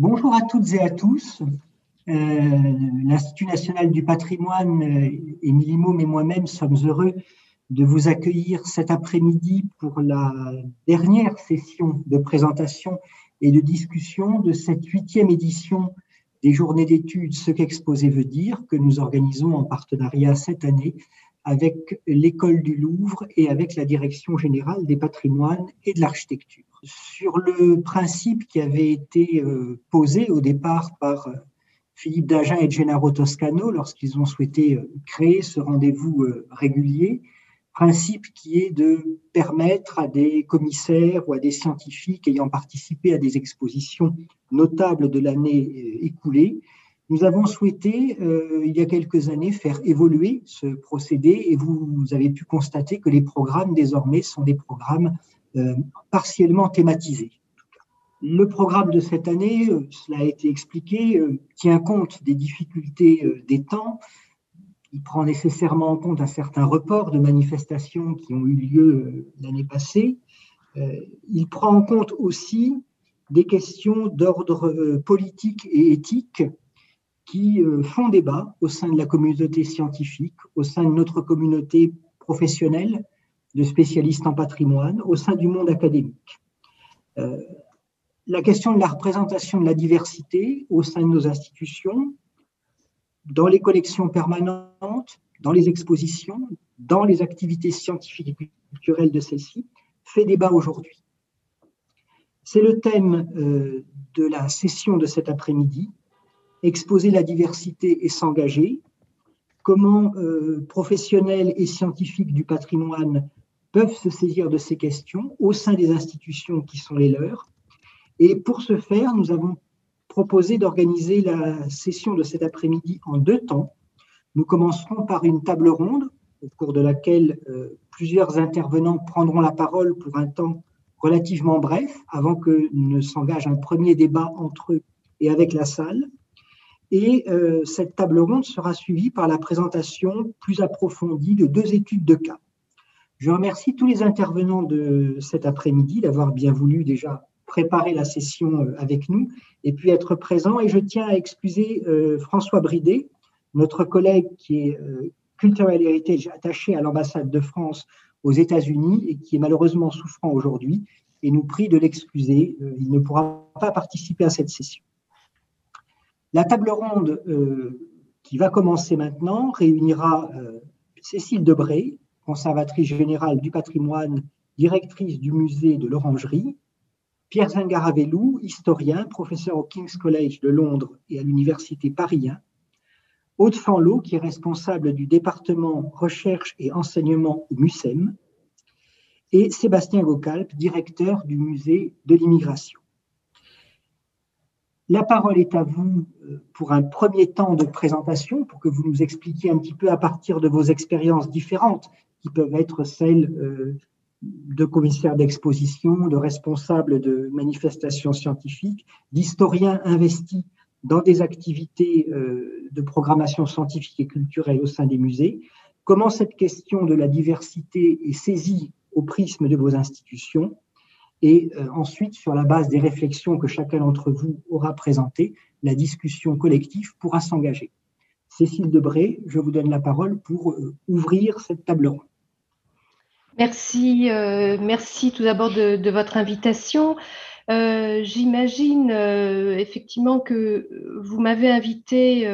Bonjour à toutes et à tous. Euh, L'Institut national du patrimoine, euh, Émilie Môme et moi-même sommes heureux de vous accueillir cet après-midi pour la dernière session de présentation et de discussion de cette huitième édition des journées d'études Ce qu'exposer veut dire que nous organisons en partenariat cette année avec l'école du Louvre et avec la direction générale des patrimoines et de l'architecture. Sur le principe qui avait été euh, posé au départ par euh, Philippe Dagen et Gennaro Toscano lorsqu'ils ont souhaité euh, créer ce rendez-vous régulier, principe qui est de permettre à des commissaires ou à des scientifiques ayant participé à des expositions notables de l'année écoulée nous avons souhaité, il y a quelques années, faire évoluer ce procédé et vous, avez pu constater que les programmes désormais sont des programmes partiellement thématisés. Le programme de cette année, euh, cela a été expliqué, tient compte des difficultés des temps. Il prend nécessairement en compte un certain report de manifestations qui ont eu lieu l'année passée. Il prend en compte aussi des questions d'ordre politique et éthique qui euh, font débat au sein de la communauté scientifique, au sein de notre communauté professionnelle de spécialistes en patrimoine, au sein du monde académique. Euh, la question de la représentation de la diversité au sein de nos institutions, dans les collections permanentes, dans les expositions, dans les activités scientifiques et culturelles de celles-ci, fait débat aujourd'hui. C'est le thème euh, de la session de cet après-midi exposer la diversité et s'engager, comment euh, professionnels et scientifiques du patrimoine peuvent se saisir de ces questions au sein des institutions qui sont les leurs. Et pour ce faire, nous avons proposé d'organiser la session de cet après-midi en deux temps. Nous commencerons par une table ronde au cours de laquelle euh, plusieurs intervenants prendront la parole pour un temps relativement bref avant que ne s'engage un premier débat entre eux et avec la salle. Et euh, cette table ronde sera suivie par la présentation plus approfondie de deux études de cas. Je remercie tous les intervenants de cet après-midi d'avoir bien voulu déjà préparer la session euh, avec nous et puis être présents. Et je tiens à excuser euh, François Bridet, notre collègue qui est Cultural Heritage attaché à l'ambassade de France aux États-Unis et qui est malheureusement souffrant aujourd'hui et nous prie de l'excuser. Il ne pourra pas participer à cette session. La table ronde euh, qui va commencer maintenant réunira euh, Cécile Debré, conservatrice générale du patrimoine, directrice du musée de l'Orangerie, Pierre Zingaravelou, historien, professeur au King's College de Londres et à l'Université Paris 1, Aude Fanlot, qui est responsable du département recherche et enseignement au MUSEM, et Sébastien Gocalp, directeur du musée de l'immigration. La parole est à vous euh, pour un premier temps de présentation, pour que vous nous expliquiez un petit peu à partir de vos expériences différentes, qui peuvent être celles euh, de commissaires d'exposition, de responsables de manifestations scientifiques, d'historiens investis dans des activités euh, de programmation scientifique et culturelle au sein des musées, comment cette question de la diversité est saisie au prisme de vos institutions? Et euh, ensuite, sur la base des réflexions que chacun d'entre vous aura présentées, la discussion collective pourra s'engager. Cécile Debré, je vous donne la parole pour ouvrir cette table ronde. Merci, euh, merci tout d'abord de, votre invitation. J'imagine effectivement que vous m'avez invité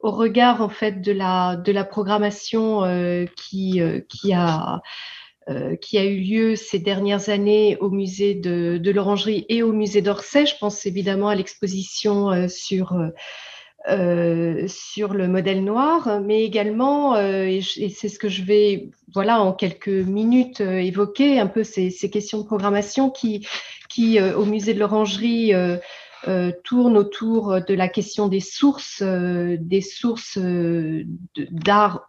au regard en fait de la, de la programmation qui, qui a euh, qui a eu lieu ces dernières années au musée de, l'Orangerie et au musée d'Orsay. Je pense évidemment à l'exposition euh, sur, euh, sur le modèle noir, mais également, et, c'est ce que je vais voilà, en quelques minutes évoquer, un peu ces, ces questions de programmation qui, qui au musée de l'Orangerie, euh, tourne autour de la question des sources, euh, des sources euh, d'art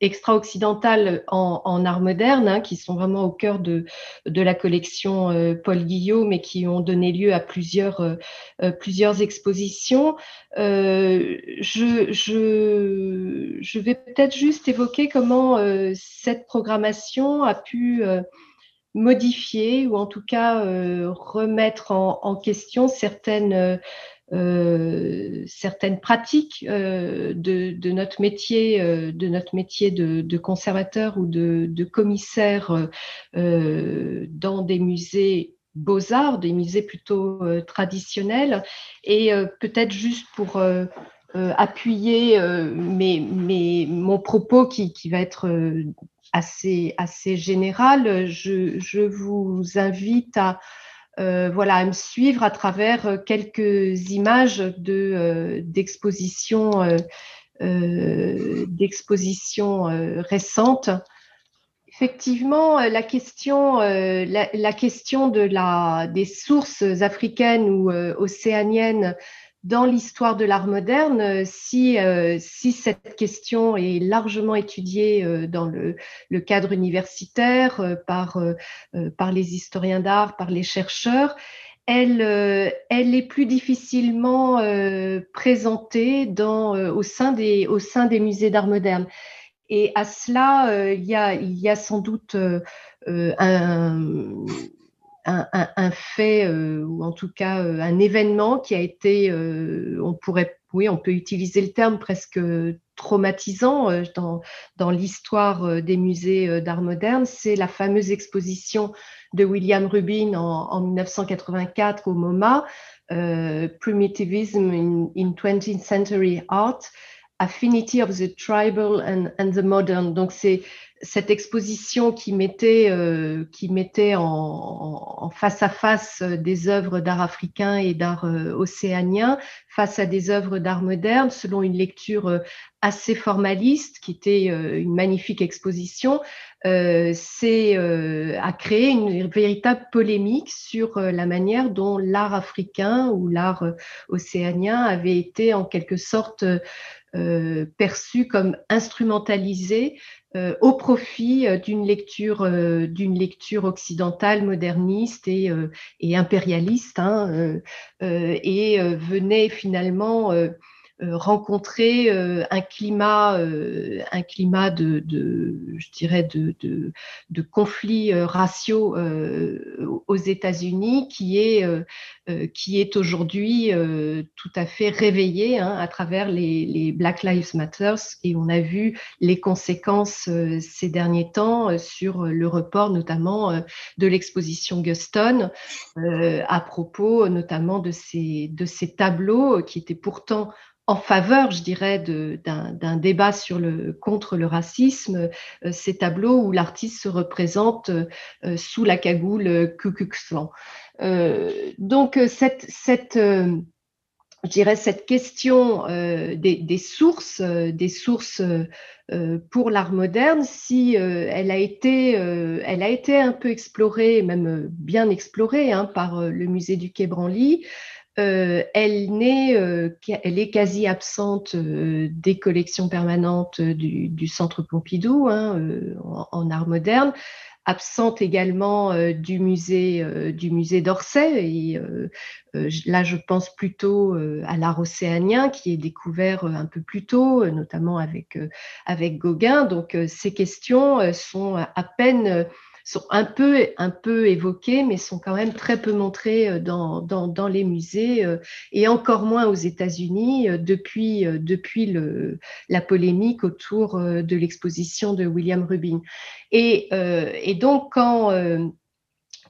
extra-occidental en, art moderne, hein, qui sont vraiment au cœur de, de la collection Paul Guillaume et qui ont donné lieu à plusieurs, plusieurs expositions. Je, je, je, vais peut-être juste évoquer comment cette programmation a pu modifier ou en tout cas euh, remettre en, question certaines, certaines pratiques de, notre métier, de notre métier de, conservateur ou de, commissaire dans des musées beaux-arts, des musées plutôt traditionnels. Et peut-être juste pour appuyer mon propos qui, qui va être assez, assez général, je, je vous invite à, euh, voilà, à me suivre à travers quelques images de, euh, d'expositions euh, d'exposition récentes. Effectivement, la question, la, la, question de la, des sources africaines ou océaniennes dans l'histoire de l'art moderne, euh, si, euh, si, cette question est largement étudiée euh, dans le, cadre universitaire par, par les historiens d'art, par les chercheurs, elle, elle est plus difficilement présentée dans, au, sein des, au sein des musées d'art moderne. Et à cela, il, y a, il y a sans doute un un, fait euh, ou en tout cas euh, un événement qui a été, euh, on pourrait, oui, on peut utiliser le terme presque traumatisant dans, dans l'histoire des musées d'art moderne, c'est la fameuse exposition de William Rubin en, 1984 au MoMA, Primitivism in, in 20th Century Art, Affinity of the Tribal and, and the Modern. Donc c'est cette exposition qui mettait, euh, qui mettait en, face à face euh, des œuvres d'art africain et d'art euh, océanien face à des œuvres d'art moderne selon une lecture assez formaliste qui était une magnifique exposition, c'est a créé une véritable polémique sur la manière dont l'art africain ou l'art océanien avait été en quelque sorte perçu comme instrumentalisé euh, au profit euh, d'une lecture, euh, d'une lecture occidentale moderniste et, et impérialiste, hein, et venait finalement euh, rencontrer euh, un climat, euh, un climat de, je dirais, de, de, conflits raciaux aux États-Unis qui est, est aujourd'hui tout à fait réveillé hein, à travers les, les, Black Lives Matter. Et on a vu les conséquences ces derniers temps sur le report notamment de l'exposition Guston à propos notamment de ces, de ces tableaux qui étaient pourtant en faveur, je dirais, d'un débat sur le, contre le racisme, euh, ces tableaux où l'artiste se représente euh, sous la cagoule Klux donc, cette, cette je dirais cette question des, sources, des sources pour l'art moderne, si elle a été, elle a été un peu explorée, même bien explorée, hein, par le musée du Quai Branly. Euh, elle, euh, elle, est quasi absente euh, des collections permanentes du, Centre Pompidou hein, en, art moderne, absente également du musée du musée d'Orsay. Et là, je pense plutôt à l'art océanien qui est découvert un peu plus tôt, notamment avec avec Gauguin. Donc, ces questions sont à peine sont un peu, un peu évoquées, mais sont quand même très peu montrées euh, dans, dans, dans les musées euh, et encore moins aux États-Unis euh, depuis, depuis le, la polémique autour de l'exposition de William Rubin. Et, et donc, quand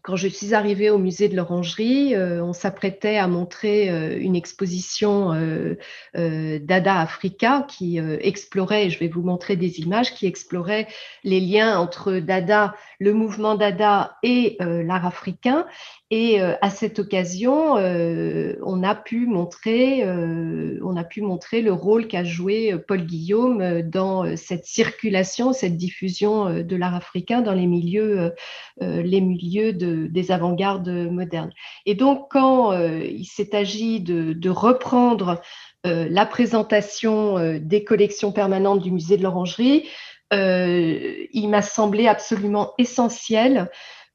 quand je suis arrivée au musée de l'Orangerie, euh, on s'apprêtait à montrer euh, une exposition euh, Dada Africa qui explorait, je vais vous montrer des images, qui explorait les liens entre Dada, le mouvement Dada et l'art africain. Et à cette occasion, on, a pu montrer, on a pu montrer le rôle qu'a joué Paul Guillaume dans cette circulation, cette diffusion de l'art africain dans les milieux, les milieux de, des avant-gardes modernes. Et donc, quand il s'est agi de, reprendre la présentation des collections permanentes du musée de l'Orangerie, il m'a semblé absolument essentiel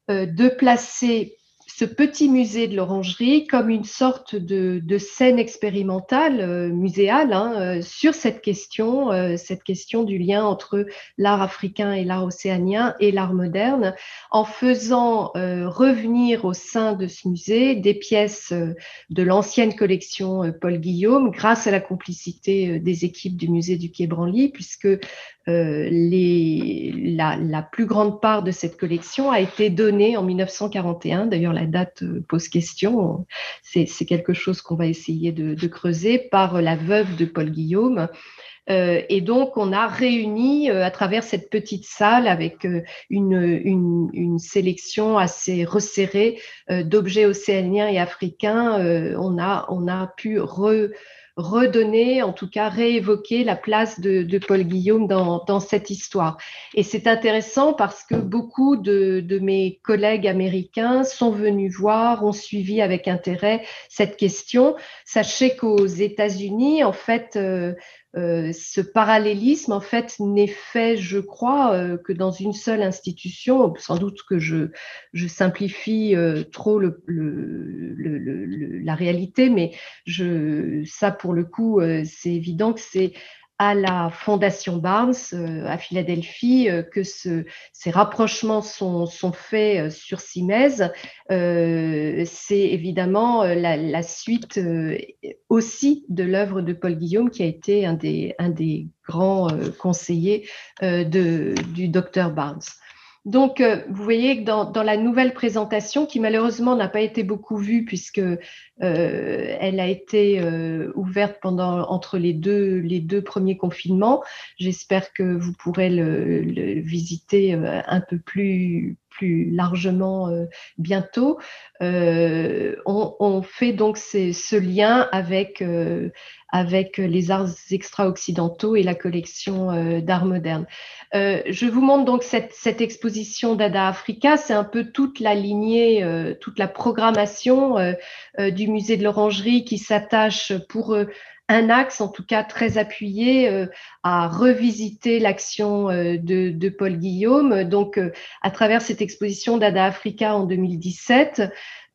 de placer ce petit musée de l'orangerie comme une sorte de, scène expérimentale euh, muséale hein, sur cette question, cette question du lien entre l'art africain et l'art océanien et l'art moderne, en faisant revenir au sein de ce musée des pièces de l'ancienne collection Paul Guillaume, grâce à la complicité des équipes du musée du Quai Branly, puisque euh, la, plus grande part de cette collection a été donnée en 1941. D'ailleurs, la date euh, pose question. C'est quelque chose qu'on va essayer de, creuser par la veuve de Paul Guillaume. Euh, et donc, on a réuni à travers cette petite salle avec une, sélection assez resserrée d'objets océaniens et africains. on, a, on a pu re, redonner, en tout cas réévoquer la place de, Paul Guillaume dans, cette histoire. Et c'est intéressant parce que beaucoup de, mes collègues américains sont venus voir, ont suivi avec intérêt cette question. Sachez qu'aux États-Unis, en fait, euh, euh, ce parallélisme, en fait, n'est fait, je crois, euh, que dans une seule institution. Sans doute que je, simplifie euh, trop la réalité, mais ça, pour le coup, c'est évident que c'est à la Fondation Barnes euh, à Philadelphie euh, que ce, ces rapprochements sont, sont faits euh, sur Simez. C'est évidemment la, la suite aussi de l'œuvre de Paul Guillaume qui a été un des, un des grands conseillers de, du docteur Barnes. Donc, vous voyez que dans, la nouvelle présentation, qui malheureusement n'a pas été beaucoup vue puisque euh, elle a été euh, ouverte pendant entre les deux les deux premiers confinements. J'espère que vous pourrez le, visiter euh, un peu plus plus largement bientôt. On, on, fait donc ce lien avec avec les arts extra-occidentaux et la collection d'art moderne. je vous montre donc cette, exposition d'Ada Africa. C'est un peu toute la lignée, toute la programmation du musée de l'Orangerie qui s'attache pour euh, un axe, en tout cas très appuyé, euh, à revisiter l'action euh, de, Paul Guillaume. Donc, à travers cette exposition d'Ada Africa en 2017,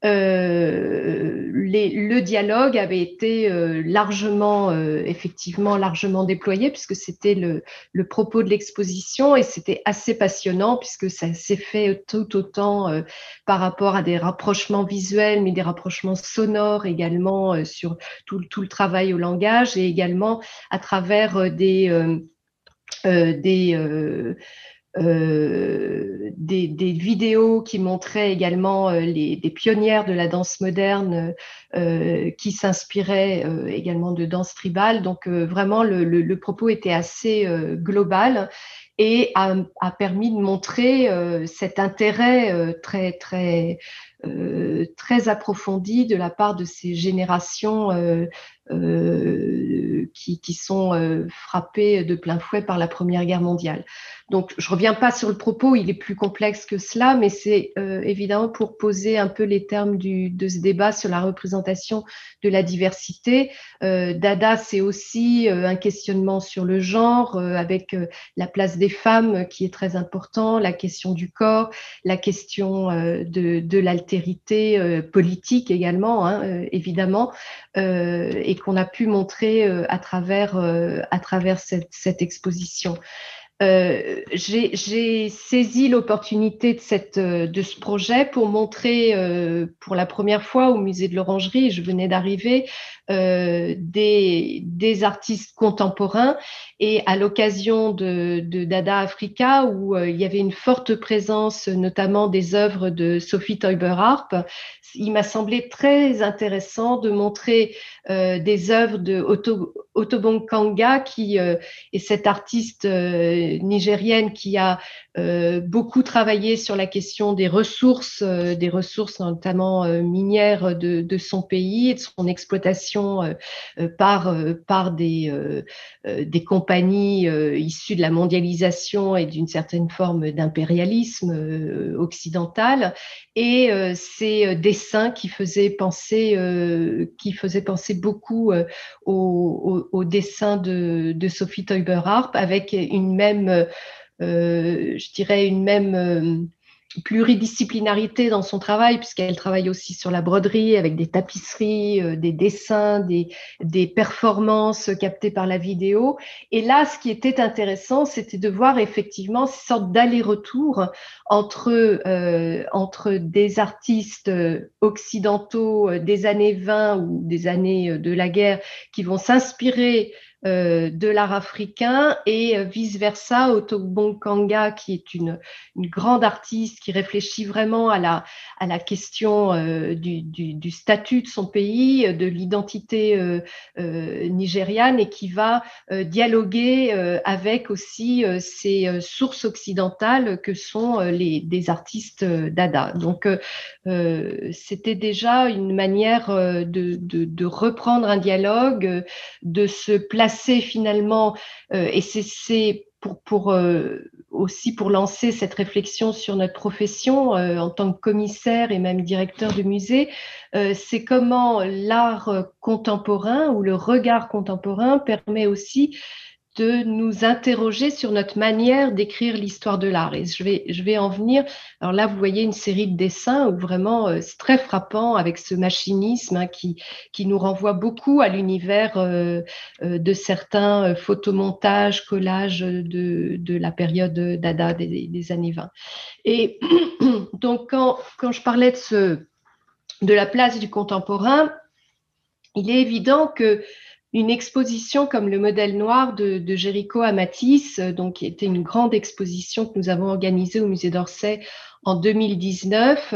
euh, le dialogue avait été euh, largement, euh, effectivement, largement déployé puisque c'était le, propos de l'exposition et c'était assez passionnant puisque ça s'est fait tout autant par rapport à des rapprochements visuels, mais des rapprochements sonores également sur tout, le travail au langage et également à travers des euh, des, vidéos qui montraient également euh, les, des pionnières de la danse moderne euh, qui s'inspiraient également de danse tribale. Donc vraiment, le, propos était assez global et a, a, permis de montrer cet intérêt très très très approfondi de la part de ces générations qui, sont euh, frappés de plein fouet par la Première Guerre mondiale. Donc, je reviens pas sur le propos, il est plus complexe que cela, mais c'est euh, évidemment pour poser un peu les termes de ce débat sur la représentation de la diversité. Dada, c'est aussi un questionnement sur le genre, avec la place des femmes qui est très important, la question du corps, la question de, l'altérité politique également, hein, évidemment. et qu'on a pu montrer euh, à travers, euh, à travers cette exposition. Euh, j'ai saisi l'opportunité de, cette, de ce projet pour montrer euh, pour la première fois au musée de l'Orangerie, je venais d'arriver, euh, des, artistes contemporains. Et à l'occasion de, Dada Africa où il y avait une forte présence notamment des œuvres de Sophie Teuber-Harp, il m'a semblé très intéressant de montrer euh, des œuvres de Otto, Kanga, qui est cette artiste nigérienne qui a euh, beaucoup travaillé sur la question des ressources, euh, des ressources notamment euh, minières de, son pays et de son exploitation par, par des, des compagnies issues de la mondialisation et d'une certaine forme d'impérialisme occidental. Et ces dessins qui faisaient penser, qui faisaient penser beaucoup aux au, dessins de, de Sophie Teuber-Harp avec une même euh, je dirais, une même, euh, pluridisciplinarité dans son travail, puisqu'elle travaille aussi sur la broderie avec des tapisseries, euh, des dessins, des, des, performances captées par la vidéo. Et là, ce qui était intéressant, c'était de voir effectivement ces sortes d'aller-retour entre, euh, entre des artistes occidentaux euh, des années 20 ou des années de la guerre qui vont s'inspirer euh, de l'art africain et vice-versa, Otobon Kanga, qui est une, grande artiste qui réfléchit vraiment à la, à la question euh, du, du, statut de son pays, de l'identité euh, nigériane et qui va dialoguer avec aussi ces sources occidentales que sont les, des artistes dada. Donc, c'était déjà une manière de, de reprendre un dialogue, de se placer finalement, euh, et c'est pour, euh, aussi pour lancer cette réflexion sur notre profession euh, en tant que commissaire et même directeur de musée, c'est comment l'art contemporain ou le regard contemporain permet aussi de nous interroger sur notre manière d'écrire l'histoire de l'art. Et je vais, je vais en venir. Alors là, vous voyez une série de dessins où vraiment euh, c'est très frappant avec ce machinisme hein, qui, qui nous renvoie beaucoup à l'univers euh, euh, de certains photomontages, collages de, de la période Dada des, des années 20. Et donc, quand, quand je parlais de, ce, de la place du contemporain, il est évident que une exposition comme le modèle noir de, de Jéricho à Matisse, euh, donc qui était une grande exposition que nous avons organisée au musée d'Orsay en 2019,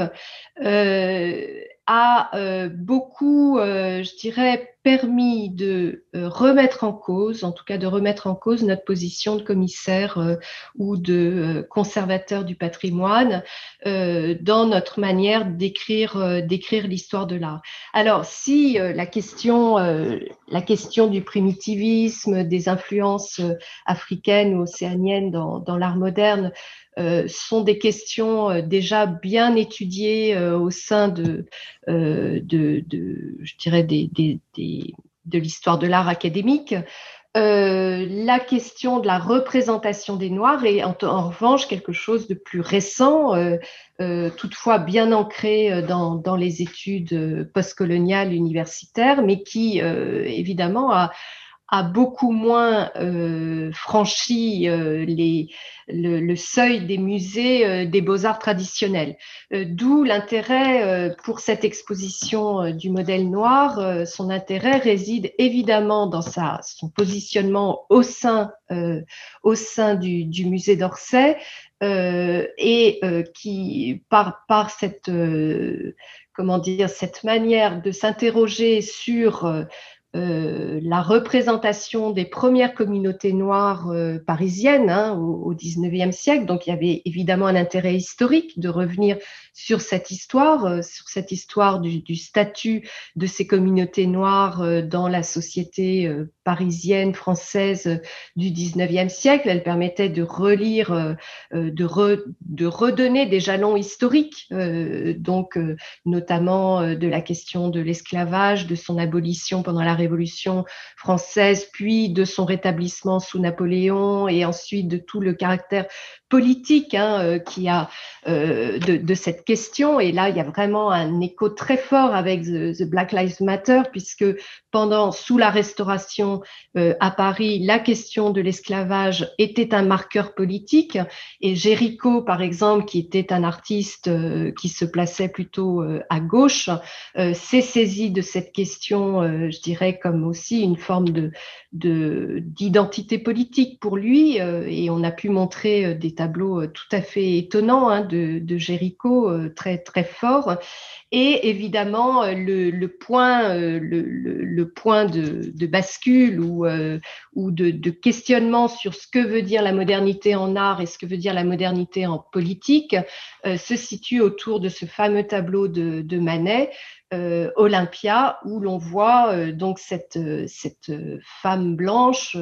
euh, a euh, beaucoup, euh, je dirais, permis de euh, remettre en cause, en tout cas de remettre en cause notre position de commissaire ou de conservateur du patrimoine dans notre manière d'écrire d'écrire l'histoire de l'art. Alors, si la question la question du primitivisme, des influences africaines ou océaniennes dans, dans l'art moderne euh, sont des questions euh, déjà bien étudiées euh, au sein de, je dirais, de l'histoire de l'art académique. la question de la représentation des Noirs est en, revanche quelque chose de plus récent, toutefois bien ancré dans les études postcoloniales universitaires, mais qui évidemment a, a beaucoup moins euh, franchi euh, les, le, le, seuil des musées euh, des beaux-arts traditionnels. Euh, d'où l'intérêt euh, pour cette exposition du modèle noir. son intérêt réside évidemment dans sa, son positionnement au sein, au sein du, du musée d'Orsay et qui, par, par cette, comment dire, cette manière de s'interroger sur euh, la représentation des premières communautés noires euh, parisiennes hein, au, XIXe siècle. Donc il y avait évidemment un intérêt historique de revenir sur cette histoire, euh, sur cette histoire du, statut de ces communautés noires dans la société parisienne, française du XIXe siècle. Elle permettait de relire, de redonner des jalons historiques, donc notamment de la question de l'esclavage, de son abolition pendant la Révolution française, puis de son rétablissement sous Napoléon et ensuite de tout le caractère politique hein, euh, qui a euh, de, de, cette question. Et là, il y a vraiment un écho très fort avec The, Black Lives Matter, puisque pendant, sous la Restauration euh, à Paris, la question de l'esclavage était un marqueur politique. Et Géricault, par exemple, qui était un artiste euh, qui se plaçait plutôt euh, à gauche, s'est saisi de cette question, je dirais, comme aussi une forme de d'identité politique pour lui. et on a pu montrer des tableau euh, tout à fait étonnant hein, de, Géricault, euh, très très fort. Et évidemment, euh, le, point, le, point de, bascule ou, ou de, questionnement sur ce que veut dire la modernité en art et ce que veut dire la modernité en politique se situe autour de ce fameux tableau de, Manet Olympia, où l'on voit donc cette, cette femme blanche,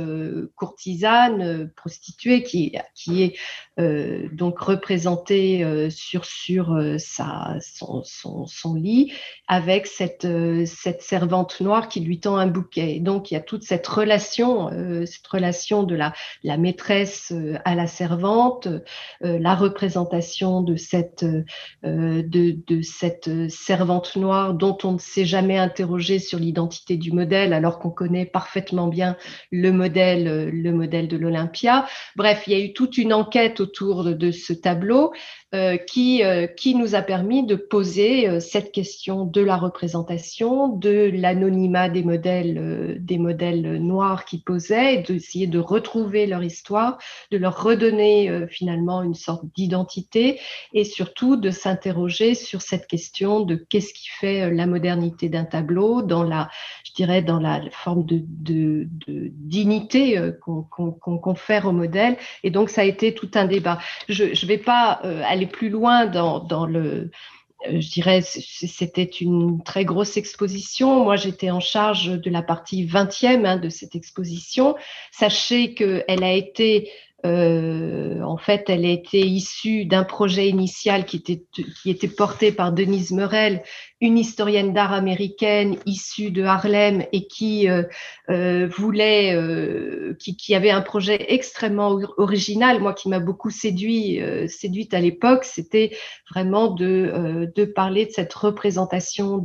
courtisane, prostituée, qui, qui est donc représentée sur, sur sa, son, lit, avec cette, cette servante noire qui lui tend un bouquet. donc il y a toute cette relation, cette relation de la, la maîtresse à la servante, la représentation de cette, de, de cette servante noire dont on ne s'est jamais interrogé sur l'identité du modèle, alors qu'on connaît parfaitement bien le modèle, le modèle de l'Olympia. Bref, il y a eu toute une enquête autour de, ce tableau euh, qui, euh, qui nous a permis de poser euh, cette question de la représentation, de l'anonymat des modèles, des modèles noirs qui posaient, d'essayer de retrouver leur histoire, de leur redonner finalement une sorte d'identité et surtout de s'interroger sur cette question de qu'est-ce qui fait la modernité d'un tableau, dans la, je dirais, dans la forme de, de, dignité qu'on confère au modèle. Et donc, ça a été tout un Je ne vais pas euh, aller plus loin dans, dans le euh, je dirais, c'était une très grosse exposition. Moi, j'étais en charge de la partie 20e hein, de cette exposition. Sachez qu'elle a été euh, en fait, elle était issue d'un projet initial qui était, qui était porté par Denise Merel, une historienne d'art américaine issue de Harlem et qui euh, euh, voulait, qui, qui, avait un projet extrêmement original, moi qui m'a beaucoup séduit, séduite à l'époque, c'était vraiment de, de parler de cette représentation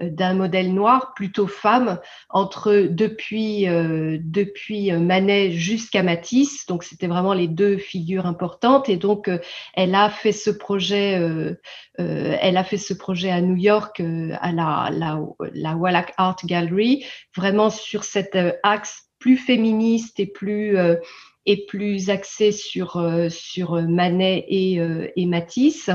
d'un modèle noir, plutôt femme, entre depuis, depuis Manet jusqu'à Matisse. Donc c'était vraiment les deux figures importantes. Et donc, euh, elle a fait ce projet, euh, euh, elle a fait ce projet à New York, à la, la, la Wallach Art Gallery, vraiment sur cet axe plus féministe et plus et plus axé sur, sur Manet et, et Matisse.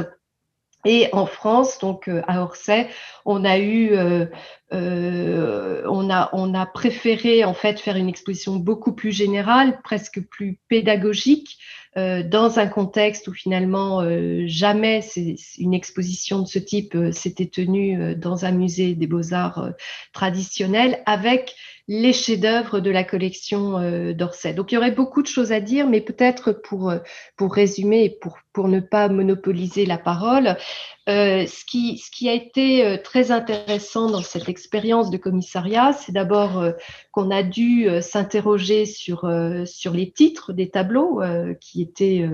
Et en France, donc à Orsay, on a eu, euh, on, a, on a préféré en fait faire une exposition beaucoup plus générale, presque plus pédagogique, euh, dans un contexte où finalement euh, jamais une exposition de ce type s'était tenue dans un musée des beaux-arts traditionnel, avec les chefs-d'œuvre de la collection d'Orsay. Donc il y aurait beaucoup de choses à dire, mais peut-être pour, pour résumer et pour, pour ne pas monopoliser la parole, ce, qui, ce qui a été très intéressant dans cette expérience de commissariat, c'est d'abord euh, qu'on a dû euh, s'interroger sur, euh, sur les titres des tableaux qui étaient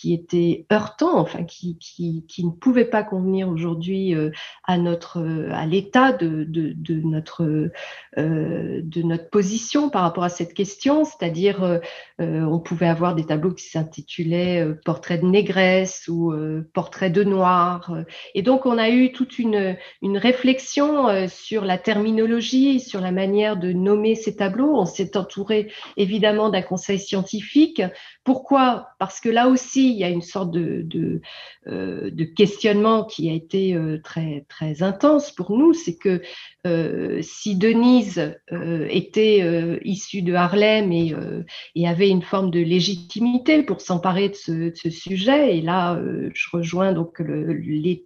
qui était heurtant, enfin qui, qui, qui, ne pouvait pas convenir aujourd'hui euh, à notre euh, à l'état de, de, notre euh, de notre position par rapport à cette question, c'est-à-dire on pouvait avoir des tableaux qui s'intitulaient Portrait de négresse ou Portrait de noir, et donc on a eu toute une une réflexion sur la terminologie, sur la manière de nommer ces tableaux. On s'est entouré évidemment d'un conseil scientifique. Pourquoi? Parce que là aussi il y a une sorte de, euh, questionnement qui a été euh, très, très intense pour nous, c'est que euh, si Denise était issue de Harlem et, avait une forme de légitimité pour s'emparer de ce, sujet, et là je rejoins donc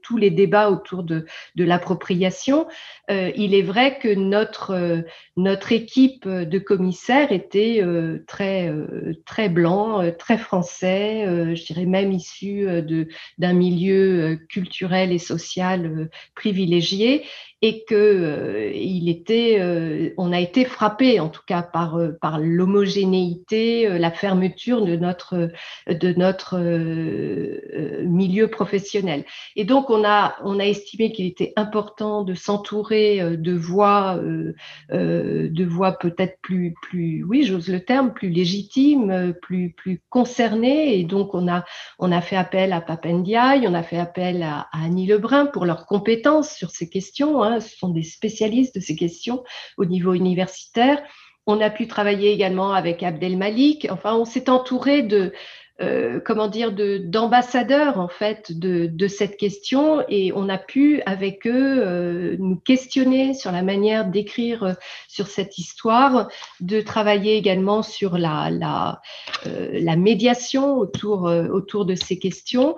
tous les débats autour de, l'appropriation, il est vrai que notre, équipe de commissaires était très, blanc, très français, je dirais même issu euh, d'un milieu euh, culturel et social euh, privilégié et que euh, était, euh, on a été frappé en tout cas par euh, l'homogénéité, la fermeture de notre milieu professionnel. Et donc on a estimé qu'il était important de s'entourer de voix de voix peut-être plus plus oui j'ose le terme plus légitimes, plus concernées. Et donc on a fait appel à Papendiaï, on a fait appel à, à Annie Lebrun pour leurs compétences sur ces questions. Hein, ce sont des spécialistes de ces questions au niveau universitaire. On a pu travailler également avec Abdel Malik. Enfin, on s'est entouré de, euh, comment dire, d'ambassadeurs en fait de, cette question et on a pu avec eux euh, nous questionner sur la manière d'écrire euh, sur cette histoire, de travailler également sur la, la, la médiation autour, autour de ces questions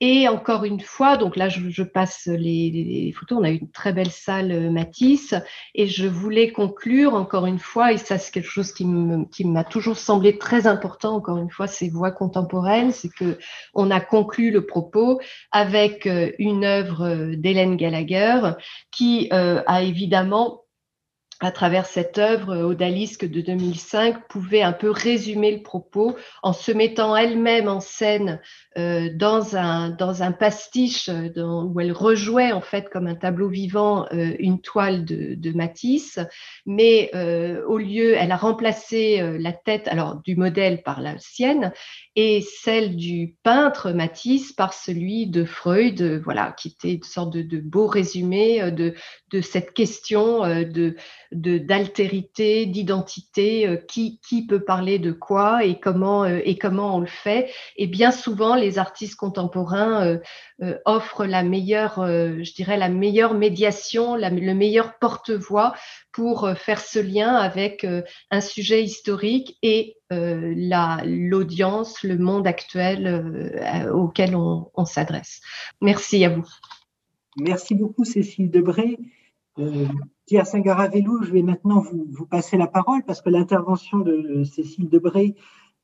Et encore une fois, donc là, je, passe les, photos. On a une très belle salle euh, Matisse. Et je voulais conclure, encore une fois, et ça, c'est quelque chose qui m'a toujours semblé très important, encore une fois, ces voix contemporaines, c'est que on a conclu le propos avec euh, une œuvre euh, d'Hélène Gallagher qui a évidemment à travers cette œuvre, Odalisque de 2005 pouvait un peu résumer le propos en se mettant elle-même en scène euh, dans, un, dans un pastiche euh, où elle rejouait en fait comme un tableau vivant euh, une toile de, Matisse, mais au lieu, elle a remplacé la tête alors du modèle par la sienne et celle du peintre Matisse par celui de Freud, voilà, qui était une sorte de, de beau résumé de, de cette question de d'altérité, d'identité, qui, qui peut parler de quoi et comment, et comment on le fait. Et bien souvent, les artistes contemporains euh, euh, offrent la meilleure, euh, je dirais, la meilleure médiation, le meilleur porte-voix pour faire ce lien avec un sujet historique et l'audience, le monde actuel auquel on, s'adresse. Merci à vous. Merci beaucoup, Cécile Debré. Euh, Pierre Singaravelou, je vais maintenant vous, passer la parole parce que l'intervention de Cécile Debré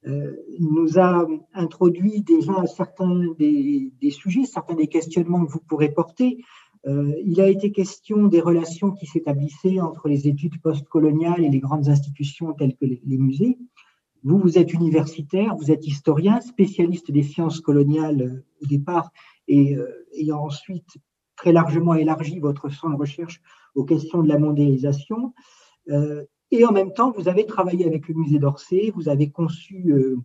euh, nous a introduit déjà certains des, sujets, certains des questionnements que vous pourrez porter. Euh, il a été question des relations qui s'établissaient entre les études postcoloniales et les grandes institutions telles que les, musées. Vous, vous êtes universitaire, vous êtes historien, spécialiste des sciences coloniales euh, au départ, et ayant ensuite très largement élargi votre champ de recherche aux questions de la mondialisation. Et en même temps, vous avez travaillé avec le musée d'Orsay, vous avez conçu euh,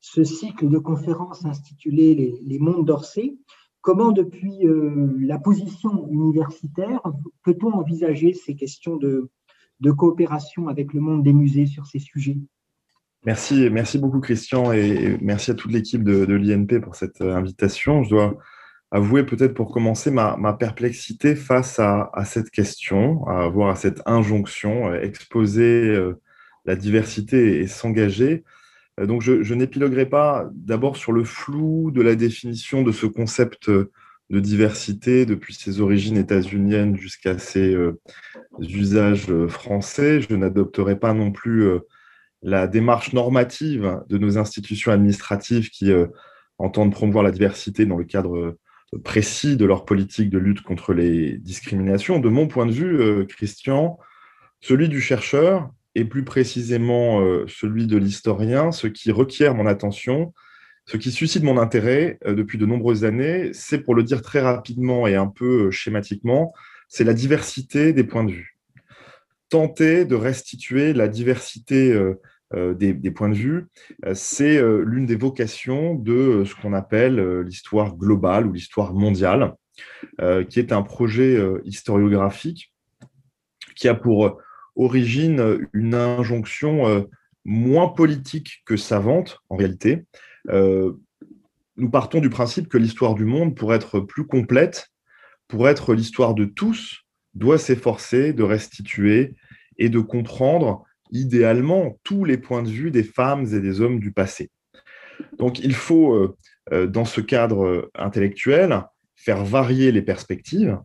ce cycle de conférences intitulé Les, mondes d'Orsay. Comment, depuis euh, la position universitaire, peut-on envisager ces questions de, coopération avec le monde des musées sur ces sujets? Merci, merci beaucoup Christian et merci à toute l'équipe de, de l'INP pour cette euh, invitation. Je dois avouer peut-être pour commencer ma, perplexité face à, cette question, à voir à cette injonction, euh, exposer euh, la diversité et, s'engager. Euh, donc je, n'épiloguerai pas d'abord sur le flou de la définition de ce concept de diversité depuis ses origines états-uniennes jusqu'à ses usages français. Je n'adopterai pas non plus la démarche normative de nos institutions administratives qui entendent promouvoir la diversité dans le cadre précis de leur politique de lutte contre les discriminations. De mon point de vue, euh, Christian, celui du chercheur et plus précisément euh, celui de l'historien, ce qui requiert mon attention, ce qui suscite mon intérêt euh, depuis de nombreuses années, c'est pour le dire très rapidement et un peu schématiquement, c'est la diversité des points de vue. Tenter de restituer la diversité euh, des, points de vue, euh, c'est euh, l'une des vocations de ce qu'on appelle l'histoire globale ou l'histoire mondiale, qui est un projet historiographique qui a pour origine une injonction moins politique que savante en réalité. nous partons du principe que l'histoire du monde, pour être plus complète, pour être l'histoire de tous, doit s'efforcer de restituer et de comprendre idéalement tous les points de vue des femmes et des hommes du passé. Donc il faut, euh, euh, dans ce cadre euh, intellectuel, faire varier les perspectives,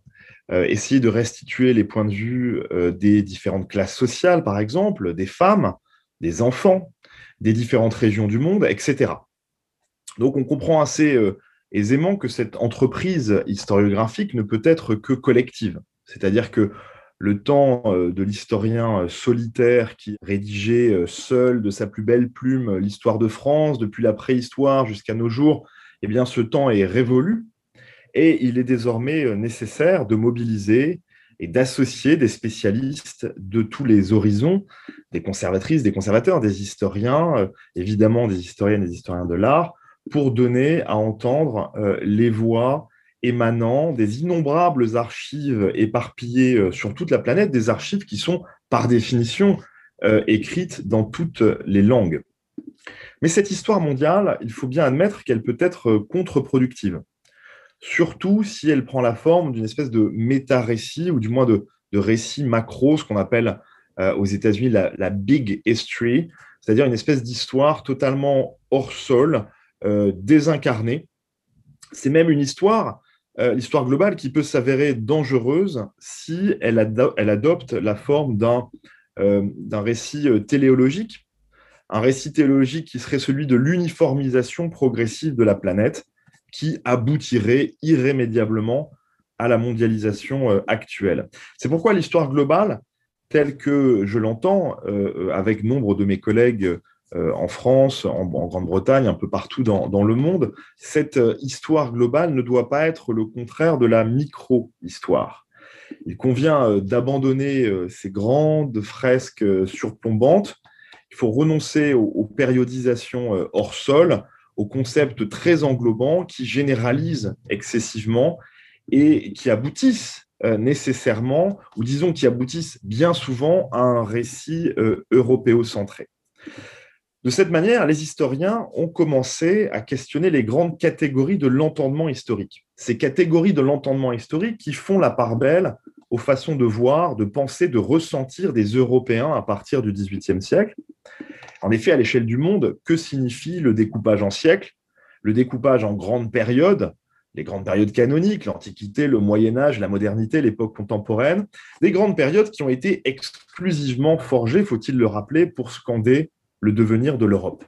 essayer de restituer les points de vue des différentes classes sociales, par exemple, des femmes, des enfants, des différentes régions du monde, etc. Donc on comprend assez aisément que cette entreprise historiographique ne peut être que collective. C'est-à-dire que le temps euh, de l'historien euh, solitaire qui rédigeait euh, seul de sa plus belle plume l'histoire de France depuis la préhistoire jusqu'à nos jours, eh bien ce temps est révolu et il est désormais nécessaire de mobiliser et d'associer des spécialistes de tous les horizons, des conservatrices, des conservateurs, des historiens, évidemment des historiennes et des historiens de l'art, pour donner à entendre les voix émanant des innombrables archives éparpillées euh, sur toute la planète, des archives qui sont par définition euh, écrites dans toutes les langues. Mais cette histoire mondiale, il faut bien admettre qu'elle peut être contre-productive, surtout si elle prend la forme d'une espèce de méta-récit, ou du moins de, récit macro, ce qu'on appelle euh, aux États-Unis la, la, big history, c'est-à-dire une espèce d'histoire totalement hors sol, désincarnée, C'est même une histoire, l'histoire globale, qui peut s'avérer dangereuse si elle, adopte la forme d'un récit téléologique, un récit téléologique qui serait celui de l'uniformisation progressive de la planète, qui aboutirait irrémédiablement à la mondialisation euh, actuelle. C'est pourquoi l'histoire globale, telle que je l'entends euh, avec nombre de mes collègues euh, en France, en, Grande-Bretagne, un peu partout dans, le monde, cette histoire globale ne doit pas être le contraire de la micro-histoire. Il convient d'abandonner ces grandes fresques surplombantes. Il faut renoncer aux périodisations hors sol, aux concepts très englobants qui généralisent excessivement et qui aboutissent euh, nécessairement, ou disons qui aboutissent bien souvent à un récit euh, européocentré. De cette manière, les historiens ont commencé à questionner les grandes catégories de l'entendement historique. Ces catégories de l'entendement historique qui font la part belle aux façons de voir, de penser, de ressentir des Européens à partir du XVIIIe siècle. En effet, à l'échelle du monde, que signifie le découpage en siècles? Le découpage en grandes périodes, les grandes périodes canoniques, l'Antiquité, le Moyen Âge, la modernité, l'époque contemporaine, des grandes périodes qui ont été exclusivement forgées, faut-il le rappeler, pour scander le devenir de l'Europe.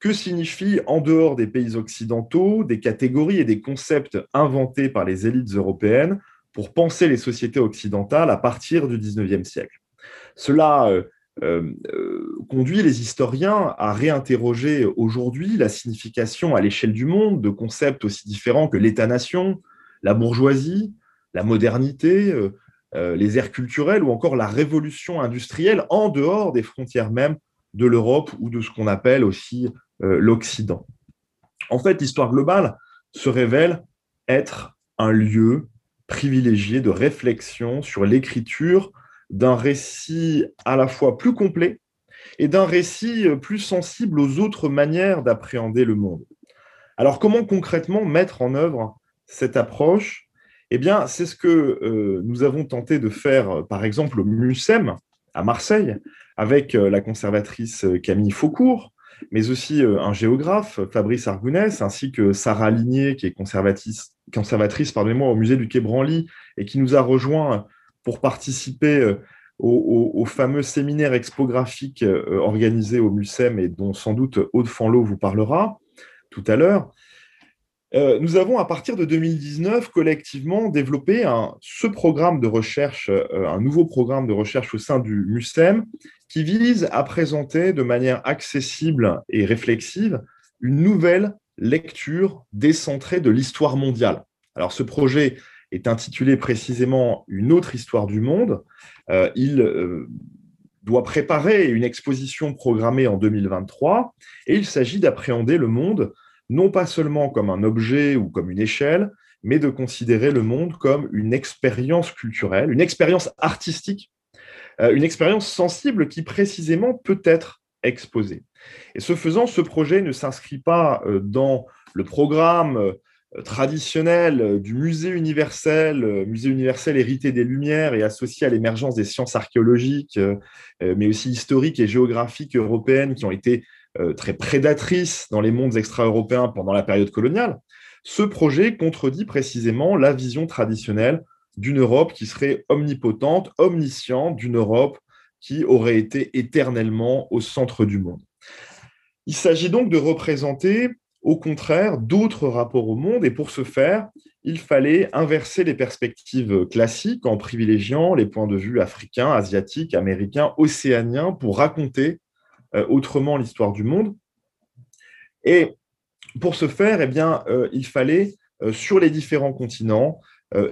Que signifie, en dehors des pays occidentaux, des catégories et des concepts inventés par les élites européennes pour penser les sociétés occidentales à partir du XIXe siècle? Cela euh, euh, conduit les historiens à réinterroger aujourd'hui la signification à l'échelle du monde de concepts aussi différents que l'État-nation, la bourgeoisie, la modernité, euh, les aires culturelles ou encore la révolution industrielle en dehors des frontières même de l'Europe ou de ce qu'on appelle aussi l'Occident. En fait, l'histoire globale se révèle être un lieu privilégié de réflexion sur l'écriture d'un récit à la fois plus complet et d'un récit euh, plus sensible aux autres manières d'appréhender le monde. Alors comment concrètement mettre en œuvre cette approche? Eh bien, c'est ce que euh, nous avons tenté de faire, euh, par exemple, au MUSEM à Marseille, avec la conservatrice Camille Faucourt, mais aussi un géographe, Fabrice Argounès, ainsi que Sarah Ligné, qui est conservatrice, conservatrice au musée du Quai Branly, et qui nous a rejoint pour participer euh, au, fameux séminaire expographique euh, organisé au MUSEM et dont sans doute Aude Fanlot vous parlera tout à l'heure. Euh, nous avons, à partir de 2019, collectivement développé un, ce programme de recherche, un nouveau programme de recherche au sein du MUSEM, qui vise à présenter de manière accessible et réflexive une nouvelle lecture décentrée de l'histoire mondiale. Alors, ce projet est intitulé précisément Une autre histoire du monde. Euh, il euh, doit préparer une exposition programmée en 2023 et il s'agit d'appréhender le monde non pas seulement comme un objet ou comme une échelle, mais de considérer le monde comme une expérience culturelle, une expérience artistique, euh, une expérience sensible qui précisément peut être exposée. Et ce faisant, ce projet ne s'inscrit pas dans le programme euh, traditionnel euh, du musée universel, euh, musée universel hérité des Lumières et associé à l'émergence des sciences archéologiques, mais aussi historiques et géographiques européennes qui ont été très prédatrices dans les mondes extra-européens pendant la période coloniale, ce projet contredit précisément la vision traditionnelle d'une Europe qui serait omnipotente, omnisciente, d'une Europe qui aurait été éternellement au centre du monde. Il s'agit donc de représenter au contraire d'autres rapports au monde. Et pour ce faire, il fallait inverser les perspectives classiques en privilégiant les points de vue africains, asiatiques, américains, océaniens pour raconter euh, autrement l'histoire du monde. Et pour ce faire, eh bien, euh, il fallait, euh, sur les différents continents,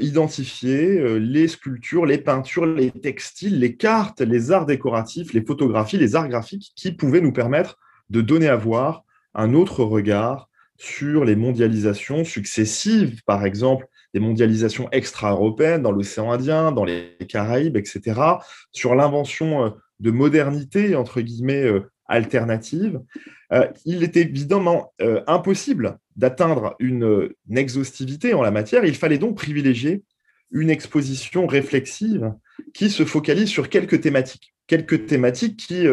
identifier les sculptures, les peintures, les textiles, les cartes, les arts décoratifs, les photographies, les arts graphiques qui pouvaient nous permettre de donner à voir un autre regard sur les mondialisations successives, par exemple des mondialisations extra-européennes dans l'océan Indien, dans les Caraïbes, etc., sur l'invention euh, de modernité, entre guillemets, euh, alternative. Euh, il est évidemment impossible d'atteindre une, exhaustivité en la matière. Il fallait donc privilégier une exposition réflexive qui se focalise sur quelques thématiques, quelques thématiques qui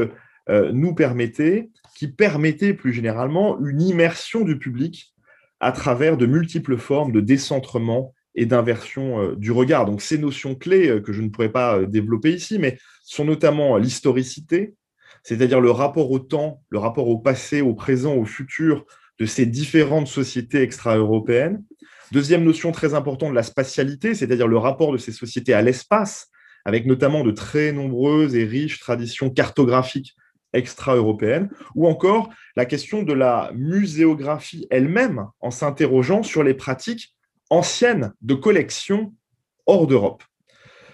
nous permettaient qui permettait plus généralement une immersion du public à travers de multiples formes de décentrement et d'inversion euh, du regard. Donc ces notions clés euh, que je ne pourrais pas euh, développer ici, mais sont notamment l'historicité, c'est-à-dire le rapport au temps, le rapport au passé, au présent, au futur de ces différentes sociétés extra-européennes. Deuxième notion très importante, la spatialité, c'est-à-dire le rapport de ces sociétés à l'espace, avec notamment de très nombreuses et riches traditions cartographiques extra-européennes, ou encore la question de la muséographie elle-même, en s'interrogeant sur les pratiques anciennes de collection hors d'Europe.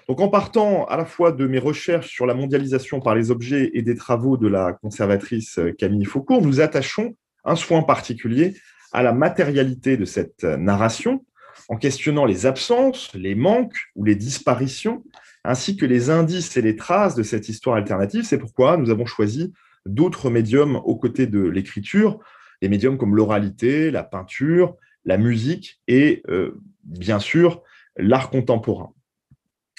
Donc, en partant à la fois de mes recherches sur la mondialisation par les objets et des travaux de la conservatrice Camille Faucourt, nous attachons un soin particulier à la matérialité de cette narration, en questionnant les absences, les manques ou les disparitions, ainsi que les indices et les traces de cette histoire alternative. C'est pourquoi nous avons choisi d'autres médiums aux côtés de l'écriture, des médiums comme l'oralité, la peinture, la musique et euh, bien sûr l'art contemporain.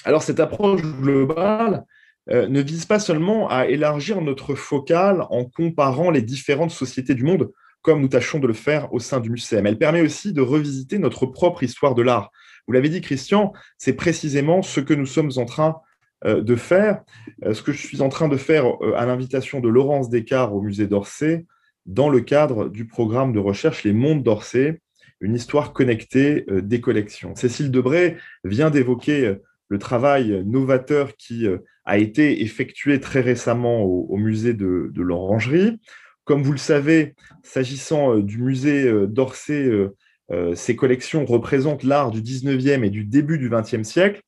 Alors cette approche globale euh, ne vise pas seulement à élargir notre focale en comparant les différentes sociétés du monde, comme nous tâchons de le faire au sein du MUSEM. Elle permet aussi de revisiter notre propre histoire de l'art. Vous l'avez dit, Christian, c'est précisément ce que nous sommes en train euh, de faire, euh, ce que je suis en train de faire à l'invitation de Laurence Descartes au musée d'Orsay, dans le cadre du programme de recherche Les Mondes d'Orsay, une histoire connectée des collections. Cécile Debray vient d'évoquer le travail novateur qui a été effectué très récemment au, musée de, l'Orangerie. Comme vous le savez, s'agissant du musée d'Orsay, ces collections représentent l'art du 19e et du début du 20e siècle.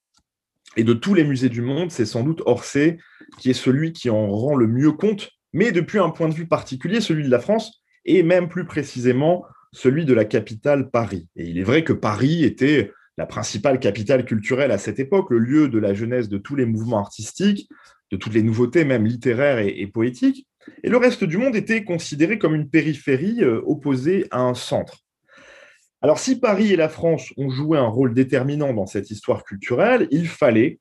Et de tous les musées du monde, c'est sans doute Orsay qui est celui qui en rend le mieux compte, mais depuis un point de vue particulier, celui de la France, et même plus précisément celui de la capitale Paris. Et il est vrai que Paris était la principale capitale culturelle à cette époque, le lieu de la jeunesse de tous les mouvements artistiques, de toutes les nouveautés, même littéraires et, poétiques. Et le reste du monde était considéré comme une périphérie euh, opposée à un centre. Alors, si Paris et la France ont joué un rôle déterminant dans cette histoire culturelle, il fallait,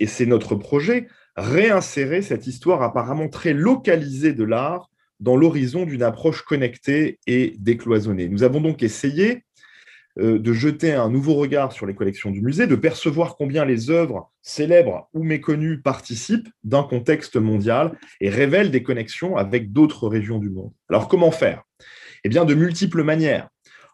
et c'est notre projet, réinsérer cette histoire apparemment très localisée de l'art dans l'horizon d'une approche connectée et décloisonnée. Nous avons donc essayé de jeter un nouveau regard sur les collections du musée, de percevoir combien les œuvres célèbres ou méconnues participent d'un contexte mondial et révèlent des connexions avec d'autres régions du monde. Alors comment faire? Eh bien, de multiples manières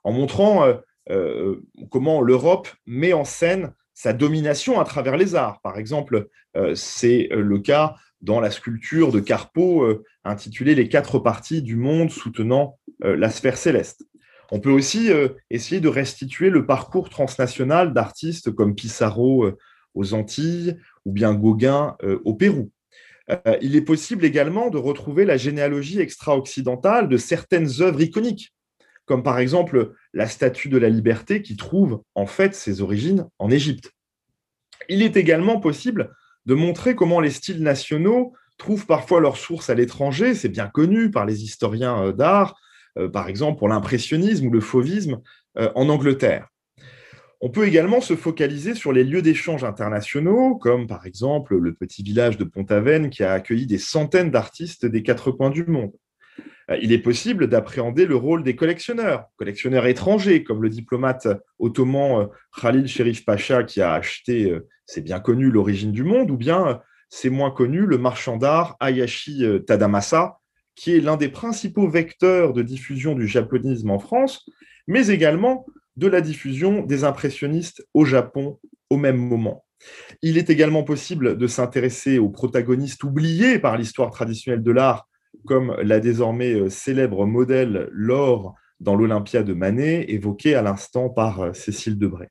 en montrant euh, euh, comment l'Europe met en scène sa domination à travers les arts. Par exemple, euh, c'est le cas dans la sculpture de Carpeau intitulée Les quatre parties du monde soutenant la sphère céleste. On peut aussi essayer de restituer le parcours transnational d'artistes comme Pissarro aux Antilles ou bien Gauguin au Pérou. il est possible également de retrouver la généalogie extra-occidentale de certaines œuvres iconiques comme par exemple la Statue de la Liberté qui trouve en fait ses origines en Égypte. Il est également possible de montrer comment les styles nationaux trouvent parfois leur source à l'étranger, c'est bien connu par les historiens euh, d'art, euh, par exemple pour l'impressionnisme ou le fauvisme euh, en Angleterre. On peut également se focaliser sur les lieux d'échange internationaux, comme par exemple le petit village de Pont-Aven qui a accueilli des centaines d'artistes des quatre coins du monde. Euh, il est possible d'appréhender le rôle des collectionneurs, collectionneurs étrangers, comme le diplomate ottoman euh, Khalil Sherif Pacha qui a acheté, euh, c'est bien connu, l'origine du monde, ou bien c'est moins connu, le marchand d'art Ayashi Tadamasa, qui est l'un des principaux vecteurs de diffusion du japonisme en France, mais également de la diffusion des impressionnistes au Japon au même moment. Il est également possible de s'intéresser aux protagonistes oubliés par l'histoire traditionnelle de l'art, comme la désormais euh, célèbre modèle Laure dans l'Olympia de Manet, évoquée à l'instant par euh, Cécile Debray.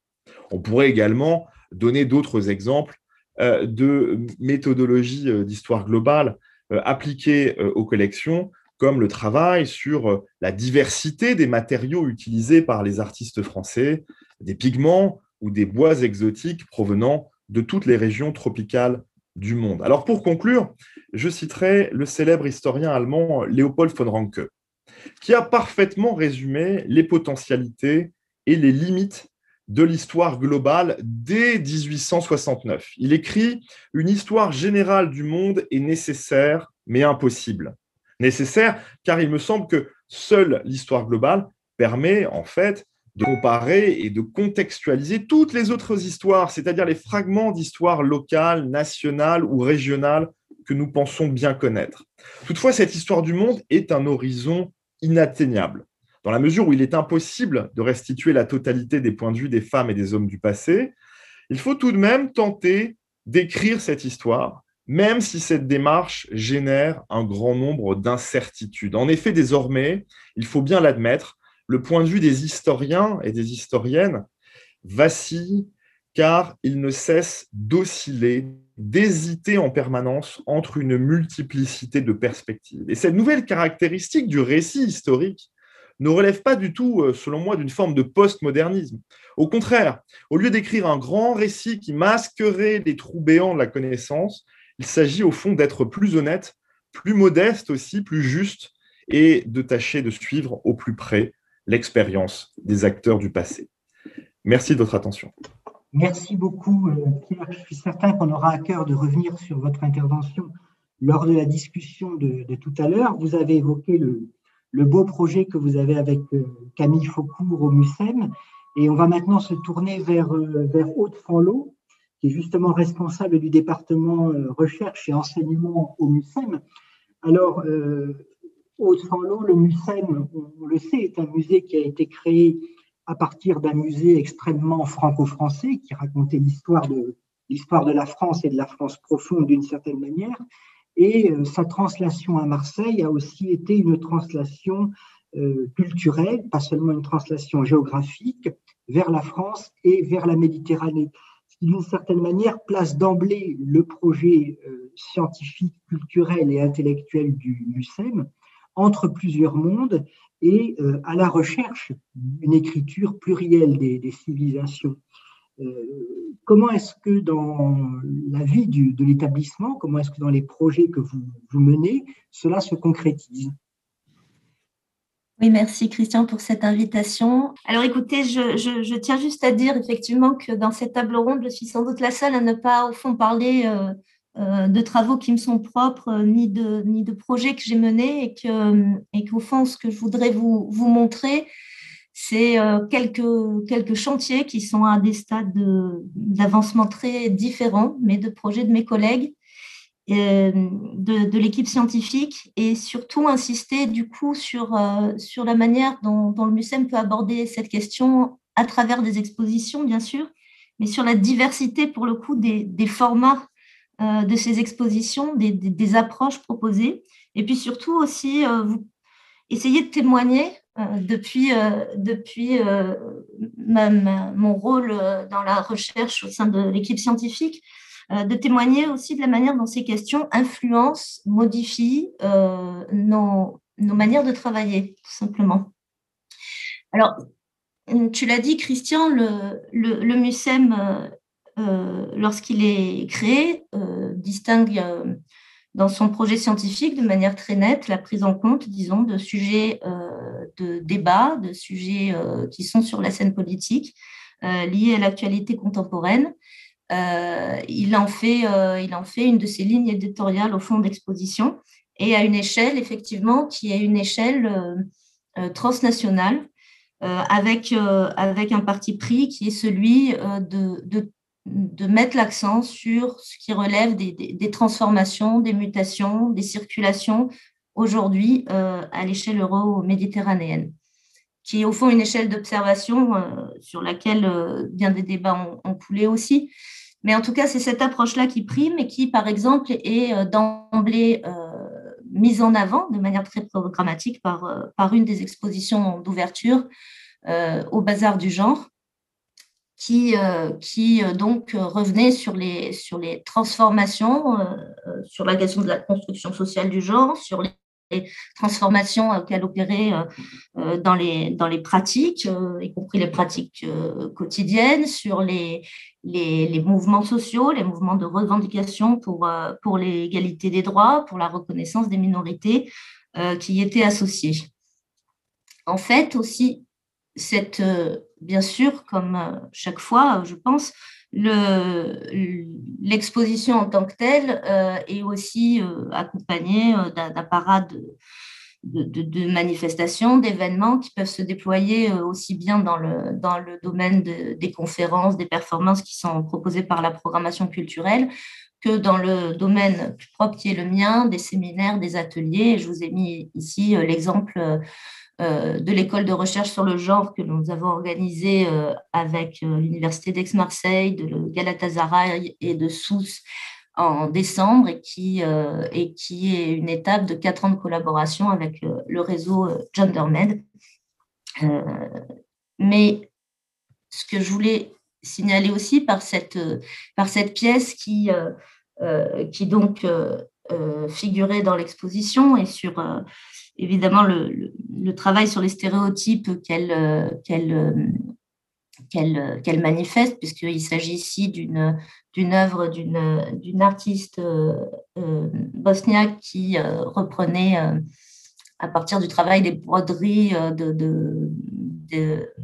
On pourrait également donner d'autres exemples euh, de méthodologies d'histoire globale appliquées aux collections, comme le travail sur la diversité des matériaux utilisés par les artistes français, des pigments ou des bois exotiques provenant de toutes les régions tropicales du monde. Alors pour conclure, je citerai le célèbre historien allemand Léopold von Ranke, qui a parfaitement résumé les potentialités et les limites de l'histoire globale dès 1869. Il écrit Une histoire générale du monde est nécessaire, mais impossible. Nécessaire car il me semble que seule l'histoire globale permet en fait de comparer et de contextualiser toutes les autres histoires, c'est-à-dire les fragments d'histoire locale, nationale ou régionale que nous pensons bien connaître. Toutefois, cette histoire du monde est un horizon inatteignable, dans la mesure où il est impossible de restituer la totalité des points de vue des femmes et des hommes du passé. Il faut tout de même tenter d'écrire cette histoire, même si cette démarche génère un grand nombre d'incertitudes. En effet, désormais, il faut bien l'admettre, le point de vue des historiens et des historiennes vacille car il ne cesse d'osciller, d'hésiter en permanence entre une multiplicité de perspectives. Et cette nouvelle caractéristique du récit historique ne relève pas du tout, euh, selon moi, d'une forme de postmodernisme. Au contraire, au lieu d'écrire un grand récit qui masquerait les trous béants de la connaissance, il s'agit au fond d'être plus honnête, plus modeste aussi, plus juste, et de tâcher de suivre au plus près l'expérience des acteurs du passé. Merci de votre attention. Merci beaucoup, euh, Pierre. Je suis certain qu'on aura à cœur de revenir sur votre intervention lors de la discussion de, tout à l'heure. Vous avez évoqué le, beau projet que vous avez avec euh, Camille Faucourt au MUSEM. Et on va maintenant se tourner vers, euh, vers Aude Fanlot, qui est justement responsable du département recherche et enseignement au MUSEM. Alors, Aude Fanlot, le MUSEM, on, le sait, est un musée qui a été créé à partir d'un musée extrêmement franco-français qui racontait l'histoire de, l'histoire de la France et de la France profonde d'une certaine manière. Et euh, sa translation à Marseille a aussi été une translation euh, culturelle, pas seulement une translation géographique, vers la France et vers la Méditerranée. Ce qui, d'une certaine manière, place d'emblée le projet euh, scientifique, culturel et intellectuel du MUSEM entre plusieurs mondes et à la recherche d'une écriture plurielle des, civilisations. Euh, comment est-ce que dans la vie de l'établissement, comment est-ce que dans les projets que vous, vous menez, cela se concrétise? Oui, merci Christian pour cette invitation. Alors écoutez, je, tiens juste à dire effectivement que dans cette table ronde, je suis sans doute la seule à ne pas au fond parler euh, euh, de travaux qui me sont propres, ni de, ni de projets que j'ai menés, et et qu'au fond, ce que je voudrais vous, vous montrer, c'est euh, quelques, quelques chantiers qui sont à des stades d'avancement très différents, mais de projets de mes collègues, de, de l'équipe scientifique, et surtout insister du coup sur, sur la manière dont, le MUSEM peut aborder cette question à travers des expositions, bien sûr, mais sur la diversité, pour le coup, des, des formats euh, de ces expositions, des, approches proposées, et puis surtout aussi euh, vous essayez de témoigner euh, depuis, depuis mon rôle dans la recherche au sein de l'équipe scientifique, de témoigner aussi de la manière dont ces questions influencent, modifient nos, manières de travailler, tout simplement. Alors, tu l'as dit, Christian, le, le, MUSEM euh, lorsqu'il est créé, euh, distingue euh, dans son projet scientifique de manière très nette la prise en compte, disons, de sujets de débat, de sujets qui sont sur la scène politique, liés à l'actualité contemporaine. il, en fait, une de ses lignes éditoriales au fond d'exposition et à une échelle, effectivement, qui est une échelle transnationale, avec, un parti pris qui est celui de de mettre l'accent sur ce qui relève des, transformations, des mutations, des circulations aujourd'hui euh, à l'échelle euro-méditerranéenne, qui est au fond une échelle d'observation euh, sur laquelle euh, bien des débats ont, coulé aussi. Mais en tout cas, c'est cette approche-là qui prime et qui, par exemple, est d'emblée mise en avant de manière très programmatique par, par une des expositions d'ouverture au Bazar du genre, qui, euh, qui euh, donc revenait sur les, sur les transformations, euh, sur la question de la construction sociale du genre, sur les transformations qu'elle opérait dans les, dans les pratiques, y compris les pratiques quotidiennes, sur les, les, les, mouvements sociaux, les mouvements de revendication pour, pour l'égalité des droits, pour la reconnaissance des minorités qui y étaient associés. En fait, aussi, cette, bien sûr, comme euh, chaque fois, je pense, l'exposition en tant que telle euh, est aussi euh, accompagnée d'un parade de, manifestations, d'événements qui peuvent se déployer aussi bien dans le, domaine des conférences, des performances qui sont proposées par la programmation culturelle, que dans le domaine plus propre qui est le mien, des séminaires, des ateliers. Je vous ai mis ici l'exemple euh, de l'école de recherche sur le genre que nous avons organisé euh, avec euh, l'Université d'Aix-Marseille, de Galatasaray et de Sousse en décembre et qui, est une étape de quatre ans de collaboration avec le réseau GenderMed. mais ce que je voulais signaler aussi par cette, par cette pièce qui, qui donc figurait dans l'exposition et sur évidemment le, travail sur les stéréotypes qu'elle euh, euh, qu'elle manifeste, puisqu'il s'agit ici d'une œuvre d'une artiste euh, bosniaque qui reprenait à partir du travail des broderies de,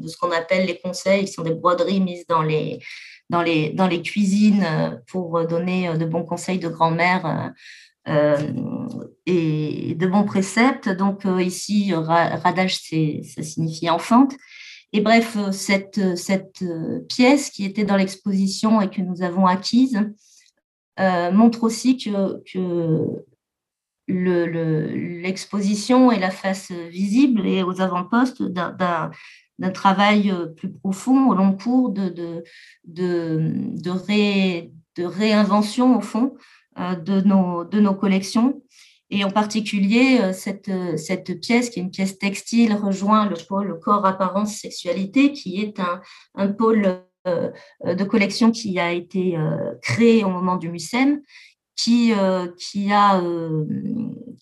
ce qu'on appelle les conseils, qui sont des broderies mises dans les, cuisines pour donner de bons conseils de grand-mère euh, et de bons préceptes. Donc euh, ici, radage, ça signifie enfante. Et bref, euh, cette, cette pièce qui était dans l'exposition et que nous avons acquise montre aussi que, l'exposition le, est la face visible et aux avant-postes d'un travail plus profond au long cours de, réinvention, au fond, euh, de, nos, de nos collections. Et en particulier, euh, cette, euh, cette pièce, qui est une pièce textile, rejoint le pôle corps, apparence, sexualité, qui est un, un pôle de collection qui a été créé au moment du MUSEM, qui, qui, a,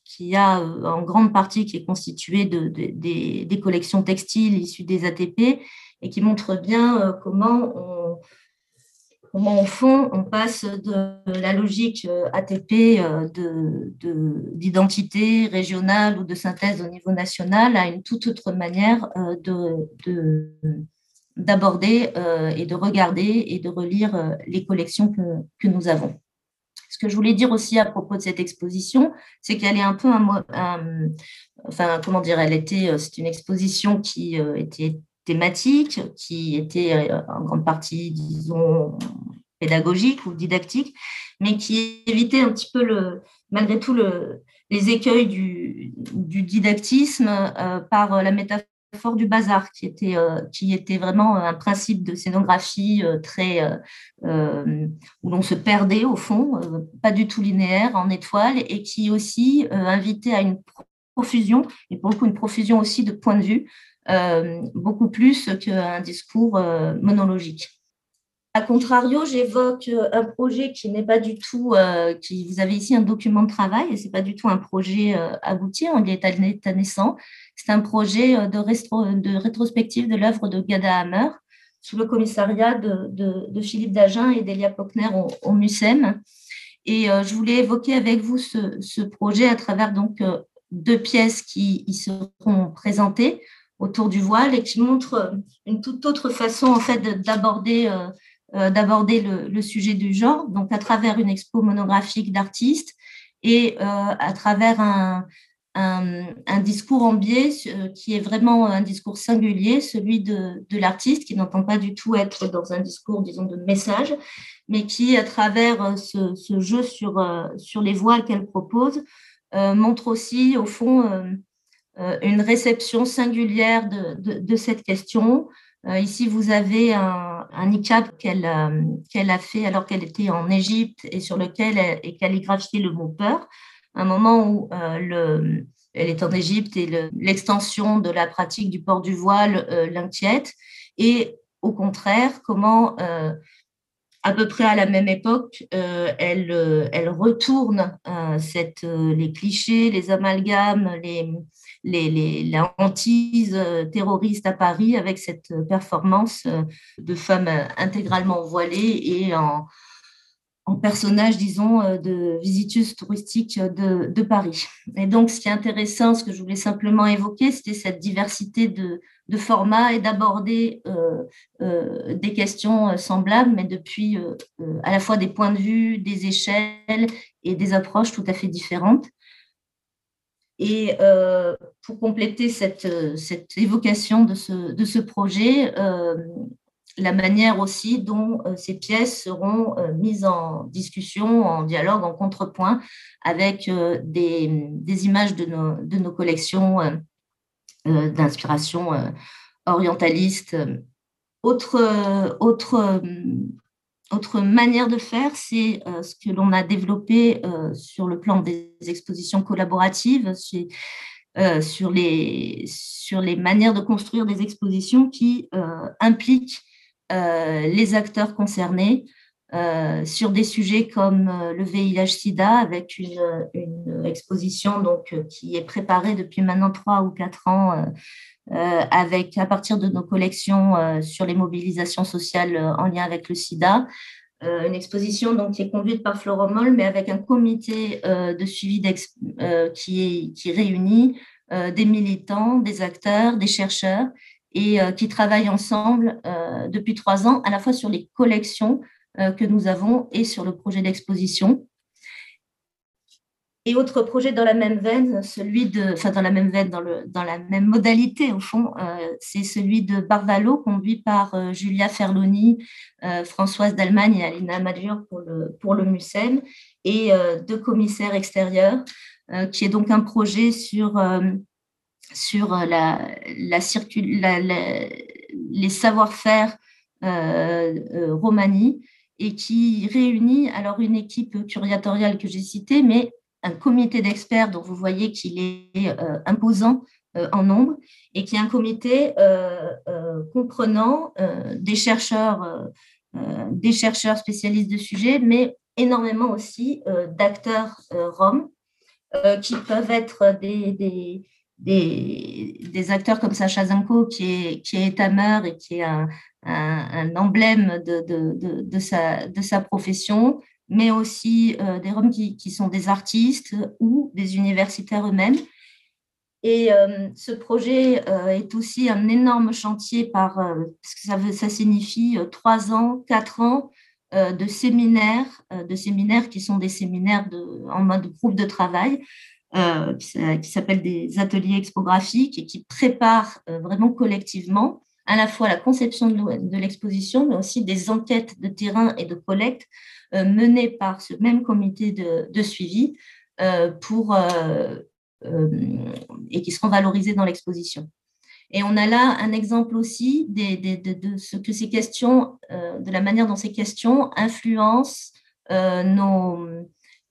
qui a en grande partie qui est constitué de, des, des, collections textiles issues des ATP et qui montre bien comment on, comment au fond on passe de la logique euh, ATP euh, d'identité de, régionale ou de synthèse au niveau national à une toute autre manière euh, de, d'aborder et de regarder et de relire les collections que, que, nous avons. Ce que je voulais dire aussi à propos de cette exposition, c'est qu'elle est un peu un, enfin comment dire, elle était, c'est une exposition qui était thématique qui était euh, en grande partie, disons, pédagogique ou didactique, mais qui évitait un petit peu, le, malgré tout, le, les écueils du, didactisme euh, par la métaphore du bazar, qui était, euh, qui était vraiment un principe de scénographie très où l'on se perdait au fond, pas du tout linéaire, en étoile, et qui aussi invitait à une profusion, et pour le coup une profusion aussi de points de vue, beaucoup plus qu'un discours euh, monologique. A contrario, j'évoque un projet qui n'est pas du tout, euh, qui vous avez ici un document de travail et c'est pas du tout un projet abouti, on est à naissant. C'est un projet de, rétrospective de l'œuvre de Gada Hammer sous le commissariat de, Philippe Dagen et d'Elia Pockner au, au, MUSEM. Et je voulais évoquer avec vous ce, ce projet à travers donc deux pièces qui y seront présentées autour du voile et qui montre une toute autre façon en fait d'aborder euh, euh, d'aborder le, sujet du genre, donc à travers une expo monographique d'artistes et euh, à travers un, un, discours en biais qui est vraiment un discours singulier, celui de, de l'artiste, qui n'entend pas du tout être dans un discours, disons, de message, mais qui, à travers ce, ce jeu sur, sur les voiles qu'elle propose, montre aussi, au fond, euh, une réception singulière de, cette question. Euh, ici, vous avez un, un qu'elle euh, qu'elle a fait alors qu'elle était en Égypte et sur lequel est calligraphié le mot peur. Un moment où le, elle est en Égypte et l'extension de la pratique du port du voile l'inquiète. Et au contraire, comment à peu près à la même époque, elle, elle retourne les clichés, les amalgames, les, les, les, la hantise euh, terroriste à Paris avec cette performance euh, de femmes euh, intégralement voilées et en, en personnage, disons, de visiteuse touristique de, Paris. Et donc, ce qui est intéressant, ce que je voulais simplement évoquer, c'était cette diversité de, formats et d'aborder euh, des questions semblables, mais depuis à la fois des points de vue, des échelles et des approches tout à fait différentes. Et pour compléter cette, cette, évocation de ce, de ce projet, la manière aussi dont ces pièces seront mises en discussion, en dialogue, en contrepoint avec des, des, images de nos, de nos collections d'inspiration orientaliste. Autre, autre autre manière de faire, c'est euh, ce que l'on a développé euh, sur le plan des expositions collaboratives, euh, sur, les, manières de construire des expositions qui impliquent les acteurs concernés sur des sujets comme le VIH-Sida, avec une, une, exposition donc, qui est préparée depuis maintenant trois ou quatre ans avec à partir de nos collections euh, sur les mobilisations sociales euh, en lien avec le SIDA. une exposition donc, qui est conduite par Floromol, mais avec un comité de suivi qui, est, qui réunit des militants, des acteurs, des chercheurs, et qui travaillent ensemble depuis trois ans, à la fois sur les collections que nous avons et sur le projet d'exposition. Et autre projet dans la même veine, celui de, enfin dans la même veine, dans, le, dans la même modalité au fond, euh, c'est celui de Barvalo, conduit par euh, Julia Ferloni, euh, Françoise d'Allemagne et Alina Madure pour le, pour le MUSEM, et deux commissaires extérieurs, qui est donc un projet sur, sur la, la, les savoir-faire romani et qui réunit alors une équipe curatoriale que j'ai citée, mais un comité d'experts dont vous voyez qu'il est euh, imposant euh, en nombre et qui est un comité euh, comprenant des chercheurs, des chercheurs spécialistes de sujets, mais énormément aussi d'acteurs roms qui peuvent être des, des des, acteurs comme Sacha Zanko, qui est, qui est et qui est un, un, emblème de, de, de, sa, de sa profession, mais aussi euh, des Roms qui, sont des artistes ou des universitaires eux-mêmes. Et euh, ce projet euh, est aussi un énorme chantier par, parce que ça, veut, ça signifie trois ans, quatre ans de séminaires, de séminaires qui sont des séminaires de, en mode groupe de travail, qui, qui s'appellent des ateliers expographiques et qui préparent vraiment collectivement à la fois la conception de l'exposition, mais aussi des enquêtes de terrain et de collecte euh, menées par ce même comité de, suivi euh, pour, euh, et qui seront valorisées dans l'exposition. Et on a là un exemple aussi de, ce que ces questions, de la manière dont ces questions influencent nos,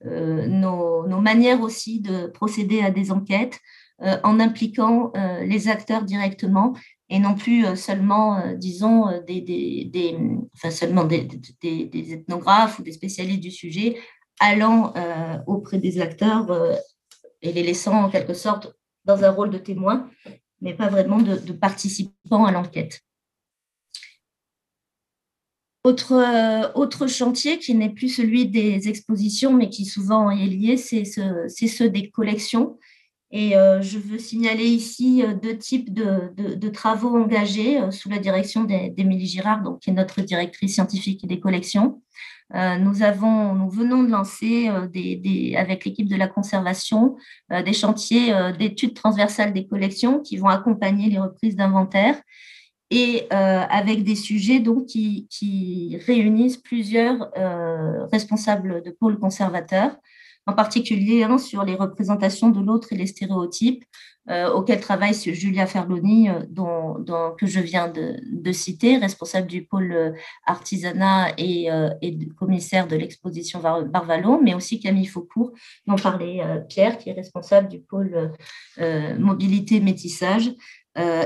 nos, nos, manières aussi de procéder à des enquêtes en impliquant les acteurs directement et non plus euh, seulement, euh, disons, euh, des, des, enfin seulement des, ethnographes ou des spécialistes du sujet allant auprès des acteurs et les laissant en quelque sorte dans un rôle de témoin, mais pas vraiment de, participants à l'enquête. Autre, autre, chantier qui n'est plus celui des expositions, mais qui souvent est lié, c'est ce, ceux des collections. Et euh, je veux signaler ici euh, deux types de, travaux engagés euh, sous la direction d'Émilie Girard, donc, qui est notre directrice scientifique des collections. nous, avons, nous venons de lancer avec l'équipe de la conservation des chantiers d'études transversales des collections qui vont accompagner les reprises d'inventaire et avec des sujets donc, qui réunissent plusieurs responsables de pôles conservateurs en particulier hein, sur les représentations de l'autre et les stéréotypes, euh, travaille Julia Ferloni, euh, dont, que je viens de, citer, responsable du pôle euh, artisanat et, commissaire de l'exposition Barvalo, mais aussi Camille Faucourt, dont parlait Pierre, qui est responsable du pôle mobilité métissage.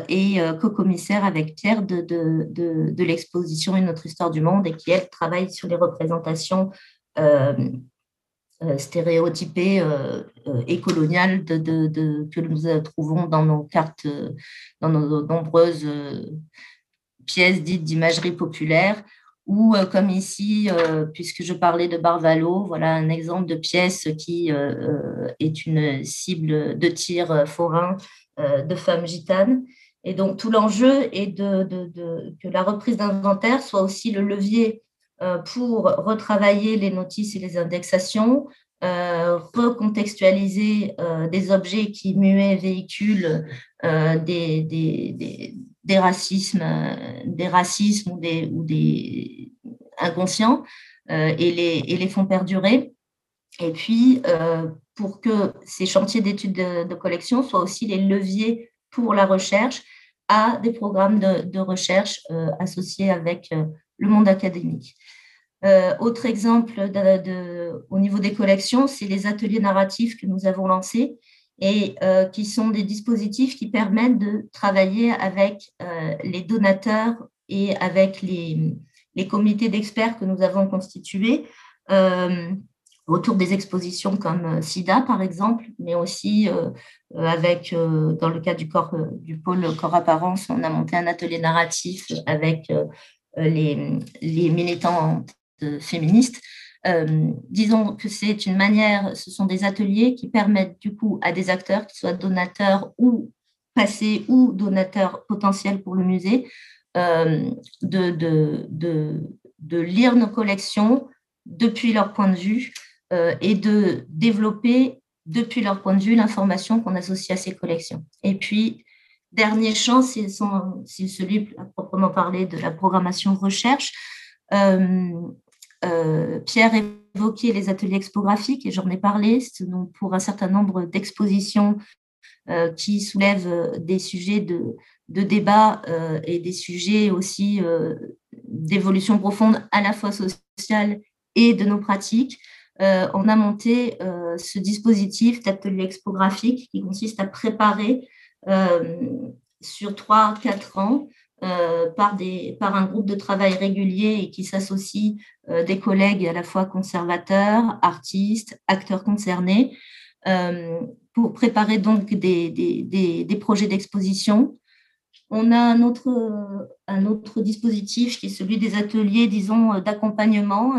et co-commissaire avec Pierre de, l'exposition Une autre histoire du monde et qui, elle, travaille sur les représentations euh, stéréotypées euh, euh, et coloniales de, que nous trouvons dans nos cartes, dans nos nombreuses pièces dites d'imagerie populaire, ou comme ici, puisque je parlais de Barvalo, voilà un exemple de pièce qui est une cible de tir forain de femmes gitanes. Et donc tout l'enjeu est de, que la reprise d'inventaire soit aussi le levier euh, pour retravailler les notices et les indexations, recontextualiser des objets qui muaient, véhiculent des, des, racismes, des racismes ou des, ou des inconscients et, les, et les font perdurer. Et puis, pour que ces chantiers d'études de, collection soient aussi les leviers pour la recherche à des programmes de, recherche associés avec le monde académique. Euh, autre exemple au niveau des collections, c'est les ateliers narratifs que nous avons lancés et euh, qui sont des dispositifs qui permettent de travailler avec euh, les donateurs et avec les, les comités d'experts que nous avons constitués autour des expositions comme SIDA, par exemple, mais aussi avec, dans le cas du, corps, du pôle corps apparence, on a monté un atelier narratif avec les, les militants féministes. Euh, disons que c'est une manière, ce sont des ateliers qui permettent du coup à des acteurs, qui soient donateurs ou passés ou donateurs potentiels pour le musée, euh, de, de, de, lire nos collections depuis leur point de vue euh, et de développer depuis leur point de vue l'information qu'on associe à ces collections. Et puis, dernier champ, c'est celui à proprement parler de la programmation recherche. Euh, Pierre évoquait les ateliers expographiques et j'en ai parlé pour un certain nombre d'expositions euh, qui soulèvent euh, des sujets de, débat et des sujets aussi d'évolution profonde à la fois sociale et de nos pratiques. on a monté ce dispositif d'atelier expographique qui consiste à préparer sur trois, quatre ans euh, par, un groupe de travail régulier et qui s'associe euh, des collègues à la fois conservateurs, artistes, acteurs concernés, euh, pour préparer donc des, projets d'exposition. On a un autre, dispositif qui est celui des ateliers, disons, d'accompagnement,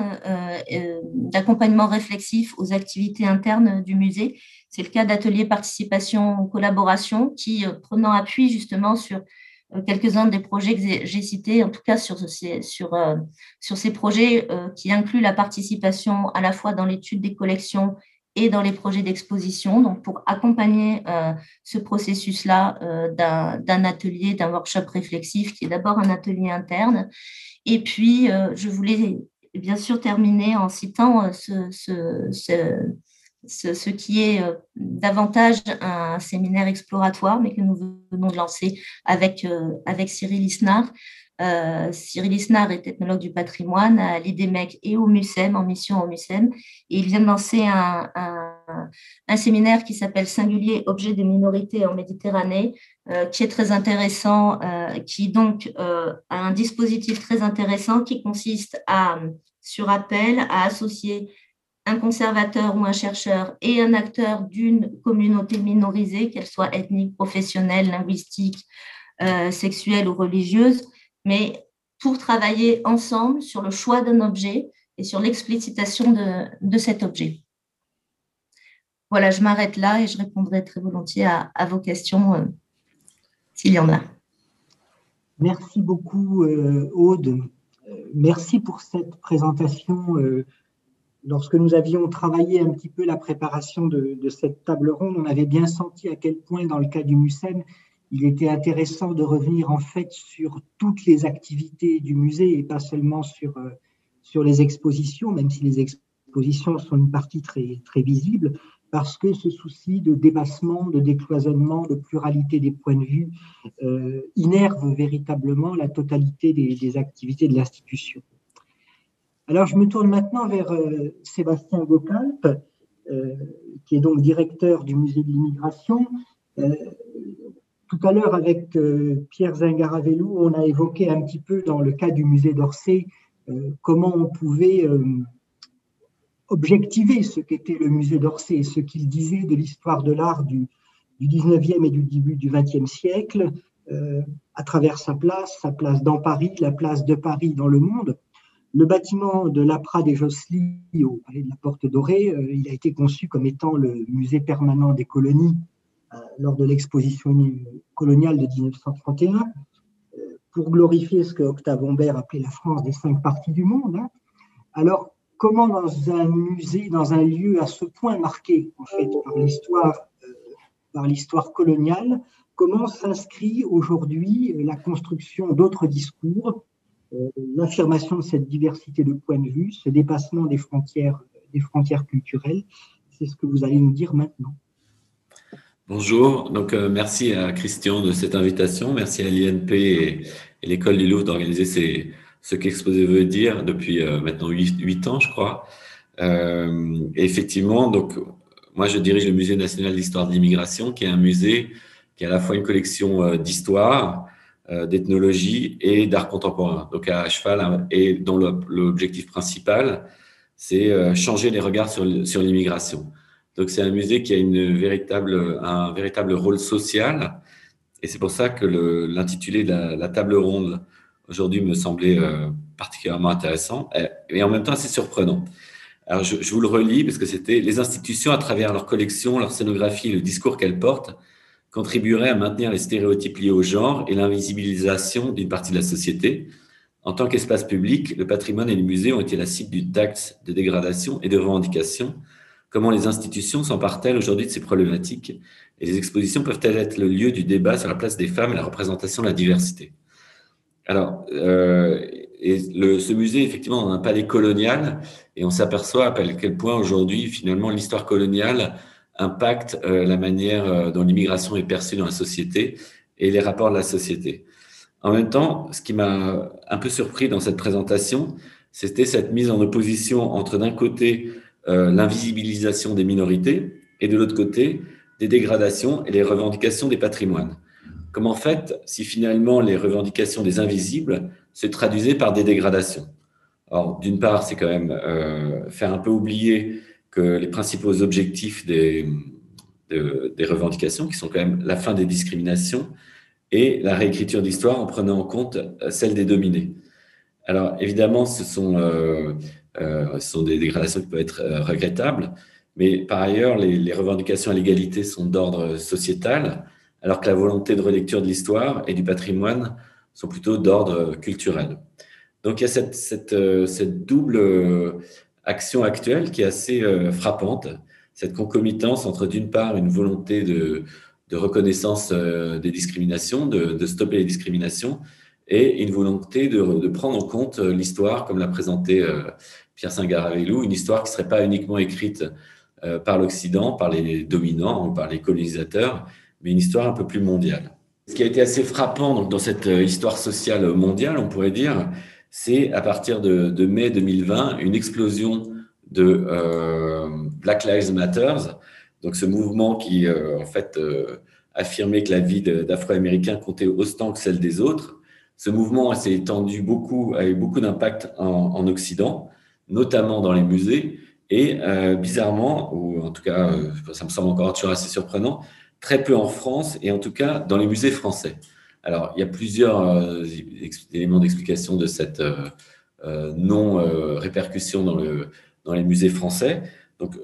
d'accompagnement réflexif aux activités internes du musée. C'est le cas d'ateliers participation collaboration qui, prenant appui justement sur quelques-uns des projets que j'ai cités, en tout cas sur sur, euh, sur ces projets euh, qui incluent la participation à la fois dans l'étude des collections et dans les projets d'exposition, donc pour accompagner ce processus-là d'un atelier, d'un workshop réflexif qui est d'abord un atelier interne. Et puis, je voulais bien sûr terminer en citant ce, qui est euh, davantage un séminaire exploratoire, mais que nous venons de lancer avec, euh, avec Cyril Isnard. Euh, Cyril Isnard est ethnologue du patrimoine à l'IDEMEC et au MUSEM, en mission au MUSEM. Et il vient de lancer un, un, séminaire qui s'appelle Singulier objet des minorités en Méditerranée, qui est très intéressant, qui donc a un dispositif très intéressant qui consiste à, sur appel, à associer un conservateur ou un chercheur et un acteur d'une communauté minorisée, qu'elle soit ethnique, professionnelle, linguistique, euh, sexuelle ou religieuse, mais pour travailler ensemble sur le choix d'un objet et sur l'explicitation de, cet objet. Voilà, je m'arrête là et je répondrai très volontiers à, vos questions euh, s'il y en a. Merci beaucoup, euh, Aude. Merci pour cette présentation lorsque nous avions travaillé un petit peu la préparation de, cette table ronde, on avait bien senti à quel point, dans le cas du MUSEM, il était intéressant de revenir en fait sur toutes les activités du musée et pas seulement sur, euh, sur les expositions, même si les expositions sont une partie très, très visible, parce que ce souci de dépassement, de décloisonnement, de pluralité des points de vue euh, innerve véritablement la totalité des activités de l'institution. Alors, je me tourne maintenant vers euh, Sébastien Gocalp, euh, qui est donc directeur du musée de l'immigration. Euh, tout à l'heure, avec Pierre Zingaravelou, on a évoqué un petit peu dans le cas du musée d'Orsay comment on pouvait objectiver ce qu'était le musée d'Orsay, ce qu'il disait de l'histoire de l'art du, du 19e et du début du 20e siècle, à travers sa place, sa place dans Paris, la place de Paris dans le monde. Le bâtiment de l'APRA des Josselys au palais de la Porte Dorée, euh, il a été conçu comme étant le musée permanent des colonies euh, lors de l'exposition coloniale de 1931, euh, pour glorifier ce que Octave Humbert appelait la France des cinq parties du monde. Hein. Alors, comment dans un musée, dans un lieu à ce point marqué en fait par l'histoire, coloniale, comment s'inscrit aujourd'hui la construction d'autres discours, l'affirmation de cette diversité de points de vue, ce dépassement des frontières, des frontières culturelles. C'est ce que vous allez nous dire maintenant. Bonjour, donc euh, merci à Christian de cette invitation, merci à l'INP et, l'école du Louvre d'organiser ce qu'exposé veut dire depuis euh, maintenant huit ans, je crois. Euh, effectivement, donc moi je dirige le Musée national d'histoire de l'immigration, qui est un musée qui a à la fois une collection euh, d'histoire, euh, d'ethnologie et d'art contemporain, donc à cheval hein, et dont l'objectif principal, c'est changer les regards sur, sur l'immigration. Donc c'est un musée qui a une véritable, un véritable rôle social. Et c'est pour ça que l'intitulé de la, table ronde aujourd'hui me semblait euh, particulièrement intéressant et, en même temps assez surprenant. Alors je, je vous le relis parce que c'était les institutions à travers leur collection, leur scénographie, le discours qu'elles portent contribueraient à maintenir les stéréotypes liés au genre et l'invisibilisation d'une partie de la société. En tant qu'espace public, le patrimoine et les musées ont été la cible du taxe de dégradation et de revendication. Comment les institutions s'emparent-elles aujourd'hui de ces problématiques? Et les expositions peuvent-elles être le lieu du débat sur la place des femmes et la représentation de la diversité? Alors, euh, ce musée, effectivement, a un palais colonial et on s'aperçoit à quel point aujourd'hui, finalement, l'histoire coloniale impacte euh, la manière euh, dont l'immigration est perçue dans la société et les rapports de la société. En même temps, ce qui m'a un peu surpris dans cette présentation, c'était cette mise en opposition entre d'un côté euh, l'invisibilisation des minorités et de l'autre côté, des dégradations et les revendications des patrimoines. Comme en fait, si finalement les revendications des invisibles se traduisaient par des dégradations. Or, d'une part, c'est quand même euh, faire un peu oublier que les principaux objectifs des, des revendications, qui sont quand même la fin des discriminations et la réécriture d'histoire en prenant en compte euh, celle des dominés. Alors, évidemment, ce sont euh, ce sont des dégradations qui peuvent être euh, regrettables. Mais par ailleurs, les, revendications à l'égalité sont d'ordre sociétal, alors que la volonté de relecture de l'histoire et du patrimoine sont plutôt d'ordre culturel. Donc il y a cette, euh, cette, double action actuelle qui est assez frappante, cette concomitance entre d'une part une volonté de, reconnaissance des discriminations, de, stopper les discriminations, et une volonté de, prendre en compte l'histoire comme l'a présenté Pierre Saint-Garavelou, une histoire qui ne serait pas uniquement écrite euh, par l'Occident, par les dominants par les colonisateurs, mais une histoire un peu plus mondiale. Ce qui a été assez frappant dans cette euh, histoire sociale mondiale, on pourrait dire, c'est à partir de, mai 2020 une explosion de euh, Black Lives Matter, donc ce mouvement qui en fait affirmait que la vie d'Afro-Américains comptait autant que celle des autres. Ce mouvement s'est étendu beaucoup, a eu beaucoup d'impact en, en, Occident notamment dans les musées, et euh, bizarrement, ou en tout cas, euh, ça me semble encore assez surprenant, très peu en France, et en tout cas dans les musées français. Alors, il y a plusieurs euh, éléments d'explication de cette non-répercussion dans, le, dans les musées français. Donc,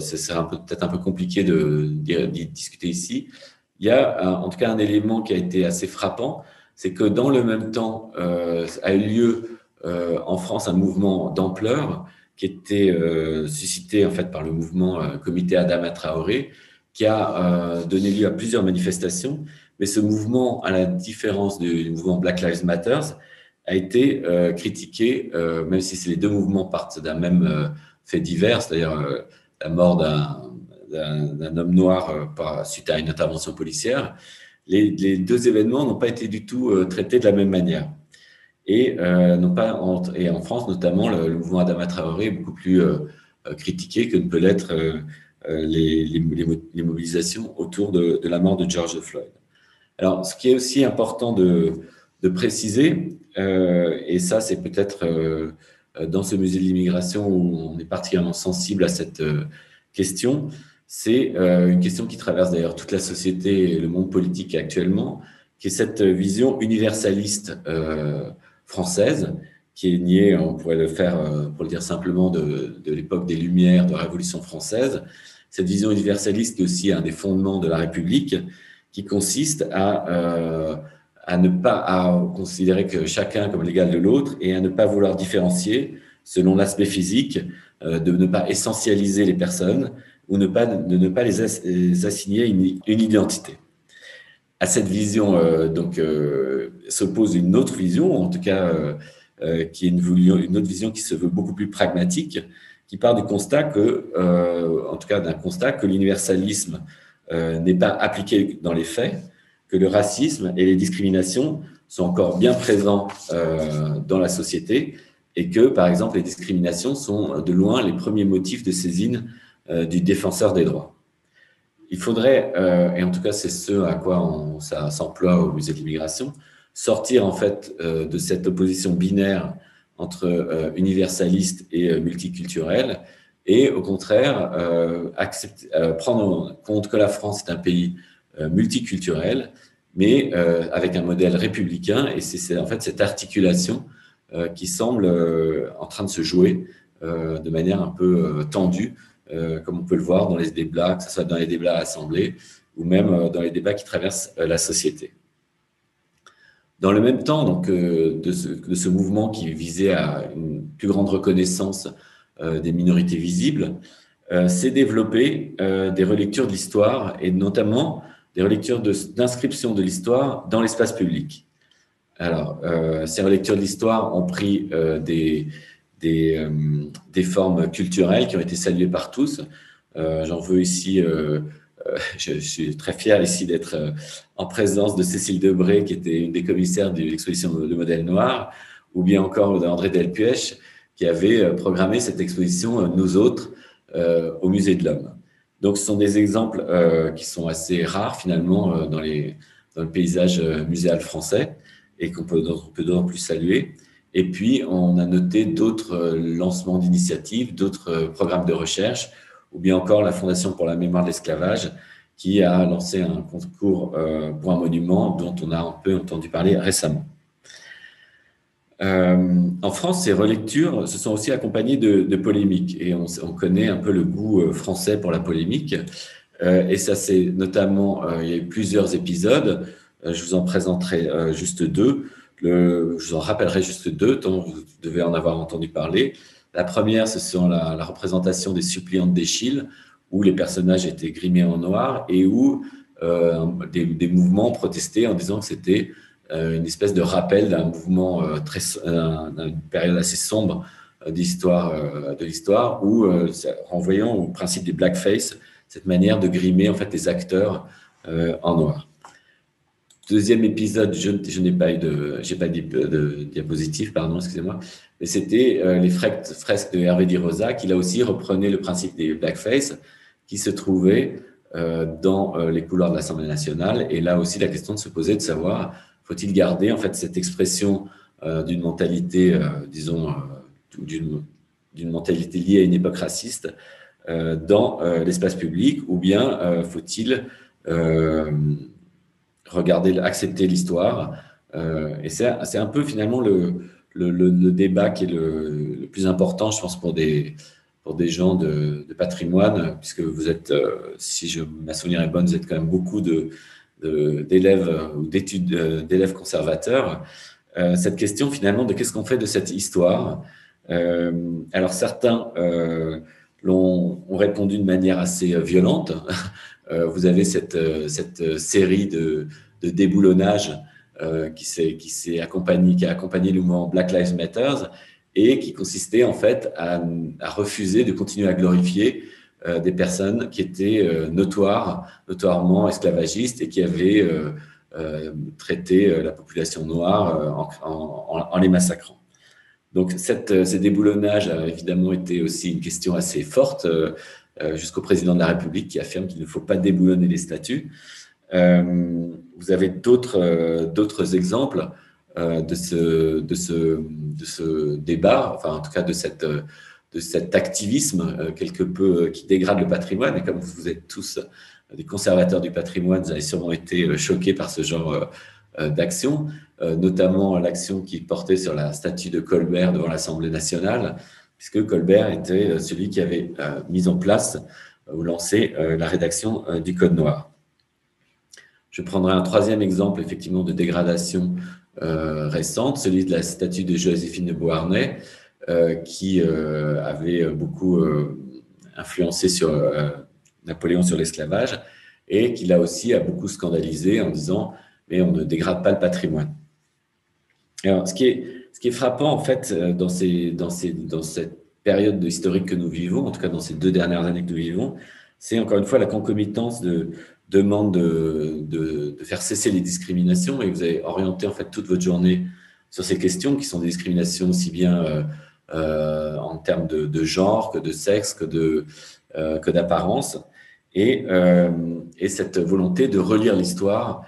c'est peut-être un peu compliqué de, discuter ici. Il y a en tout cas un élément qui a été assez frappant, c'est que dans le même temps a eu lieu euh, en France un mouvement d'ampleur qui était euh, suscité en fait par le mouvement euh, Comité Adama Traoré, qui a donné lieu à plusieurs manifestations. Mais ce mouvement, à la différence du mouvement Black Lives Matter, a été critiqué, même si les deux mouvements partent d'un même fait divers, c'est-à-dire la mort d'un homme noir suite à une intervention policière. Les, deux événements n'ont pas été du tout traités de la même manière. Et, euh, non pas en, et en France, notamment, le, mouvement Adama Traoré est beaucoup plus euh, euh, critiqué que ne peut l'être les, mobilisations autour de, la mort de George Floyd. Alors, ce qui est aussi important de, préciser, et ça, c'est peut-être dans ce musée de l'immigration où on est particulièrement sensible à cette question, c'est une question qui traverse d'ailleurs toute la société et le monde politique actuellement, qui est cette vision universaliste euh, française, qui est niée, on pourrait le faire, euh, pour le dire simplement, de l'époque des Lumières, de la Révolution française. Cette vision universaliste est aussi un des fondements de la République, qui consiste à, euh, à ne pas à considérer que chacun comme l'égal de l'autre et à ne pas vouloir différencier selon l'aspect physique, de ne pas essentialiser les personnes ou ne pas, de ne pas les, assigner une, identité. À cette vision, donc, s'oppose une autre vision, en tout cas, qui est une, une, autre vision qui se veut beaucoup plus pragmatique, qui part du constat que, en tout cas, d'un constat que l'universalisme n'est pas appliqué dans les faits, que le racisme et les discriminations sont encore bien présents euh, dans la société et que, par exemple, les discriminations sont de loin les premiers motifs de saisine euh, du défenseur des droits. Il faudrait, euh, et en tout cas c'est ce à quoi on, ça s'emploie au musée de l'immigration, sortir en fait de cette opposition binaire entre universaliste et multiculturel et au contraire accepter, prendre en compte que la France est un pays euh, multiculturel, mais euh, avec un modèle républicain. Et c'est en fait cette articulation euh, qui semble en train de se jouer de manière un peu tendue, comme on peut le voir dans les débats, que ce soit dans les débats à l'Assemblée ou même dans les débats qui traversent la société. Dans le même temps, donc, de, ce, mouvement qui visait à une plus grande reconnaissance des minorités visibles, s'est développé des relectures de l'histoire et notamment des relectures d'inscription de, l'histoire dans l'espace public. Alors, euh, ces relectures de l'histoire ont pris euh, des, des, euh, des, formes culturelles qui ont été saluées par tous. J'en veux ici, je, suis très fier ici d'être en présence de Cécile Debré, qui était une des commissaires de l'exposition de modèles noirs, ou bien encore d'André Delpuech, qui avait programmé cette exposition Nous autres au Musée de l'Homme. Donc, ce sont des exemples euh, qui sont assez rares finalement euh, dans, les, dans, le paysage euh, muséal français et qu'on peut, peut d'autant plus saluer. Et puis, on a noté d'autres lancements d'initiatives, d'autres programmes de recherche, ou bien encore la Fondation pour la mémoire de l'esclavage, qui a lancé un concours pour un monument dont on a un peu entendu parler récemment. Euh, en France, ces relectures se sont aussi accompagnées de, polémiques et on, connaît un peu le goût euh, français pour la polémique. Euh, et ça, c'est notamment, il y a eu plusieurs épisodes. je vous en présenterai juste deux. Je vous en rappellerai juste deux, tant vous devez en avoir entendu parler. La première, ce sont la, représentation des suppliantes d'Échille, où les personnages étaient grimés en noir et où des, mouvements protestaient en disant que c'était une espèce de rappel d'un mouvement euh, très, d'une période assez sombre euh, d'histoire, de l'histoire, où renvoyant au principe des blackface, cette manière de grimer en fait les acteurs en noir. Deuxième épisode, je, je n'ai pas eu de, j'ai pas de, de, diapositive, pardon, excusez-moi, mais c'était les fresques de Hervé Di Rosa qui là aussi reprenait le principe des blackface qui se trouvait dans les couloirs de l'Assemblée nationale. Et là aussi, la question de se poser de savoir faut-il garder en fait cette expression euh, d'une mentalité, euh, disons, euh, d'une mentalité liée à une époque raciste dans l'espace public, ou bien faut-il regarder, accepter l'histoire Et c'est un peu finalement le, débat qui est le, plus important, je pense, pour des, gens de, de patrimoine, puisque vous êtes, si je, ma souvenir est bonne, vous êtes quand même beaucoup de, d'élèves euh, ou d'études euh, d'élèves conservateurs, euh, cette question finalement de qu'est-ce qu'on fait de cette histoire. alors certains l'ont ont répondu de manière assez violente. vous avez cette, cette série de, de déboulonnage qui s'est qui s'est accompagné qui a accompagné le mouvement Black Lives Matter et qui consistait en fait à, refuser de continuer à glorifier des personnes qui étaient euh, notoires, notoirement esclavagistes et qui avaient euh, traité la population noire en, les massacrant. Donc cette, ces déboulonnages a évidemment été aussi une question assez forte jusqu'au président de la République qui affirme qu'il ne faut pas déboulonner les statuts. vous avez d'autres exemples de, ce, de ce débat, enfin en tout cas de cette de cet activisme euh, quelque peu euh, qui dégrade le patrimoine. Et comme vous êtes tous euh, des conservateurs du patrimoine, vous avez sûrement été choqués par ce genre d'action, notamment l'action qui portait sur la statue de Colbert devant l'Assemblée nationale, puisque Colbert était celui qui avait mis en place ou lancé la rédaction du Code noir. Je prendrai un troisième exemple, effectivement, de dégradation récente, celui de la statue de Joséphine de Beauharnais, qui avait beaucoup influencé sur Napoléon sur l'esclavage et qui là aussi a beaucoup scandalisé en disant mais on ne dégrade pas le patrimoine. Alors, ce qui est, ce qui est frappant en fait dans, ces, dans, ces, dans cette période historique que nous vivons, en tout cas dans ces deux dernières années que nous vivons, c'est encore une fois la concomitance de demande de, de, faire cesser les discriminations et vous avez orienté en fait toute votre journée sur ces questions qui sont des discriminations aussi bien euh, euh, en termes de, genre que de sexe que de euh, que d'apparence et, et cette volonté de relire l'histoire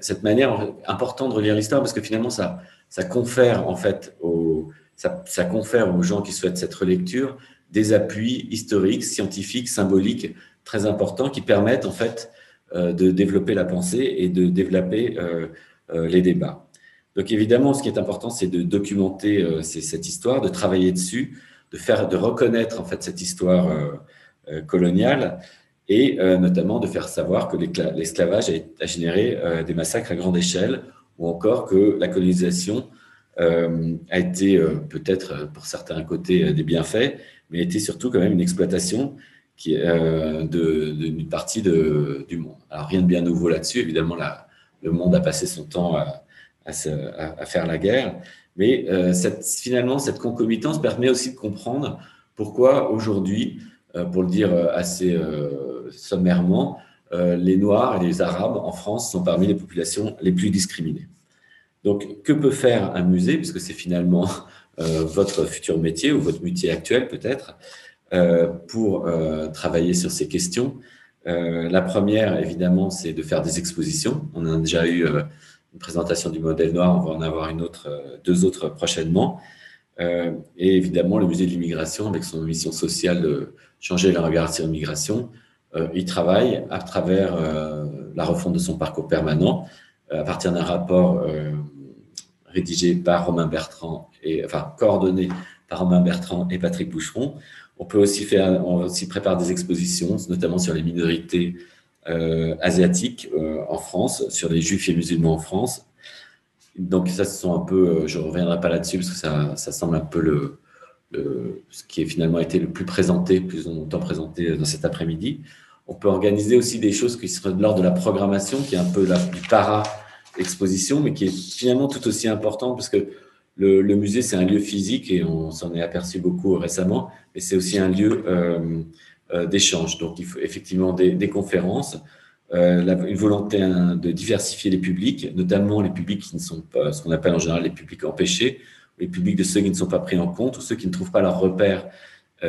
cette manière importante de relire l'histoire parce que finalement ça ça confère en fait aux ça, confère aux gens qui souhaitent cette relecture des appuis historiques, scientifiques, symboliques très importants qui permettent en fait euh, de développer la pensée et de développer euh, euh, les débats. Donc évidemment, ce qui est important, c'est de documenter cette histoire, de travailler dessus, de faire, de reconnaître en fait cette histoire coloniale et notamment de faire savoir que l'esclavage a, généré des massacres à grande échelle ou encore que la colonisation a été peut-être pour certains côtés des bienfaits, mais était surtout quand même une exploitation qui, euh, d'une partie de, du monde. Alors rien de bien nouveau là-dessus, évidemment, le monde a passé son temps à, à, faire la guerre, mais euh, finalement, cette concomitance permet aussi de comprendre pourquoi aujourd'hui, euh, pour le dire assez euh, sommairement, euh, les Noirs et les Arabes en France sont parmi les populations les plus discriminées. Donc, que peut faire un musée, puisque c'est finalement votre futur métier ou votre métier actuel peut-être, pour travailler sur ces questions? la première, évidemment, c'est de faire des expositions. On a déjà eu présentation du modèle noir, on va en avoir une autre, deux autres prochainement. et évidemment, le musée de l'immigration, avec son mission sociale de changer le regard sur l'immigration, il travaille à travers la refonte de son parcours permanent, à partir d'un rapport rédigé par Romain Bertrand et enfin coordonné par Romain Bertrand et Patrick Boucheron. On peut aussi faire, on aussi prépare des expositions, notamment sur les minorités euh, asiatiques euh, en France, sur les juifs et musulmans en France. Donc ça, ce sont un peu, euh, je ne reviendrai pas là-dessus parce que ça, ça, semble un peu le, ce qui a finalement été le plus présenté, plus longtemps présenté dans cet après-midi. On peut organiser aussi des choses qui seraient de l'ordre de la programmation, qui est un peu la, du para exposition, mais qui est finalement tout aussi importante parce que le, musée, c'est un lieu physique et on s'en est aperçu beaucoup récemment, mais c'est aussi un lieu euh, euh, d'échange. Donc, il faut effectivement des, conférences, euh, une volonté hein, de diversifier les publics, notamment les publics qui ne sont pas, ce qu'on appelle en général les publics empêchés, les publics de ceux qui ne sont pas pris en compte ou ceux qui ne trouvent pas leur repère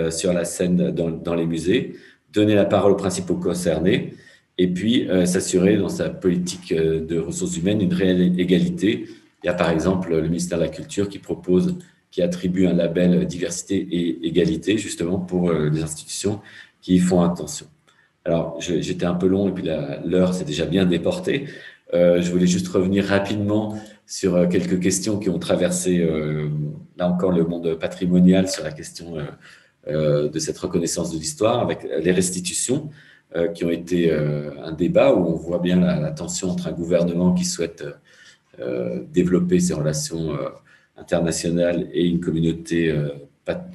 sur la scène dans, les musées, donner la parole aux principaux concernés et puis s'assurer dans sa politique de ressources humaines une réelle égalité il y a par exemple le ministère de la Culture qui propose, qui attribue un label diversité et égalité justement pour euh, les institutions qui y font attention. Alors, j'étais un peu long et puis l'heure s'est déjà bien déportée. Euh, je voulais juste revenir rapidement sur euh, quelques questions qui ont traversé, là encore, le monde patrimonial sur la question de cette reconnaissance de l'histoire avec les restitutions qui ont été un débat où on voit bien la, la tension entre un gouvernement qui souhaite euh, développer ses relations euh, internationales et une communauté euh,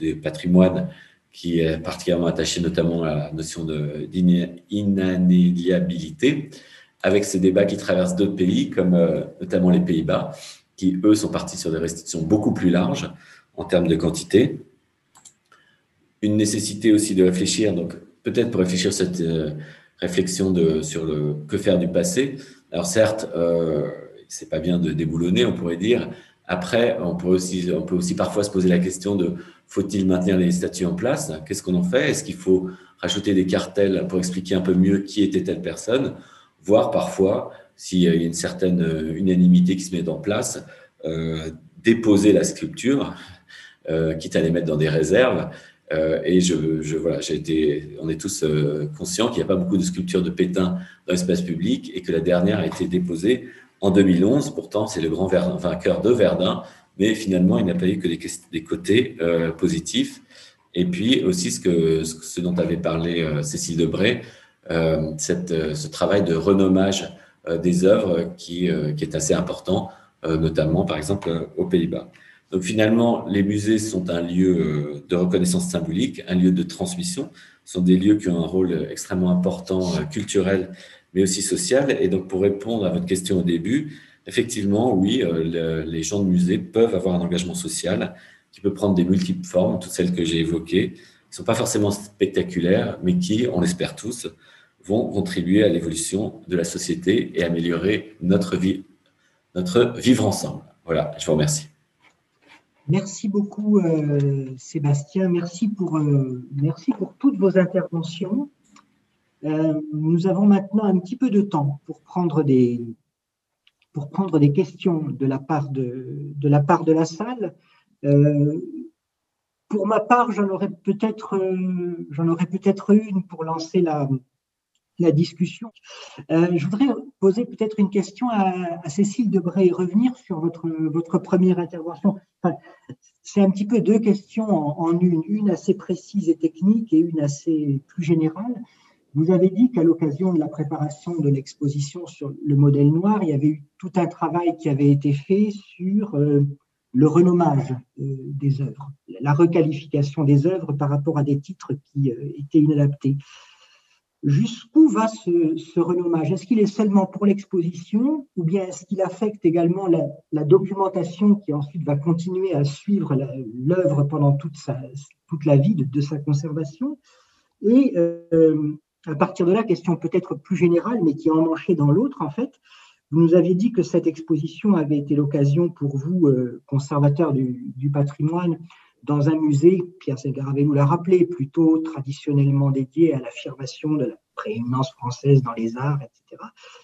de patrimoine qui est particulièrement attachée notamment à la notion d'inaliabilité, avec ces débats qui traversent d'autres pays, comme notamment les Pays-Bas, qui, eux, sont partis sur des restrictions beaucoup plus larges en termes de quantité. Une nécessité aussi de réfléchir, donc peut-être pour réfléchir cette réflexion de, sur le que faire du passé. Alors certes, c'est pas bien de déboulonner, on pourrait dire. Après, on peut aussi, on peut aussi parfois se poser la question de faut-il maintenir les statuts en place? Qu'est-ce qu'on en fait? Est-ce qu'il faut rajouter des cartels pour expliquer un peu mieux qui était telle personne? Voire parfois, s'il y a une certaine euh, unanimité qui se met en place, euh, déposer la sculpture, euh, quitte à les mettre dans des réserves. et je, voilà, j'ai été, on est tous conscients qu'il n'y a pas beaucoup de sculptures de Pétain dans l'espace public et que la dernière a été déposée en 2011. Pourtant, c'est le grand vainqueur de Verdun, mais finalement, il n'a pas eu que des, côtés euh, positifs. Et puis aussi ce, dont avait parlé euh, Cécile Debray, euh, cette, ce travail de renommage des œuvres qui, qui, est assez important, notamment par exemple aux Pays-Bas. Donc finalement, les musées sont un lieu de reconnaissance symbolique, un lieu de transmission. Sont des lieux qui ont un rôle extrêmement important culturel, mais aussi social. Et donc pour répondre à votre question au début, effectivement, oui, les gens de musée peuvent avoir un engagement social qui peut prendre des multiples formes, toutes celles que j'ai évoquées, qui ne sont pas forcément spectaculaires, mais qui, on l'espère tous, vont contribuer à l'évolution de la société et améliorer notre vie, notre vivre ensemble. Voilà, je vous remercie. Merci beaucoup, euh, Sébastien. Merci pour, euh, merci pour toutes vos interventions. Euh, nous avons maintenant un petit peu de temps pour prendre des, pour prendre des questions de la part de, de, la, part de la salle. Euh, pour ma part, j'en aurais peut-être euh, j'en aurais peut-être une pour lancer la, la discussion. Je voudrais poser peut-être une question à, Cécile Debray et revenir sur votre, votre première intervention. c'est un petit peu deux questions en, une, une assez précise et technique et une assez plus générale. Vous avez dit qu'à l'occasion de la préparation de l'exposition sur le modèle noir, il y avait eu tout un travail qui avait été fait sur le renommage euh, des œuvres, la requalification des œuvres par rapport à des titres qui euh, étaient inadaptés. Jusqu'où va ce, renommage? Est-ce qu'il est seulement pour l'exposition ou bien est-ce qu'il affecte également la, documentation qui ensuite va continuer à suivre l'œuvre pendant toute, la vie de, sa conservation? Euh, à partir de là, question peut-être plus générale, mais qui est emmanchée dans l'autre, en fait, vous nous aviez dit que cette exposition avait été l'occasion pour vous, euh, conservateur du, patrimoine, dans un musée, Pierre vous l'a rappelé, plutôt traditionnellement dédié à l'affirmation de la prééminence française dans les arts, etc.,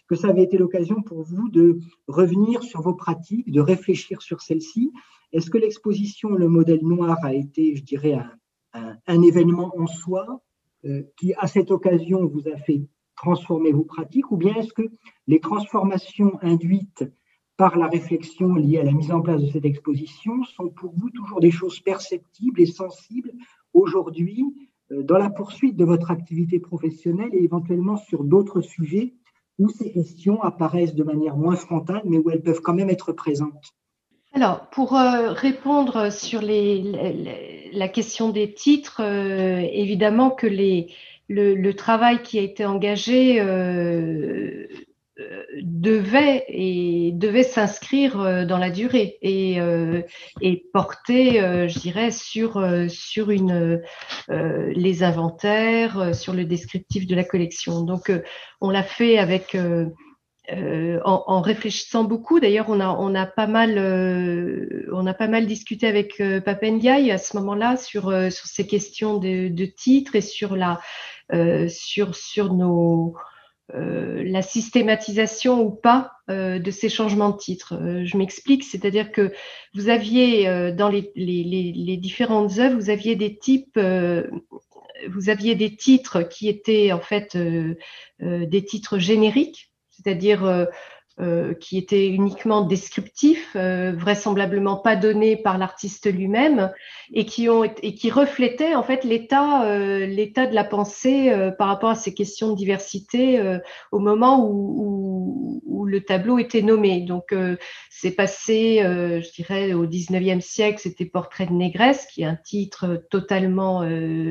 que ça avait été l'occasion pour vous de revenir sur vos pratiques, de réfléchir sur celles-ci. Est-ce que l'exposition Le modèle noir a été, je dirais, un, événement en soi qui, à cette occasion, vous a fait transformer vos pratiques ou bien est-ce que les transformations induites par la réflexion liée à la mise en place de cette exposition sont pour vous toujours des choses perceptibles et sensibles aujourd'hui euh, dans la poursuite de votre activité professionnelle et éventuellement sur d'autres sujets où ces questions apparaissent de manière moins frontale mais où elles peuvent quand même être présentes? Alors, pour euh, répondre sur les, la question des titres, euh, évidemment que les, le, travail qui a été engagé euh, euh, devait et devait s'inscrire euh, dans la durée et, et porter, je dirais, sur sur une les inventaires, sur le descriptif de la collection. Donc, on l'a fait avec en, réfléchissant beaucoup. D'ailleurs, on a, on a pas mal, discuté avec euh, à ce moment-là sur, sur ces questions de, titres et sur la, euh, sur, nos, euh, la systématisation ou pas euh, de ces changements de titre. je m'explique, c'est-à-dire que vous aviez dans les, différentes œuvres, vous aviez des types, vous aviez des titres qui étaient en fait des titres génériques, c'est-à-dire euh, qui était uniquement descriptif, euh, vraisemblablement pas donné par l'artiste lui-même, et qui ont reflétaient en fait l'état euh, de la pensée par rapport à ces questions de diversité au moment où, le tableau était nommé. Donc c'est passé, je dirais, au 19e siècle, c'était Portrait de négresse, qui est un titre totalement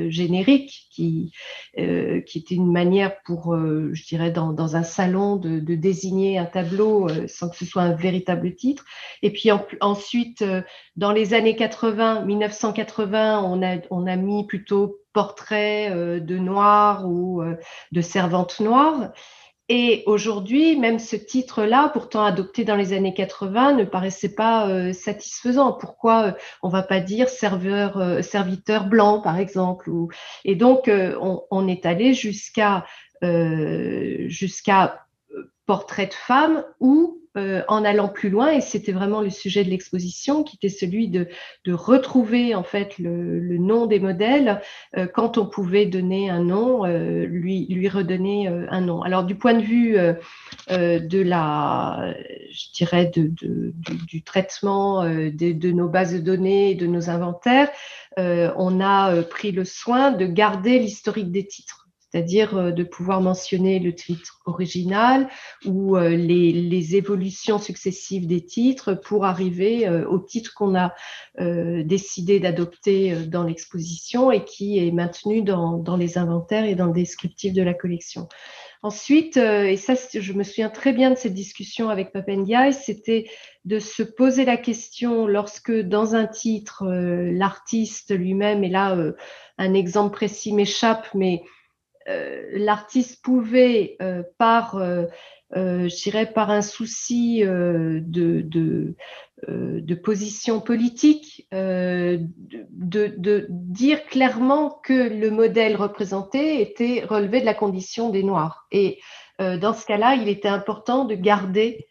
générique, qui était une manière pour, je dirais, dans, un salon de, désigner un tableau euh, sans que ce soit un véritable titre. Et puis ensuite, euh, dans les années 80, 1980, on a, on a mis plutôt portrait euh, de noir ou de servante noire. Et aujourd'hui, même ce titre-là, pourtant adopté dans les années 80, ne paraissait pas satisfaisant. Pourquoi on va pas dire serveur, serviteur blanc, par exemple. Et donc, on, on, est allé jusqu'à jusqu'à portrait de femme ou euh, en allant plus loin, et c'était vraiment le sujet de l'exposition, qui était celui de, retrouver en fait le, nom des modèles euh, quand on pouvait donner un nom, euh, lui, lui redonner un nom. Alors du point de vue de la, je dirais, du, traitement de, nos bases de données et de nos inventaires, on a pris le soin de garder l'historique des titres. C'est-à-dire de pouvoir mentionner le titre original ou les, les, évolutions successives des titres pour arriver au titre qu'on a décidé d'adopter dans l'exposition et qui est maintenu dans, dans, les inventaires et dans le descriptif de la collection. Ensuite, euh, et ça, je me souviens très bien de cette discussion avec Papendiaï, c'était de se poser la question lorsque dans un titre, euh, l'artiste lui-même, et là, euh, un exemple précis m'échappe, mais l'artiste pouvait, par euh, je dirais, par un souci euh, de, euh, position politique, de, dire clairement que le modèle représenté était relevé de la condition des Noirs. Et dans ce cas-là, il était important de garder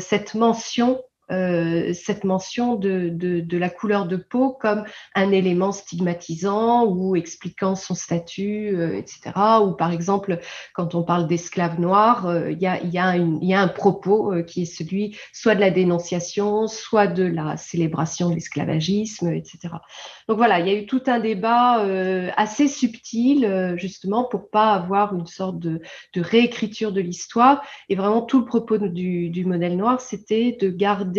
cette mention euh, cette mention de, la couleur de peau comme un élément stigmatisant ou expliquant son statut, euh, etc. Ou par exemple, quand on parle d'esclaves noirs, euh, il y, a, un propos qui est celui soit de la dénonciation, soit de la célébration de l'esclavagisme, etc. Donc voilà, il y a eu tout un débat assez subtil, justement, pour pas avoir une sorte de, réécriture de l'histoire. Et vraiment, tout le propos du modèle noir, c'était de garder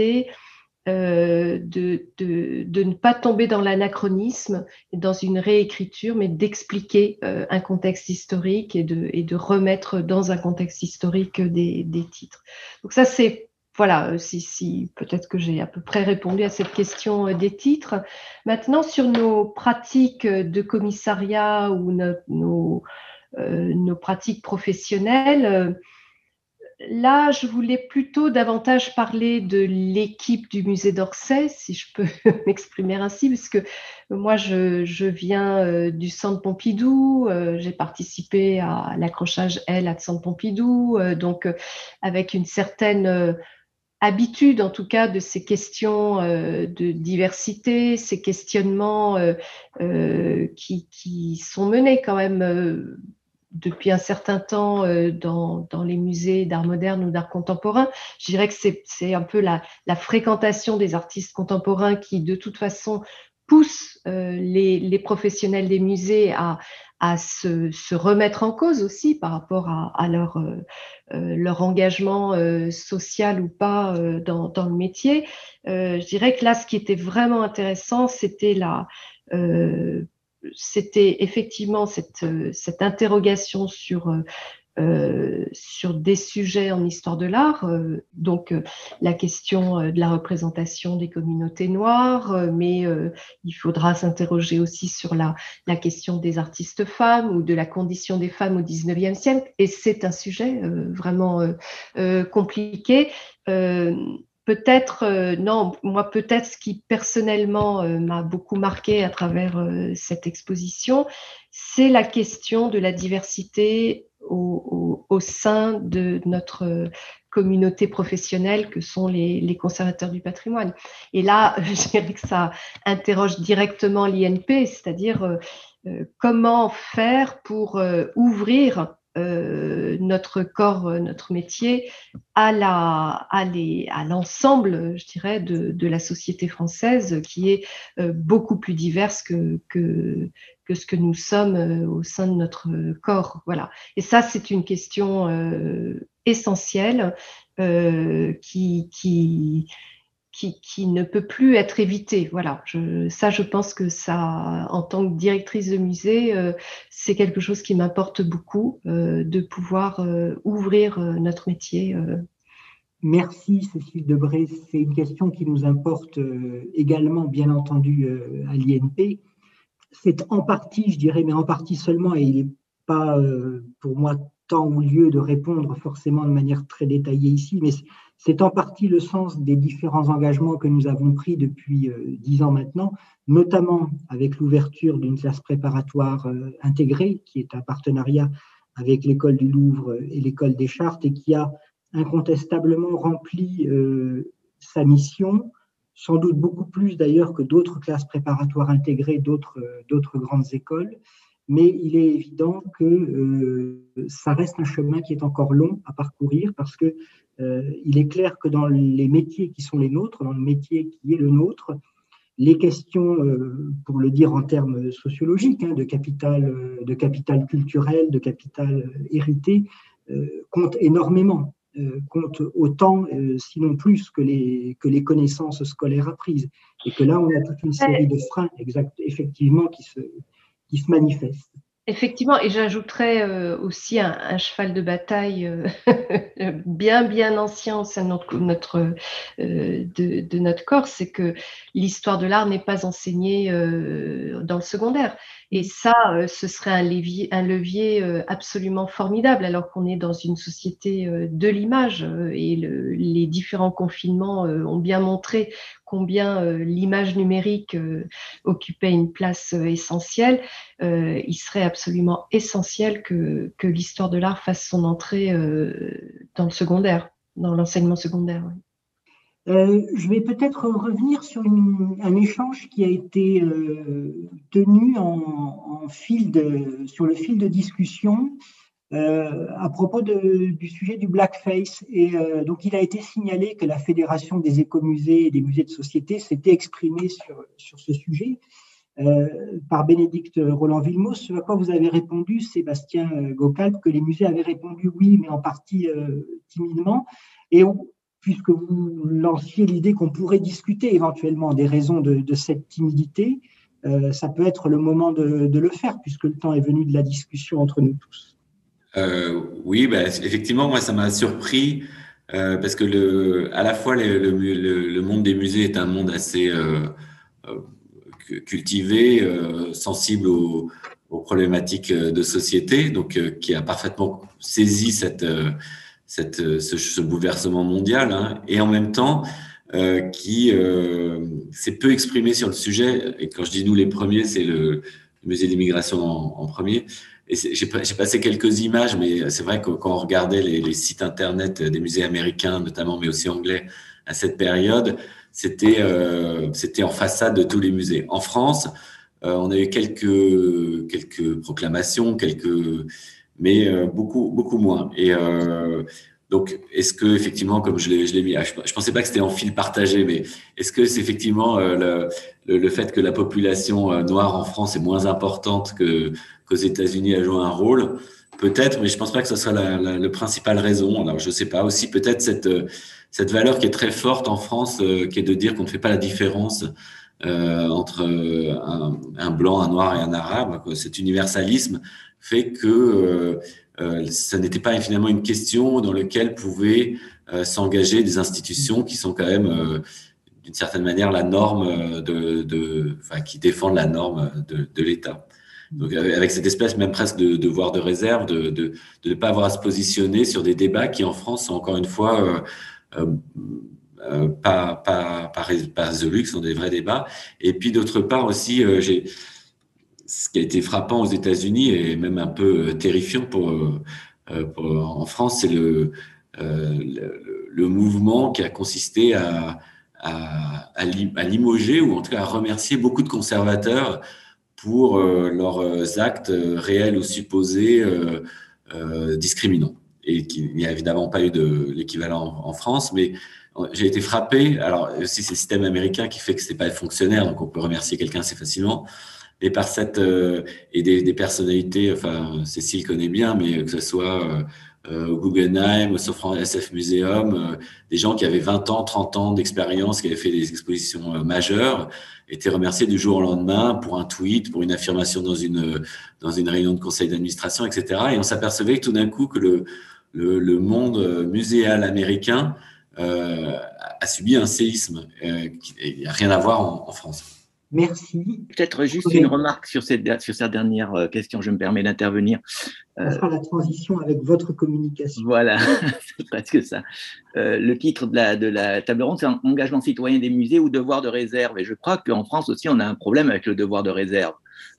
euh, de, de, ne pas tomber dans l'anachronisme dans une réécriture, mais d'expliquer euh, un contexte historique et de, et de remettre dans un contexte historique des, des titres. Donc ça, c'est voilà, si, si peut-être que j'ai à peu près répondu à cette question euh, des titres. Maintenant, sur nos pratiques de commissariat ou nos, nos pratiques professionnelles, là, je voulais plutôt davantage parler de l'équipe du musée d'Orsay, si je peux m'exprimer ainsi, parce que moi, je, viens euh, du Centre Pompidou, euh, j'ai participé à l'accrochage L à Centre Pompidou, euh, donc avec une certaine habitude, en tout cas, de ces questions de diversité, ces questionnements qui, sont menés quand même depuis un certain temps euh, dans, dans, les musées d'art moderne ou d'art contemporain. Je dirais que c'est un peu la, la, fréquentation des artistes contemporains qui, de toute façon, pousse euh, les, les, professionnels des musées à, à se, se, remettre en cause aussi par rapport à, à leur, euh, leur engagement social ou pas dans, dans, le métier. je dirais que là, ce qui était vraiment intéressant, c'était la c'était effectivement cette, euh, cette, interrogation sur, euh, euh, sur des sujets en histoire de l'art, donc la question de la représentation des communautés noires, mais il faudra s'interroger aussi sur la, la, question des artistes femmes ou de la condition des femmes au 19e siècle, et c'est un sujet vraiment compliqué peut-être, euh, non, moi peut-être ce qui personnellement euh, m'a beaucoup marqué à travers euh, cette exposition, c'est la question de la diversité au, sein de notre communauté professionnelle que sont les, conservateurs du patrimoine. Et là, je dirais que ça interroge directement l'INP, c'est-à-dire comment faire pour ouvrir euh, notre corps, euh, notre métier à la, à, l'ensemble, je dirais, de, la société française qui est euh, beaucoup plus diverse que, que, ce que nous sommes au sein de notre corps. Voilà. Et ça, c'est une question essentielle qui qui, ne peut plus être évité. Voilà, ça, je pense que ça, en tant que directrice de musée, euh, c'est quelque chose qui m'importe beaucoup euh, de pouvoir euh, ouvrir notre métier. Merci Cécile Debré. C'est une question qui nous importe également, bien entendu, à l'INP. C'est en partie, je dirais, mais en partie seulement, et il n'est pas pour moi temps ou lieu de répondre forcément de manière très détaillée ici, mais c'est en partie le sens des différents engagements que nous avons pris depuis euh, dix ans maintenant, notamment avec l'ouverture d'une classe préparatoire euh, intégrée, qui est un partenariat avec l'école du Louvre et l'école des Chartes, et qui a incontestablement rempli euh, sa mission, sans doute beaucoup plus d'ailleurs que d'autres classes préparatoires intégrées d'autres grandes écoles. Mais il est évident que ça reste un chemin qui est encore long à parcourir parce que euh, il est clair que dans les métiers qui sont les nôtres, dans le métier qui est le nôtre, les questions, pour le dire en termes sociologiques, hein, de, capital, de capital culturel, de capital hérité, comptent énormément. Euh, compte autant, euh, sinon plus, que les, que les connaissances scolaires apprises. Et que là, on a toute une série de freins, exact, effectivement, qui se, qui se manifestent. Effectivement, et j'ajouterais euh, aussi un, cheval de bataille bien bien ancien au sein de notre, de, de, notre corps, c'est que l'histoire de l'art n'est pas enseignée dans le secondaire. Et ça, euh, ce serait un levier, un levier euh, absolument formidable, alors qu'on est dans une société euh, de l'image. Et les différents confinements ont bien montré combien l'image numérique occupait une place essentielle. il serait absolument essentiel que, l'histoire de l'art fasse son entrée dans le secondaire, dans l'enseignement secondaire. Euh, je vais peut-être revenir sur un échange qui a été euh, tenu sur le fil de discussion euh, à propos du sujet du blackface. Et donc, il a été signalé que la Fédération des écomusées et des musées de société s'était exprimée sur, ce sujet par Bénédicte Roland-Villemot, ce à quoi vous avez répondu, Sébastien Gocalp, que les musées avaient répondu oui, mais en partie timidement. Et puisque vous lanciez l'idée qu'on pourrait discuter éventuellement des raisons de, cette timidité, euh, ça peut être le moment de, le faire, puisque le temps est venu de la discussion entre nous tous. Euh, oui, bah, effectivement, moi, ça m'a surpris, euh, parce que le, à la fois le, monde des musées est un monde assez cultivé, sensible aux, aux, problématiques de société, donc qui a parfaitement saisi cette cette, euh, ce, bouleversement mondial, hein, et en même temps euh, qui euh, s'est peu exprimé sur le sujet. Et quand je dis nous les premiers, c'est le, musée d'immigration en, premier. J'ai passé quelques images, mais c'est vrai que quand on regardait les, sites internet des musées américains, notamment, mais aussi anglais, à cette période, c'était euh, en façade de tous les musées. En France, euh, on a eu quelques proclamations, quelques mais euh, beaucoup, beaucoup moins. Euh, donc, est-ce que effectivement, comme je l'ai mis, ah, je, je pensais pas que c'était en fil partagé, mais est-ce que c'est effectivement euh, le, le, fait que la population noire en France est moins importante que qu'aux États-Unis a joué un rôle? Peut-être, mais je pense pas que ce soit la, la, la principale raison. Alors, je sais pas. Aussi, peut-être cette cette valeur qui est très forte en France, qui est de dire qu'on ne fait pas la différence euh, entre un, un, blanc, un noir et un arabe. Cet universalisme fait que euh, euh, ça n'était pas finalement une question dans laquelle pouvaient euh, s'engager des institutions qui sont quand même d'une certaine manière la norme de, enfin, qui défendent la norme de, l'État. Donc avec cette espèce même presque de devoir de réserve, de, de, ne pas avoir à se positionner sur des débats qui en France sont encore une fois euh, euh, pas, pas, pas, pas résolus, qui sont des vrais débats. Et puis d'autre part aussi, j'ai ce qui a été frappant aux États-Unis et même un peu euh, terrifiant euh, euh, pour en France, c'est le, mouvement qui a consisté à, à, à, limoger ou en tout cas à remercier beaucoup de conservateurs pour leurs actes réels ou supposés discriminants. Et qu'il n'y a évidemment pas eu de l'équivalent en, France, mais j'ai été frappé. Alors, aussi, c'est le système américain qui fait que c'est pas fonctionnaire, donc on peut remercier quelqu'un assez facilement et par cette euh, et des, des, personnalités, enfin Cécile connaît bien, mais que ce soit euh, euh au Guggenheim, au Sofran SF Museum, euh, des gens qui avaient 20 ans, 30 ans d'expérience, qui avaient fait des expositions majeures, étaient remerciés du jour au lendemain pour un tweet, pour une affirmation dans une dans une réunion de conseil d'administration, etc. Et on s'apercevait tout d'un coup que le, le, le monde muséal américain a subi un séisme. il n'y a rien à voir en, en France. Merci. Peut-être juste une remarque sur cette, sur cette dernière euh, question, je me permets d'intervenir. On fera la transition avec votre communication. Voilà, c'est presque ça. Euh, le titre de la, de la table ronde, c'est Engagement citoyen des musées ou devoir de réserve. Et je crois qu'en France aussi, on a un problème avec le devoir de réserve.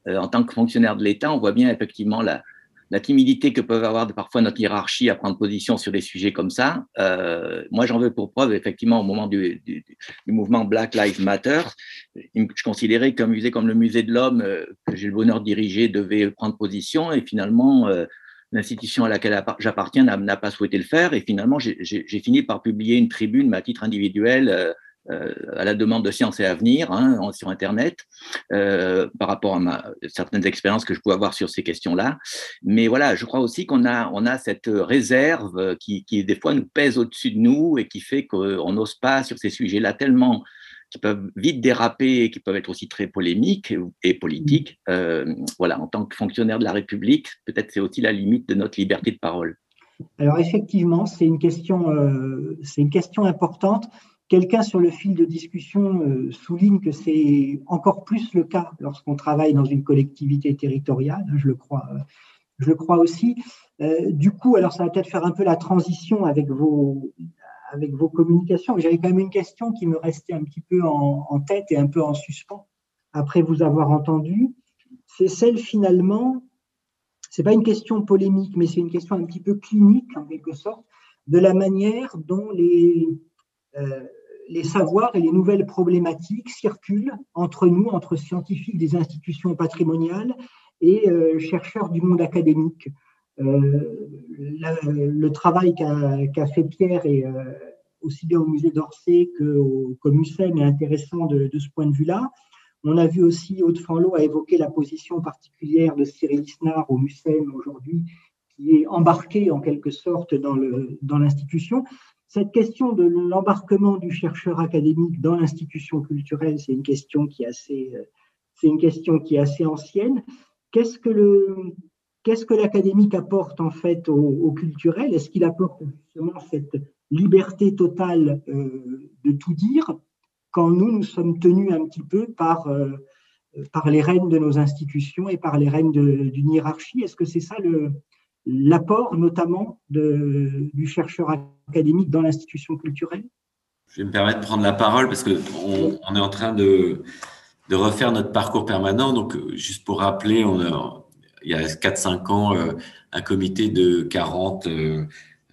Euh, en tant que fonctionnaire de l'État, on voit bien effectivement la, la timidité que peuvent avoir parfois notre hiérarchie à prendre position sur des sujets comme ça. Euh, moi, j'en veux pour preuve, effectivement, au moment du, mouvement Black Lives Matter, je considérais qu'un musée comme le Musée de l'Homme, euh, que j'ai le bonheur de diriger, devait prendre position, et finalement, euh, l'institution à laquelle j'appartiens n'a pas souhaité le faire, et finalement, j'ai fini par publier une tribune à titre individuel, euh, euh, à la demande de Sciences et Avenir hein, sur Internet, euh, par rapport à ma, certaines expériences que je pouvais avoir sur ces questions-là. Mais voilà, je crois aussi qu'on a, on a cette réserve qui, qui des fois nous pèse au-dessus de nous et qui fait qu'on n'ose pas sur ces sujets-là tellement qui peuvent vite déraper et qui peuvent être aussi très polémiques et politiques. Euh, voilà, en tant que fonctionnaire de la République, peut-être c'est aussi la limite de notre liberté de parole. Alors effectivement, c'est une question, c'est une question importante. Quelqu'un sur le fil de discussion euh, souligne que c'est encore plus le cas lorsqu'on travaille dans une collectivité territoriale, je le crois, euh, je le crois aussi. Euh, du coup, alors ça va peut-être faire un peu la transition avec vos, avec vos communications. J'avais quand même une question qui me restait un petit peu en, tête et un peu en suspens après vous avoir entendu. C'est celle finalement, c'est pas une question polémique, mais c'est une question un petit peu clinique en quelque sorte, de la manière dont les, les savoirs et les nouvelles problématiques circulent entre nous, entre scientifiques des institutions patrimoniales et euh, chercheurs du monde académique. Euh, le travail qu'a fait Pierre, euh, aussi bien au musée d'Orsay qu'au MUSEM, est intéressant de, ce point de vue-là. On a vu aussi Aude Fanlot a évoqué la position particulière de Cyril Isnard au MUSEM aujourd'hui, qui est embarqué en quelque sorte dans l'institution. Cette question de l'embarquement du chercheur académique dans l'institution culturelle, c'est une question qui est assez, euh, c'est une question qui est assez ancienne. Qu'est-ce que le, qu'est-ce que l'académique apporte en fait au, culturel? Est-ce qu'il apporte justement cette liberté totale euh, de tout dire quand nous, nous sommes tenus un petit peu par, euh, par les rênes de nos institutions et par les rênes d'une hiérarchie? Est-ce que c'est ça le, l'apport notamment du chercheur académique dans l'institution culturelle? Je vais me permettre de prendre la parole parce qu'on on est en train de, refaire notre parcours permanent. Donc, juste pour rappeler, il y a 4-5 ans, euh, un comité de 40 euh,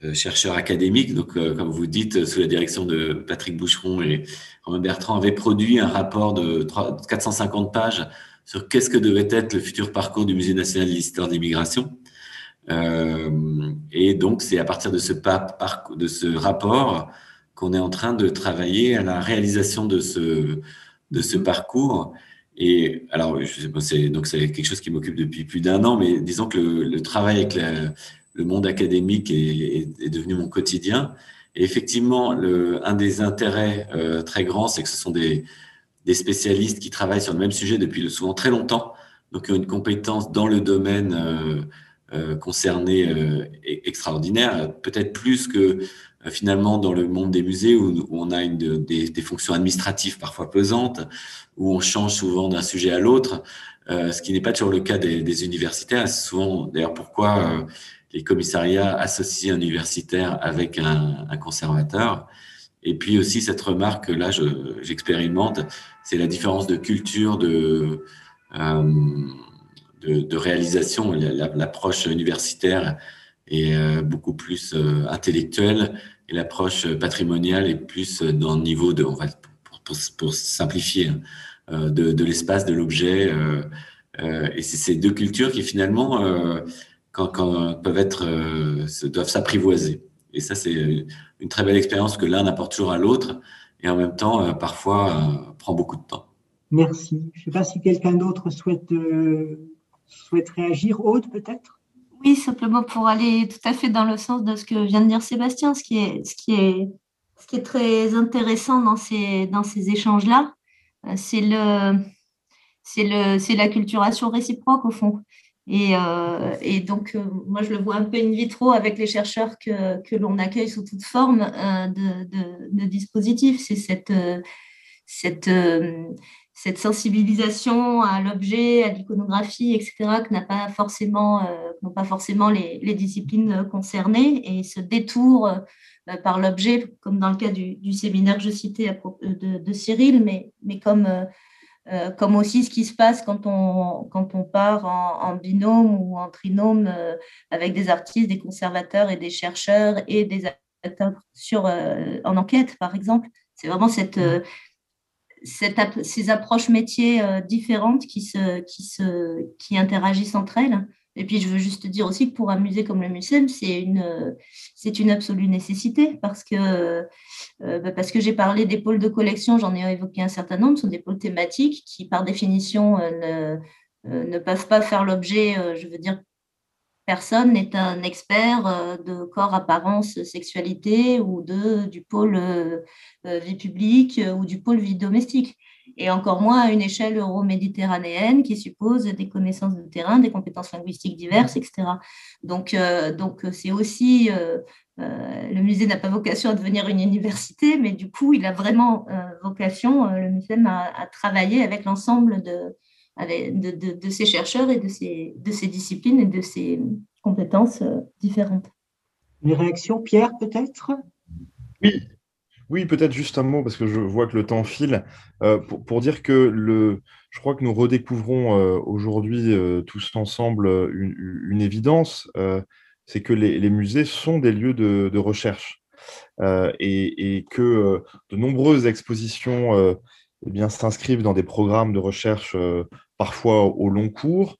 euh, chercheurs académiques, donc comme vous dites, sous la direction de Patrick Boucheron et Romain Bertrand, avait produit un rapport de 450 pages sur qu'est-ce que devait être le futur parcours du Musée national de l'histoire d'immigration. Euh, et donc, c'est à partir de ce, de ce rapport qu'on est en train de travailler à la réalisation de ce, parcours. Et alors, c'est, c'est quelque chose qui m'occupe depuis plus d'un an, mais disons que le, travail avec le monde académique est, devenu mon quotidien. Et effectivement, un des intérêts euh, très grands, c'est que ce sont des, spécialistes qui travaillent sur le même sujet depuis souvent très longtemps, donc qui ont une compétence dans le domaine euh, concernés euh, extraordinaires, peut-être plus que euh, finalement dans le monde des musées où, on a une, des, des, fonctions administratives parfois pesantes, où on change souvent d'un sujet à l'autre, ce qui n'est pas toujours le cas des, des universitaires. C'est souvent d'ailleurs pourquoi les commissariats associent un universitaire avec un, un, conservateur. Et puis aussi cette remarque, là j'expérimente, c'est la différence de culture, de... Euh, de, réalisation. L'approche universitaire est euh, beaucoup plus euh, intellectuelle et l'approche patrimoniale est plus dans le niveau de, on va, pour, simplifier, hein, de, de l'espace, de l'objet. Euh, et c'est ces deux cultures qui finalement, peuvent être, doivent s'apprivoiser. Et ça, c'est une très belle expérience que l'un apporte toujours à l'autre et en même temps, parfois, prend beaucoup de temps. Merci. Je ne sais pas si quelqu'un d'autre souhaite souhaite réagir, Aude, peut-être? Oui, simplement pour aller tout à fait dans le sens de ce que vient de dire Sébastien, ce qui est, ce qui est, ce qui est très intéressant dans ces, dans ces échanges-là, euh, c'est le, c'est le, c'est la culturation réciproque au fond. Et, euh, et, donc, euh, moi, je le vois un peu in vitro avec les chercheurs que, que l'on accueille sous toute forme de, de, de, dispositifs. C'est cette, cette, cette sensibilisation à l'objet, à l'iconographie, etc., que n'a pas forcément, euh, n'ont pas forcément les, les, disciplines concernées, et ce détour euh, par l'objet, comme dans le cas du, du, séminaire que je citais à de, de Cyril, mais, mais comme, euh, comme aussi ce qui se passe quand on, quand on part en, en binôme ou en trinôme avec des artistes, des conservateurs et des chercheurs et des acteurs sur, en enquête, par exemple. C'est vraiment cette ces approches métiers euh, différentes qui, se, qui, se, qui interagissent entre elles. Et puis, je veux juste dire aussi que pour un musée comme le MUSEM, c'est une, c'est une absolue nécessité parce que, euh, bah, parce que j'ai parlé des pôles de collection, j'en ai évoqué un certain nombre, ce sont des pôles thématiques qui, par définition, ne, ne peuvent pas faire l'objet, je veux dire, personne n'est un expert de corps, apparence, sexualité ou de, du pôle vie publique ou du pôle vie domestique et encore moins à une échelle euro-méditerranéenne qui suppose des connaissances de terrain, des compétences linguistiques diverses, etc. Donc, euh, donc c'est aussi, euh, euh, le musée n'a pas vocation à devenir une université, mais du coup, il a vraiment vocation, le musée, à, travailler avec l'ensemble de, de, de, ses chercheurs et de ses, de ses disciplines et de ses compétences différentes. Les réactions, Pierre, peut-être? Oui, oui, peut-être juste un mot, parce que je vois que le temps file, euh, pour, dire que le, je crois que nous redécouvrons euh, aujourd'hui euh, tous ensemble une, évidence, c'est que les, musées sont des lieux de, recherche. Et, que de nombreuses expositions eh bien, s'inscrivent dans des programmes de recherche parfois au long cours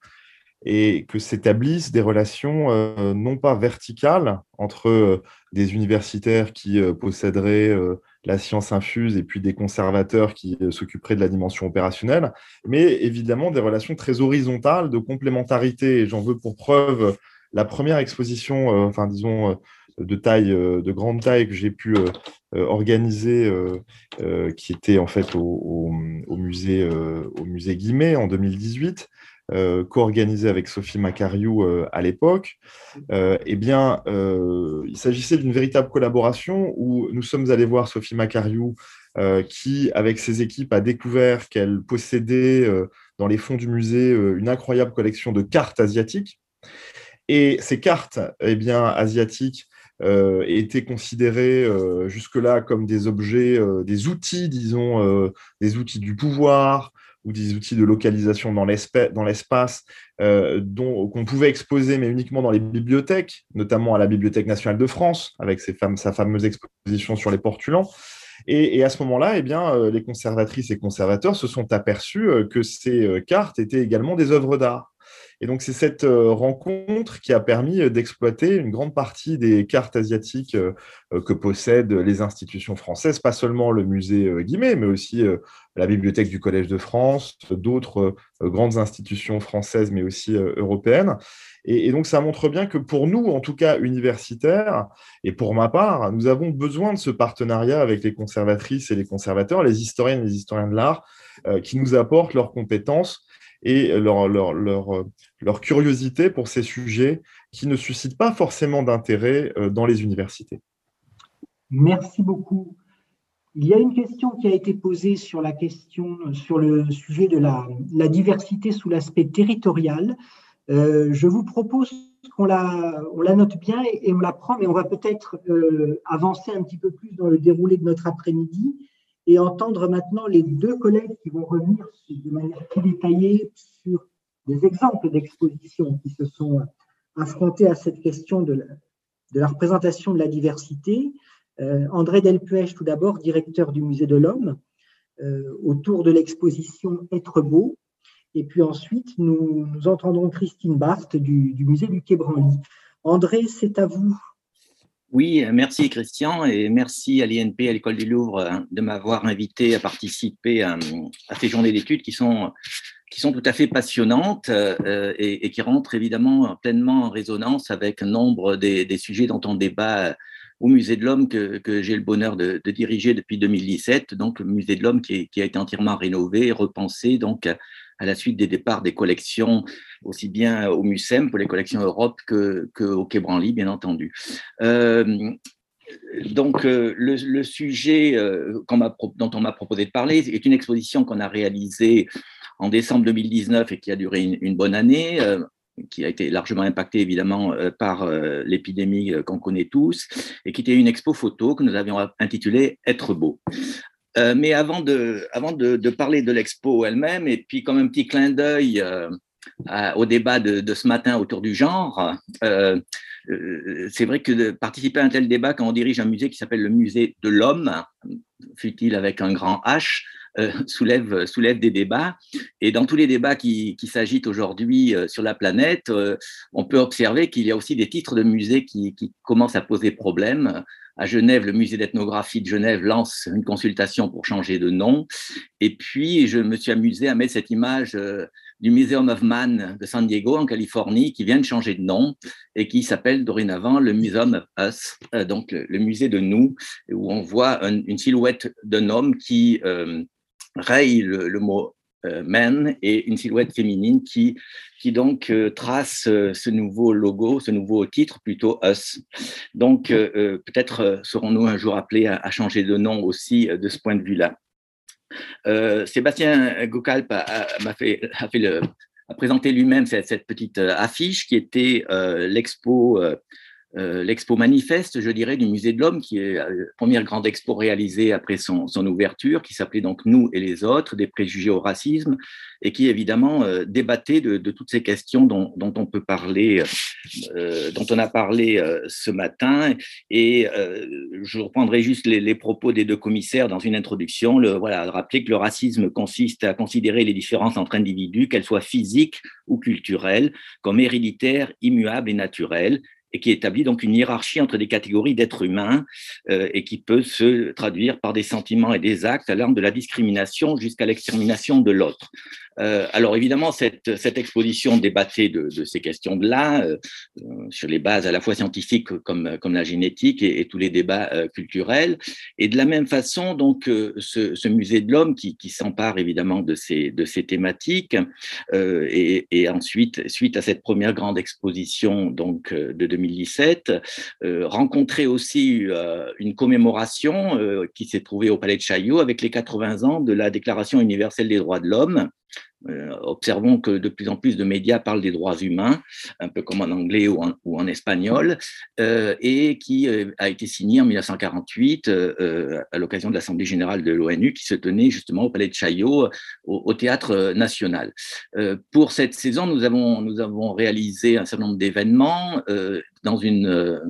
et que s'établissent des relations euh, non pas verticales entre euh, des universitaires qui euh, posséderaient la science infuse et puis des conservateurs qui s'occuperaient de la dimension opérationnelle, mais évidemment des relations très horizontales de complémentarité. J'en veux pour preuve la première exposition, enfin disons, de taille, de grande taille que j'ai pu organiser, qui était en fait au, au musée, au musée Guimet en 2018 euh, co-organisé avec Sophie Macariou euh, à l'époque, euh, eh bien, il s'agissait d'une véritable collaboration où nous sommes allés voir Sophie Macariou, qui, avec ses équipes, a découvert qu'elle possédait dans les fonds du musée une incroyable collection de cartes asiatiques. Et ces cartes eh bien, asiatiques étaient considérées jusque-là comme des objets, des outils, disons, des outils du pouvoir, ou des outils de localisation dans l'espace euh, qu'on pouvait exposer, mais uniquement dans les bibliothèques, notamment à la Bibliothèque nationale de France, avec sa fameuse exposition sur les portulans. Et, à ce moment-là, eh bien, euh, les conservatrices et conservateurs se sont aperçus euh, que ces cartes étaient également des œuvres d'art. Et donc, c'est cette euh, rencontre qui a permis euh, d'exploiter une grande partie des cartes asiatiques euh, que possèdent les institutions françaises, pas seulement le musée Guimet, mais aussi la bibliothèque du Collège de France, d'autres grandes institutions françaises, mais aussi européennes. Et, donc, ça montre bien que pour nous, en tout cas universitaires, et pour ma part, nous avons besoin de ce partenariat avec les conservatrices et les conservateurs, les historiennes et les historiens de l'art, qui nous apportent leurs compétences et euh, leur, curiosité pour ces sujets qui ne suscitent pas forcément d'intérêt euh, dans les universités. Merci beaucoup. Il y a une question qui a été posée sur la question, sur le sujet de la, diversité sous l'aspect territorial. Euh, je vous propose qu'on la, on la note bien et, on la prend, mais on va peut-être avancer un petit peu plus dans le déroulé de notre après-midi et entendre maintenant les deux collègues qui vont revenir de manière plus détaillée sur des exemples d'expositions qui se sont affrontés à cette question de la, représentation de la diversité. Euh, André Delpuech, tout d'abord, directeur du Musée de l'Homme, euh, autour de l'exposition Être beau. Et puis ensuite, nous, nous entendrons Christine Barthes du, du Musée du Quai Branly. André, c'est à vous. Oui, merci Christian et merci à l'INP, à l'École du Louvre, hein, de m'avoir invité à participer à, ces journées d'études qui sont, qui sont tout à fait passionnantes euh, et, qui rentrent évidemment pleinement en résonance avec nombre des, sujets dont on débat au Musée de l'Homme que, que j'ai le bonheur de, diriger depuis 2017, donc le Musée de l'Homme qui, qui, a été entièrement rénové repensé donc à la suite des départs des collections, aussi bien au MUSEM pour les collections Europe qu'au que Quai Branly, bien entendu. Euh, donc, euh, le, sujet euh, dont on m'a proposé de parler est une exposition qu'on a réalisée en décembre 2019 et qui a duré une, bonne année, qui a été largement impactée évidemment par l'épidémie qu'on connaît tous, et qui était une expo photo que nous avions intitulée Être beau. Euh, mais avant, de, parler de l'expo elle-même, et puis comme un petit clin d'œil euh, au débat de, ce matin autour du genre, euh, c'est vrai que participer à un tel débat quand on dirige un musée qui s'appelle le musée de l'homme, fut-il avec un grand H, soulève, des débats. Et dans tous les débats qui, s'agitent aujourd'hui sur la planète, on peut observer qu'il y a aussi des titres de musées qui commencent à poser problème à Genève, le musée d'ethnographie de Genève lance une consultation pour changer de nom. Et puis, je me suis amusé à mettre cette image euh, du Museum of Man de San Diego, en Californie, qui vient de changer de nom et qui s'appelle dorénavant le Museum of Us, euh, donc le, musée de nous, où on voit une silhouette d'un homme qui euh, raye le, mot men et une silhouette féminine qui, qui donc euh, trace euh, ce nouveau logo, ce nouveau titre, plutôt Us. Donc peut-être serons-nous un jour appelés à, changer de nom aussi de ce point de vue-là. Sébastien Goukalp a, présenté lui-même cette, petite affiche qui était l'expo euh, l'expo manifeste, je dirais, du Musée de l'Homme, qui est la première grande expo réalisée après son, ouverture, qui s'appelait donc Nous et les autres, des préjugés au racisme, et qui évidemment euh, débattait de, toutes ces questions dont, on peut parler, euh, dont on a parlé ce matin. Et je reprendrai juste les, propos des deux commissaires dans une introduction. Le, voilà, rappeler que le racisme consiste à considérer les différences entre individus, qu'elles soient physiques ou culturelles, comme héréditaires, immuables et naturelles et qui établit donc une hiérarchie entre des catégories d'êtres humains euh, et qui peut se traduire par des sentiments et des actes allant de la discrimination jusqu'à l'extermination de l'autre. Euh, alors évidemment, cette, cette exposition débattait de, de ces questions-là, euh, euh, sur les bases à la fois scientifiques comme, comme la génétique et, tous les débats culturels. Et de la même façon, donc, ce, ce musée de l'homme qui, qui s'empare évidemment de ces, de ces thématiques, et, et, ensuite, suite à cette première grande exposition donc, de 2017, rencontrait aussi une commémoration qui s'est trouvée au Palais de Chaillot avec les 80 ans de la Déclaration universelle des droits de l'homme euh, observons que de plus en plus de médias parlent des droits humains, un peu comme en anglais ou en, espagnol, euh, et qui euh, a été signé en 1948 à l'occasion de l'Assemblée générale de l'ONU qui se tenait justement au Palais de Chaillot, au, Théâtre national. pour cette saison, nous avons, nous avons réalisé un certain nombre d'événements dans une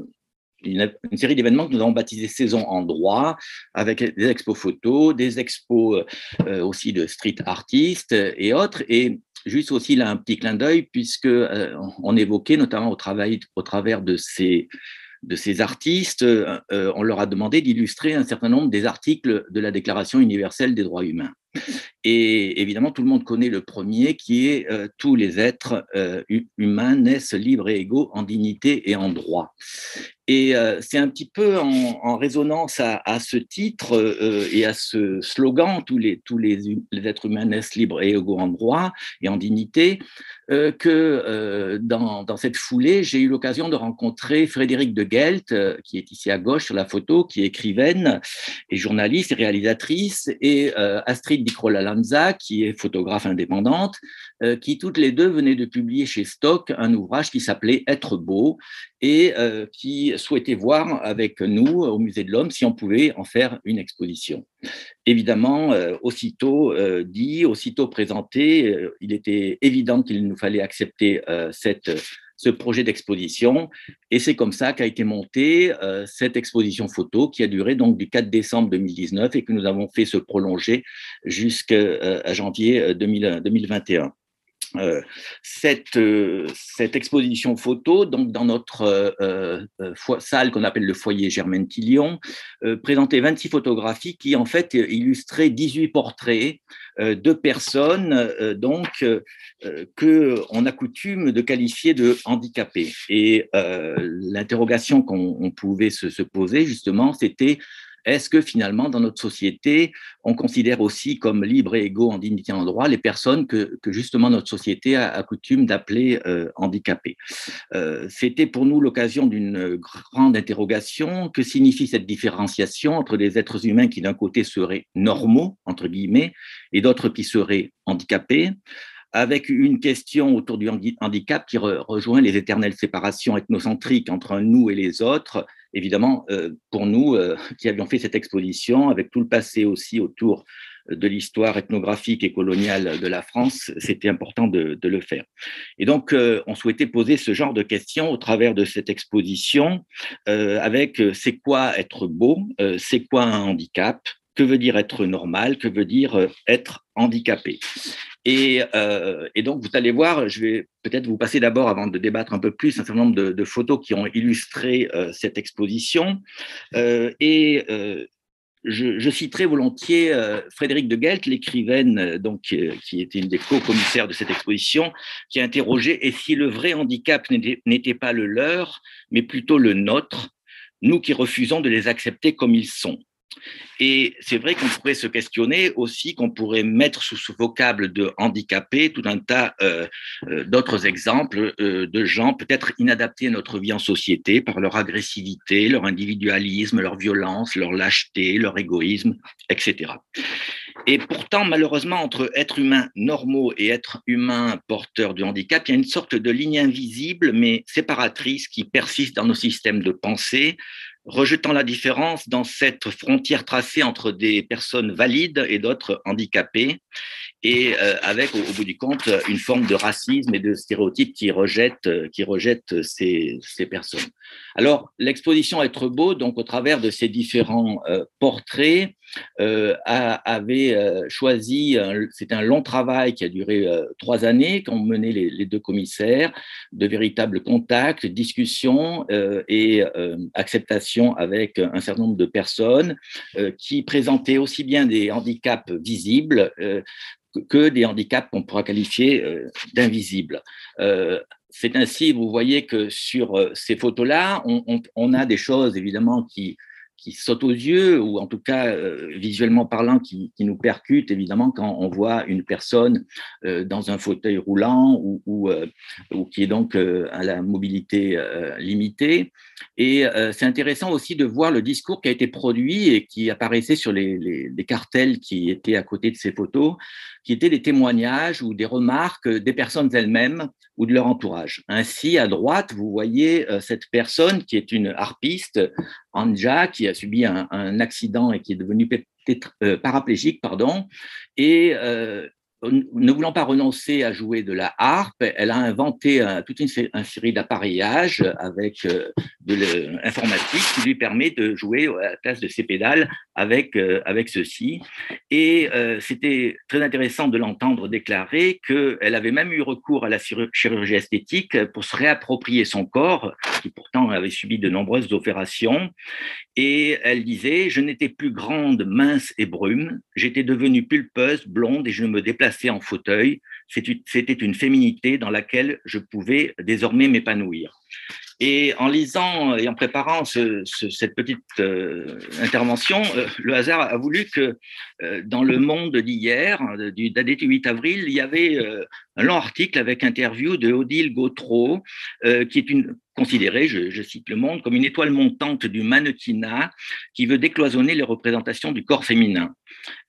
une, série d'événements que nous avons baptisé Saison en droit, avec des expos photos, des expos euh, aussi de street artistes et autres. Et juste aussi là un petit clin d'œil, puisque euh, on évoquait notamment au, travail, au travers de ces de ces artistes, euh, on leur a demandé d'illustrer un certain nombre des articles de la Déclaration universelle des droits humains. Et évidemment, tout le monde connaît le premier qui est tous les êtres humains naissent libres et égaux en dignité et en droit. Et euh, c'est un petit peu en, résonance à, ce titre euh, et à ce slogan tous les, tous les, êtres humains naissent libres et égaux en droit et en dignité euh, que dans, dans, cette foulée, j'ai eu l'occasion de rencontrer Frédéric de Gelt, qui est ici à gauche sur la photo, qui est écrivaine et journaliste et réalisatrice, et Astrid Dicrola Lanza, qui est photographe indépendante, qui toutes les deux venaient de publier chez Stock un ouvrage qui s'appelait Être beau et qui souhaité voir avec nous au Musée de l'Homme si on pouvait en faire une exposition. Évidemment, euh, aussitôt euh, dit, aussitôt présenté, euh, il était évident qu'il nous fallait accepter cette, ce projet d'exposition. Et c'est comme ça qu'a été montée cette exposition photo qui a duré donc du 4 décembre 2019 et que nous avons fait se prolonger jusqu'à janvier 2021. Euh, cette, euh, cette, exposition photo, donc dans notre euh, salle qu'on appelle le foyer Germaine Tillion, présentait 26 photographies qui en fait illustraient 18 portraits de personnes donc que on a coutume de qualifier de handicapées. Et l'interrogation qu'on pouvait se, se, poser justement, c'était est-ce que finalement, dans notre société, on considère aussi comme libres et égaux en dignité et en droit les personnes que, justement notre société a, coutume d'appeler euh, handicapées? Euh, C'était pour nous l'occasion d'une grande interrogation. Que signifie cette différenciation entre des êtres humains qui d'un côté seraient normaux, entre guillemets, et d'autres qui seraient handicapés? Avec une question autour du handicap qui rejoint les éternelles séparations ethnocentriques entre nous et les autres. Évidemment, euh, pour nous euh, qui avions fait cette exposition, avec tout le passé aussi autour de l'histoire ethnographique et coloniale de la France, c'était important de, le faire. Et donc, euh, on souhaitait poser ce genre de questions au travers de cette exposition, avec c'est quoi être beau, c'est quoi un handicap, que veut dire être normal, que veut dire être handicapé. Et, donc, vous allez voir, je vais peut-être vous passer d'abord, avant de débattre un peu plus, un certain nombre de, photos qui ont illustré cette exposition. et je, citerai volontiers euh, Frédéric de Gelt, l'écrivaine euh, donc qui était une des co-commissaires de cette exposition, qui a interrogé et si le vrai handicap n'était pas le leur, mais plutôt le nôtre, nous qui refusons de les accepter comme ils sont. Et c'est vrai qu'on pourrait se questionner aussi, qu'on pourrait mettre sous ce vocable de handicapé tout un tas euh, euh, d'autres exemples euh, de gens peut-être inadaptés à notre vie en société par leur agressivité, leur individualisme, leur violence, leur lâcheté, leur égoïsme, etc. Et pourtant, malheureusement, entre êtres humains normaux et êtres humains porteurs de handicap, il y a une sorte de ligne invisible mais séparatrice qui persiste dans nos systèmes de pensée, rejetant la différence dans cette frontière tracée entre des personnes valides et d'autres handicapées, et euh, avec au, bout du compte une forme de racisme et de stéréotypes qui rejettent, qui rejettent ces, ces personnes. Alors l'exposition Être beau, donc au travers de ces différents euh, portraits, euh, avait euh, choisi, c'est un long travail qui a duré trois années, qu'ont mené les, deux commissaires, de véritables contacts, discussions et acceptation avec un certain nombre de personnes qui présentaient aussi bien des handicaps visibles que des handicaps qu'on pourra qualifier euh, d'invisibles. Euh, c'est ainsi, vous voyez que sur euh, ces photos-là, on, a des choses évidemment qui, qui sautent aux yeux, ou en tout cas visuellement parlant, qui, nous percutent évidemment quand on voit une personne dans un fauteuil roulant ou, ou, qui est donc à la mobilité limitée. Et euh, c'est intéressant aussi de voir le discours qui a été produit et qui apparaissait sur les, cartels qui étaient à côté de ces photos, qui étaient des témoignages ou des remarques des personnes elles-mêmes ou de leur entourage. Ainsi, à droite, vous voyez euh, cette personne qui est une harpiste, Anja, qui a subi un, accident et qui est devenue euh, paraplégique, pardon, et ne voulant pas renoncer à jouer de la harpe, elle a inventé toute une, série d'appareillages avec euh, de l'informatique qui lui permet de jouer à la place de ses pédales avec, euh, avec ceci. Et euh, c'était très intéressant de l'entendre déclarer qu'elle avait même eu recours à la chirurgie esthétique pour se réapproprier son corps, qui pourtant avait subi de nombreuses opérations. Et elle disait, je n'étais plus grande, mince et brume, j'étais devenue pulpeuse, blonde et je me déplaçais en fauteuil. C'était une féminité dans laquelle je pouvais désormais m'épanouir. Et en lisant et en préparant cette petite euh, intervention, euh, le hasard a voulu que euh, dans le monde d'hier, du, du 8 avril, il y avait un long article avec interview de Odile Gautreau, qui est une considérée, je, cite le monde, comme une étoile montante du mannequinat qui veut décloisonner les représentations du corps féminin.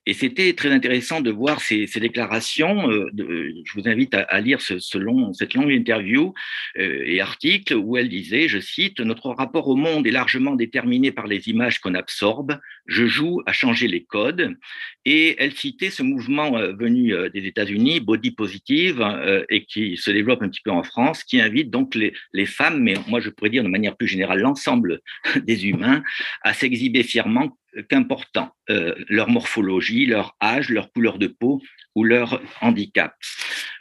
Et c'était très intéressant de voir ces, déclarations. Euh, je vous invite à, lire ce, long, cette longue interview euh, et article où elle disait, je cite, Notre rapport au monde est largement déterminé par les images qu'on absorbe. Je joue à changer les codes. Et elle citait ce mouvement euh, venu des États-Unis, body positive, et qui se développe un petit peu en France, qui invite donc les, les femmes, mais moi je pourrais dire de manière plus générale l'ensemble des humains, à s'exhiber fièrement qu'important, euh, leur morphologie, leur âge, leur couleur de peau ou leur handicap.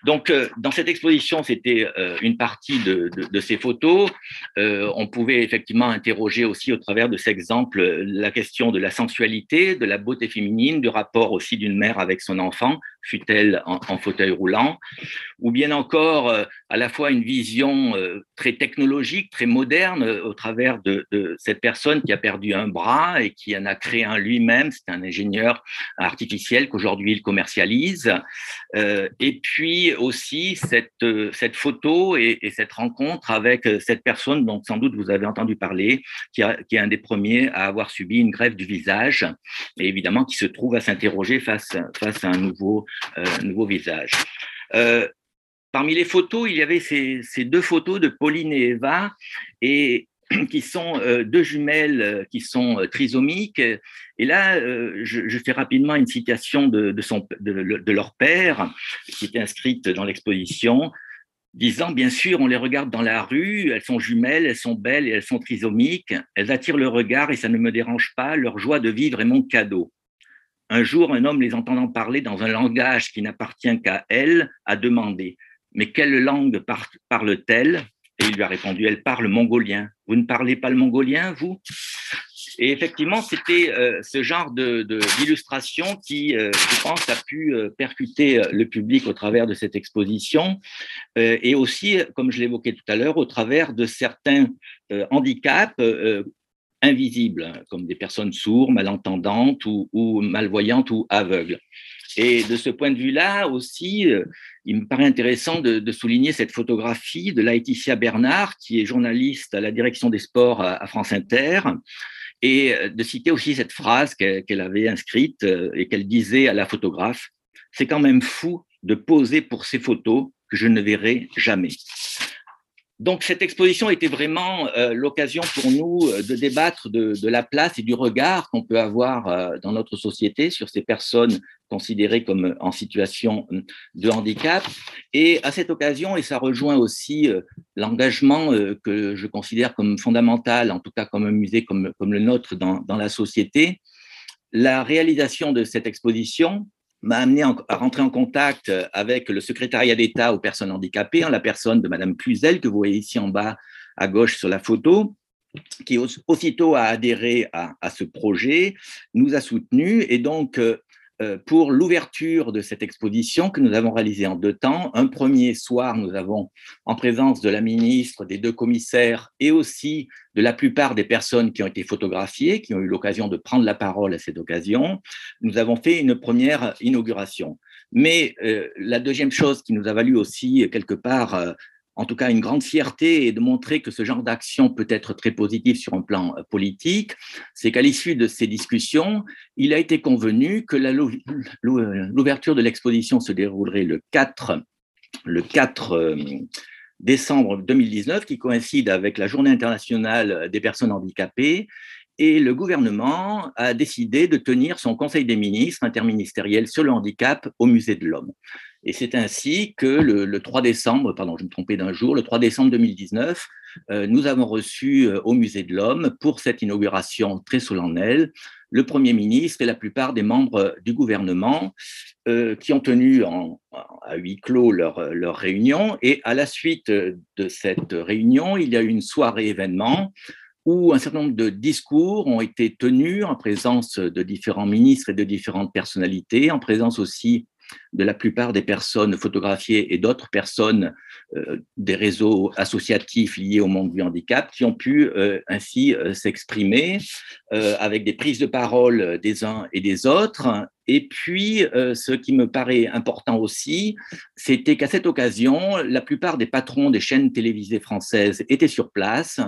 Donc, euh, dans cette exposition, c'était euh, une partie de, ces photos. on pouvait effectivement interroger aussi au travers de ces exemples la question de la sensualité, de la beauté féminine, du rapport aussi d'une mère avec son enfant, fut-elle en, fauteuil roulant, ou bien encore à la fois une vision très technologique, très moderne au travers de, de, cette personne qui a perdu un bras et qui en a créé lui-même. C'est un ingénieur artificiel qu'aujourd'hui il commercialise. et puis aussi cette, euh, cette photo et, cette rencontre avec euh, cette personne dont sans doute vous avez entendu parler, qui, est un des premiers à avoir subi une grève du visage, et évidemment qui se trouve à s'interroger face, face à un nouveau, euh, nouveau visage. parmi les photos, il y avait ces, ces, deux photos de Pauline et Eva, et qui sont euh, deux jumelles euh, qui sont euh, trisomiques. Et là, je, fais rapidement une citation de, de, leur père, qui est inscrite dans l'exposition, disant, bien sûr, on les regarde dans la rue, elles sont jumelles, elles sont belles et elles sont trisomiques, elles attirent le regard et ça ne me dérange pas, leur joie de vivre est mon cadeau. Un jour, un homme les entendant parler dans un langage qui n'appartient qu'à elle a demandé Mais quelle langue parle-t-elle Et il lui a répondu Elle parle mongolien. Vous ne parlez pas le mongolien, vous? Et effectivement, c'était euh, ce genre d'illustration de, qui, euh, je pense, a pu euh, percuter le public au travers de cette exposition et aussi, comme je l'évoquais tout à l'heure, au travers de certains handicaps invisibles, comme des personnes sourdes, malentendantes ou, ou malvoyantes ou aveugles. Et de ce point de vue-là aussi, il me paraît intéressant de, souligner cette photographie de Laetitia Bernard, qui est journaliste à la direction des sports à France Inter, et euh, de citer aussi cette phrase qu'elle avait inscrite euh, et qu'elle disait à la photographe, c'est quand même fou de poser pour ces photos que je ne verrai jamais. Donc cette exposition était vraiment euh, l'occasion pour nous euh, de débattre de, la place et du regard qu'on peut avoir euh, dans notre société sur ces personnes considérées comme en situation de handicap. Et à cette occasion, et ça rejoint aussi l'engagement que je considère comme fondamental, en tout cas comme un musée comme, le nôtre dans la société, la réalisation de cette exposition m'a amené à rentrer en contact euh, avec le secrétariat d'État aux personnes handicapées, en la personne de Madame Cluzel, que vous voyez ici en bas à gauche sur la photo, qui aussitôt a adhéré à, ce projet, nous a soutenus. Et donc euh, pour l'ouverture de cette exposition que nous avons réalisée en deux temps. Un premier soir, nous avons, en présence de la ministre, des deux commissaires et aussi de la plupart des personnes qui ont été photographiées, qui ont eu l'occasion de prendre la parole à cette occasion, nous avons fait une première inauguration. Mais euh, la deuxième chose qui nous a valu aussi, quelque part, euh, en tout cas une grande fierté et de montrer que ce genre d'action peut être très positif sur un plan euh, politique, c'est qu'à l'issue de ces discussions, il a été convenu que l'ouverture de l'exposition se déroulerait le 4, le 4 euh, décembre 2019, qui coïncide avec la Journée internationale des personnes handicapées, et le gouvernement a décidé de tenir son Conseil des ministres interministériel sur le handicap au Musée de l'Homme. Et c'est ainsi que le, 3 décembre, pardon, je me trompais d'un jour, le 3 décembre 2019, euh, nous avons reçu euh, au Musée de l'Homme, pour cette inauguration très solennelle, le Premier ministre et la plupart des membres du gouvernement euh, qui ont tenu en, à huis clos leur, leur, réunion. Et à la suite de cette réunion, il y a eu une soirée événement où un certain nombre de discours ont été tenus en présence de différents ministres et de différentes personnalités, en présence aussi de la plupart des personnes photographiées et d'autres personnes euh, des réseaux associatifs liés au monde du handicap qui ont pu euh, ainsi euh, s'exprimer avec des prises de parole des uns et des autres. Et puis, ce qui me paraît important aussi, c'était qu'à cette occasion, la plupart des patrons des chaînes télévisées françaises étaient sur place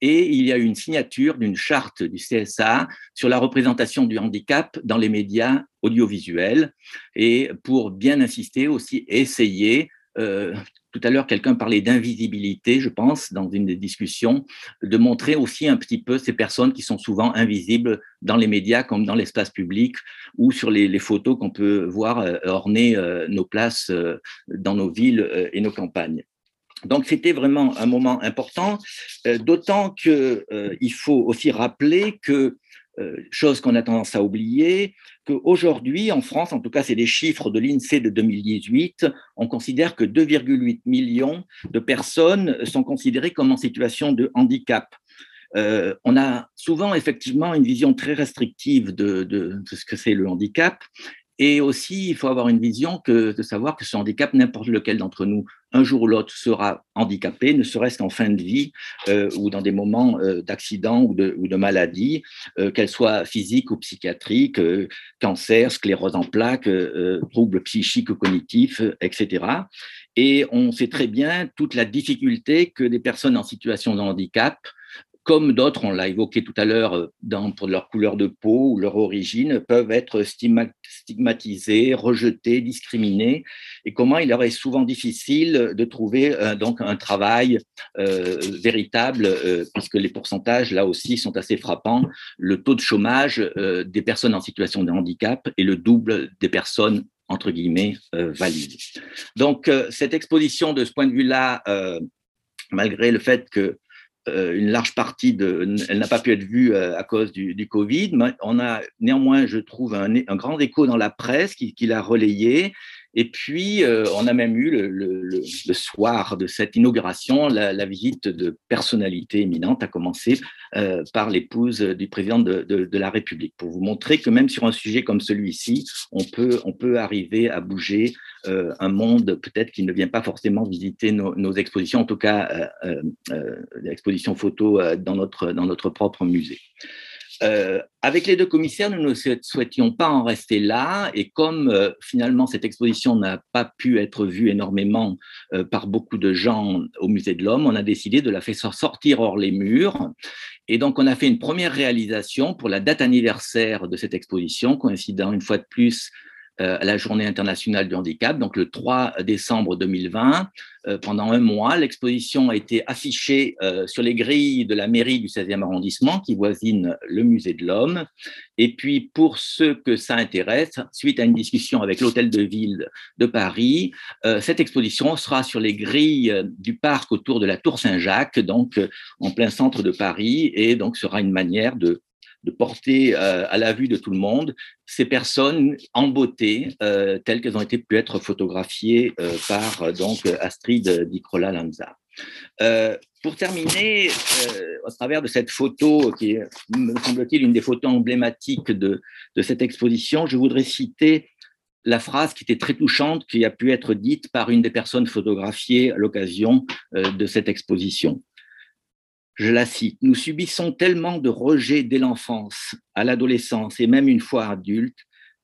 et il y a eu une signature d'une charte du CSA sur la représentation du handicap dans les médias audiovisuels et pour bien insister aussi, essayer. Euh, tout à l'heure, quelqu'un parlait d'invisibilité, je pense, dans une des discussions, de montrer aussi un petit peu ces personnes qui sont souvent invisibles dans les médias comme dans l'espace public ou sur les, photos qu'on peut voir euh, orner euh, nos places dans nos villes et nos campagnes. Donc c'était vraiment un moment important, d'autant qu'il faut aussi rappeler que euh, chose qu'on a tendance à oublier, qu'aujourd'hui, en France, en tout cas, c'est des chiffres de l'INSEE de 2018, on considère que 2,8 millions de personnes sont considérées comme en situation de handicap. Euh, on a souvent effectivement une vision très restrictive de, ce que c'est le handicap et aussi, il faut avoir une vision de savoir que ce handicap, n'importe lequel d'entre nous, un jour ou l'autre, sera handicapé, ne serait-ce qu'en fin de vie euh, ou dans des moments euh, d'accident ou de, maladie, euh, qu'elles soient physiques ou psychiatriques, cancer, sclérose en plaques, troubles psychiques ou cognitifs, etc. Et on sait très bien toute la difficulté que des personnes en situation de handicap comme d'autres, on l'a évoqué tout à l'heure, euh, pour leur couleur de peau ou leur origine, peuvent être stigmatisés, rejetés, discriminés, et comment il leur est souvent difficile de trouver euh, donc un travail euh, véritable, puisque les pourcentages, là aussi, sont assez frappants. Le taux de chômage des personnes en situation de handicap est le double des personnes entre guillemets valides. Donc, cette exposition, de ce point de vue-là, malgré le fait que une large partie de, elle n'a pas pu être vue à cause du, du, Covid. On a néanmoins, je trouve, un, un grand écho dans la presse qui, qui l'a relayé et puis, euh, on a même eu le, soir de cette inauguration la, visite de personnalités éminentes, à commencer euh, par l'épouse du président de, la République, pour vous montrer que même sur un sujet comme celui-ci, on peut, on peut arriver à bouger euh, un monde peut-être qui ne vient pas forcément visiter nos, nos expositions, en tout cas l'exposition photo dans, notre, dans notre propre musée. Euh, avec les deux commissaires, nous ne souhaitions pas en rester là, et comme euh, finalement cette exposition n'a pas pu être vue énormément euh, par beaucoup de gens au Musée de l'Homme, on a décidé de la faire sortir hors les murs. Et donc, on a fait une première réalisation pour la date anniversaire de cette exposition, coïncidant une fois de plus à la Journée internationale du handicap, donc le 3 décembre 2020. Euh, pendant un mois, l'exposition a été affichée euh, sur les grilles de la mairie du 16e arrondissement qui voisine le musée de l'homme. Et puis, pour ceux que ça intéresse, suite à une discussion avec l'hôtel de ville de Paris, cette exposition sera sur les grilles du parc autour de la Tour Saint-Jacques, donc en plein centre de Paris, et donc sera une manière de de porter euh, à la vue de tout le monde ces personnes en beauté euh, telles qu'elles ont été pu être photographiées euh, par donc Astrid Dicrola Lanza. pour terminer, au travers de cette photo qui est, me semble-t-il, une des photos emblématiques de, de cette exposition, je voudrais citer la phrase qui était très touchante, qui a pu être dite par une des personnes photographiées à l'occasion de cette exposition. Je la cite, Nous subissons tellement de rejets dès l'enfance, à l'adolescence et même une fois adulte,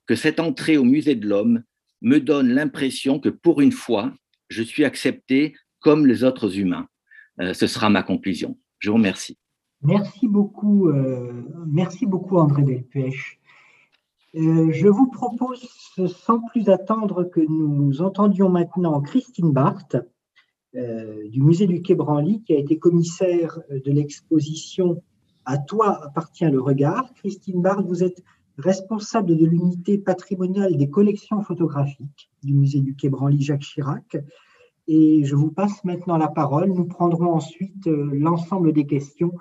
que cette entrée au musée de l'homme me donne l'impression que pour une fois, je suis accepté comme les autres humains. Euh, ce sera ma conclusion. Je vous remercie. Merci beaucoup, euh, merci beaucoup André Delpech. Euh, je vous propose, sans plus attendre, que nous entendions maintenant Christine Barthes, du musée du Quai Branly, qui a été commissaire de l'exposition À toi appartient le regard. Christine Barthes, vous êtes responsable de l'unité patrimoniale des collections photographiques du musée du Quai Branly Jacques Chirac. Et je vous passe maintenant la parole. Nous prendrons ensuite euh, l'ensemble des questions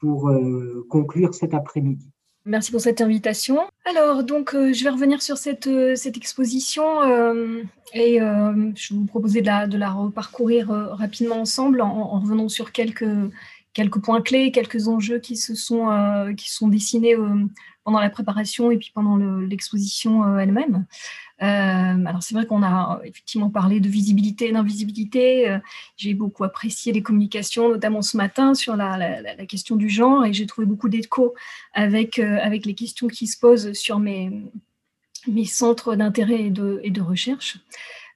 pour euh, conclure cet après-midi. Merci pour cette invitation. Alors, donc, euh, je vais revenir sur cette, euh, exposition euh, et je vais vous proposer de la, reparcourir rapidement ensemble en, en, revenant sur quelques, quelques points clés, quelques enjeux qui se sont, qui sont dessinés pendant la préparation et puis pendant l'exposition elle-même. Euh, alors c'est vrai qu'on a effectivement parlé de visibilité et d'invisibilité. Euh, j'ai beaucoup apprécié les communications, notamment ce matin, sur la, question du genre, et j'ai trouvé beaucoup d'écho avec, euh, avec les questions qui se posent sur mes, mes centres d'intérêt et de, et de recherche.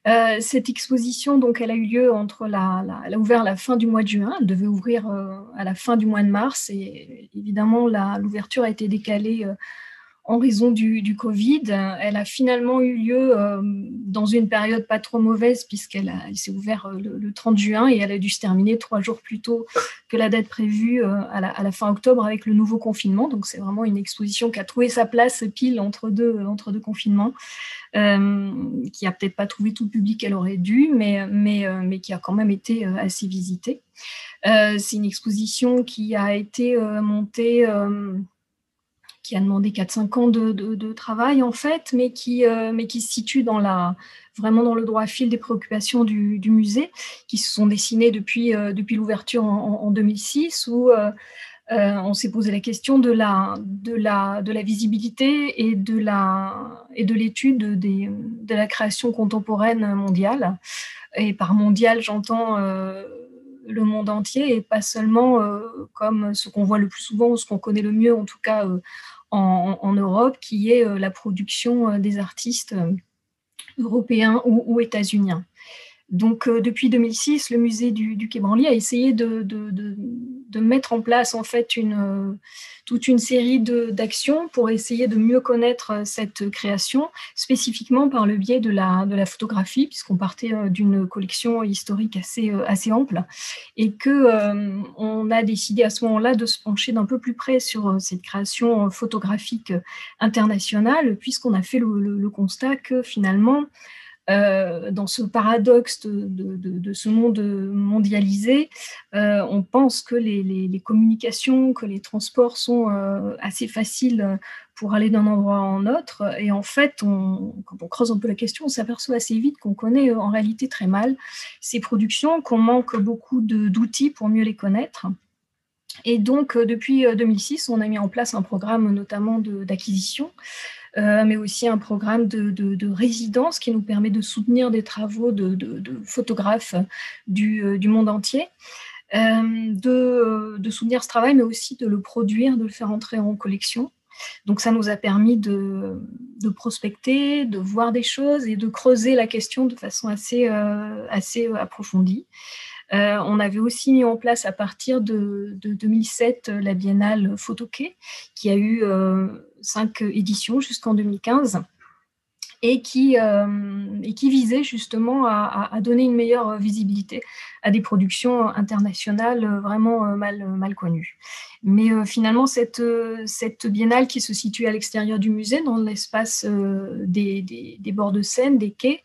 Euh, cette exposition, donc, elle a eu lieu entre la, elle a ouvert la fin du mois de juin. Elle devait ouvrir euh, à la fin du mois de mars et évidemment l'ouverture a été décalée euh, en raison du, Covid. Elle a finalement eu lieu euh, dans une période pas trop mauvaise puisqu'elle s'est ouverte euh, le, le, 30 juin et elle a dû se terminer trois jours plus tôt que la date prévue euh, à, la, fin octobre avec le nouveau confinement. Donc c'est vraiment une exposition qui a trouvé sa place pile entre deux, confinements, qui a peut-être pas trouvé tout le public qu'elle aurait dû, mais qui a quand même été assez visitée. c'est une exposition qui a été montée qui a demandé 4-5 ans de, de, travail en fait, mais qui, euh, mais qui se situe dans la, vraiment dans le droit fil des préoccupations du, du musée, qui se sont dessinées depuis, euh, depuis l'ouverture en, en, 2006, où euh, on s'est posé la question de la, de la, de la visibilité et de la de l'étude de, la création contemporaine mondiale. Et par mondial, j'entends le monde entier et pas seulement comme ce qu'on voit le plus souvent ou ce qu'on connaît le mieux, en tout cas en, Europe, qui est euh, la production euh, des artistes euh, européens ou, ou états-uniens. Donc, euh, depuis 2006, le musée du, du Quai Branly a essayé de, mettre en place en fait euh, toute une série d'actions pour essayer de mieux connaître cette création, spécifiquement par le biais de la, photographie, puisqu'on partait euh, d'une collection historique assez, assez ample, et que euh, on a décidé à ce moment-là de se pencher d'un peu plus près sur cette création photographique internationale, puisqu'on a fait le constat que finalement, euh, dans ce paradoxe de, ce monde mondialisé, euh, on pense que les, communications, que les transports sont euh, assez faciles pour aller d'un endroit en autre. Et en fait, quand on creuse un peu la question, on s'aperçoit assez vite qu'on connaît en réalité très mal ces productions, qu'on manque beaucoup d'outils pour mieux les connaître. Et donc, depuis 2006, on a mis en place un programme notamment d'acquisition euh, mais aussi un programme de, résidence qui nous permet de soutenir des travaux de, photographes du, euh, monde entier. Euh, de, soutenir ce travail, mais aussi de le produire, de le faire entrer en collection. Donc ça nous a permis de, prospecter, de voir des choses et de creuser la question de façon assez, assez approfondie. on avait aussi mis en place à partir de, 2007 la biennale Photoquet, qui a eu cinq éditions jusqu'en 2015 et qui, euh, et qui visait justement à, donner une meilleure visibilité à des productions internationales vraiment mal, mal connues. Mais euh, finalement, cette, biennale qui se situe à l'extérieur du musée, dans l'espace euh, des, bords de Seine, des quais,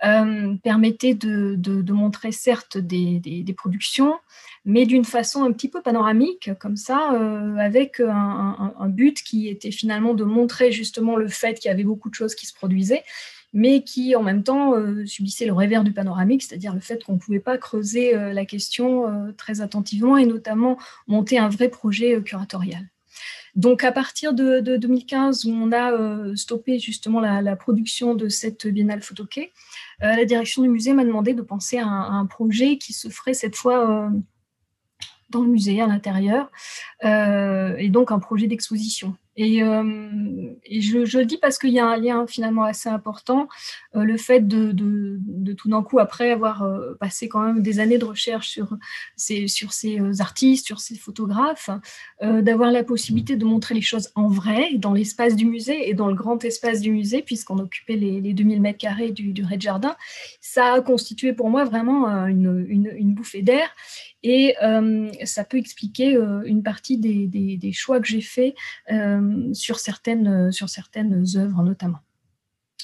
permettait de, de, montrer certes des, des productions, mais d'une façon un petit peu panoramique, comme ça, euh, avec un, but qui était finalement de montrer justement le fait qu'il y avait beaucoup de choses qui se produisaient, mais qui en même temps euh, subissaient le revers du panoramique, c'est-à-dire le fait qu'on ne pouvait pas creuser euh, la question très attentivement et notamment monter un vrai projet curatorial. Donc à partir de, 2015, où on a stoppé justement la, production de cette biennale photoquet, la direction du musée m'a demandé de penser à un, projet qui se ferait cette fois dans le musée à l'intérieur, euh, et donc un projet d'exposition. Et, euh, je, le dis parce qu'il y a un lien finalement assez important, euh, le fait de, tout d'un coup, après avoir passé quand même des années de recherche sur ces, sur ces artistes, sur ces photographes, d'avoir la possibilité de montrer les choses en vrai dans l'espace du musée et dans le grand espace du musée, puisqu'on occupait les, les 2000 mètres carrés du, du rez-de-jardin, ça a constitué pour moi vraiment une bouffée d'air. Et euh, ça peut expliquer euh, une partie des, choix que j'ai faits euh, sur, certaines, sur certaines œuvres notamment.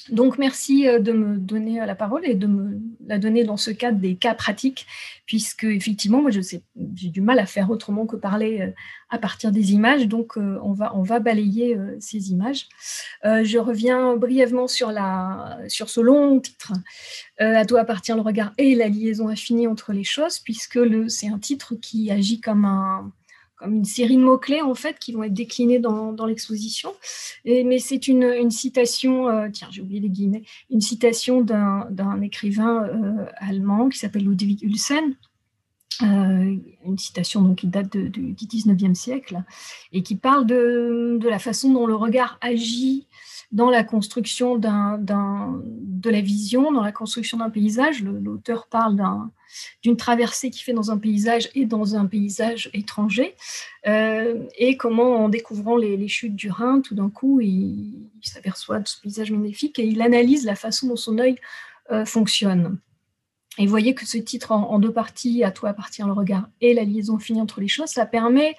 Donc, merci euh, de me donner la parole et de me la donner dans ce cadre des cas pratiques, puisque effectivement, moi, j'ai du mal à faire autrement que parler euh, à partir des images. Donc, euh, on va, on va balayer ces images. Je reviens brièvement sur, la, sur ce long titre. À toi appartient le regard et la liaison infinie entre les choses, puisque c'est un titre qui agit comme un comme une série de mots-clés en fait qui vont être déclinés dans, dans l'exposition. Mais c'est une, une, citation, euh, tiens, j'ai oublié les guillemets, une citation d'un écrivain euh, allemand qui s'appelle Ludwig Ulsen, euh, une citation donc, qui date du 19e siècle et qui parle de, la façon dont le regard agit dans la construction de la vision, dans la construction d'un paysage. L'auteur parle d'une traversée qu'il fait dans un paysage et dans un paysage étranger, euh, et comment en découvrant les, chutes du Rhin, tout d'un coup, il, s'aperçoit de ce paysage magnifique et il analyse la façon dont son œil euh, fonctionne. Et vous voyez que ce titre en, deux parties, à toi appartient le regard et la liaison finie entre les choses, ça permet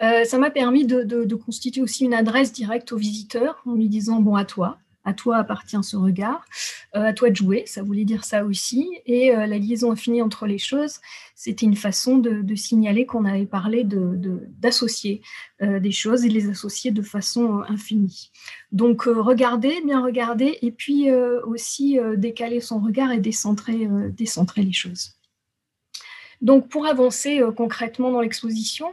euh, ça m'a permis de, constituer aussi une adresse directe au visiteur en lui disant bon à toi, à toi appartient ce regard, euh, à toi de jouer, ça voulait dire ça aussi. Et euh, la liaison infinie entre les choses, c'était une façon de, signaler qu'on avait parlé d'associer des choses et les associer de façon infinie. Donc regarder, bien regarder, et puis aussi décaler son regard et décentrer, décentrer les choses. Donc pour avancer concrètement dans l'exposition,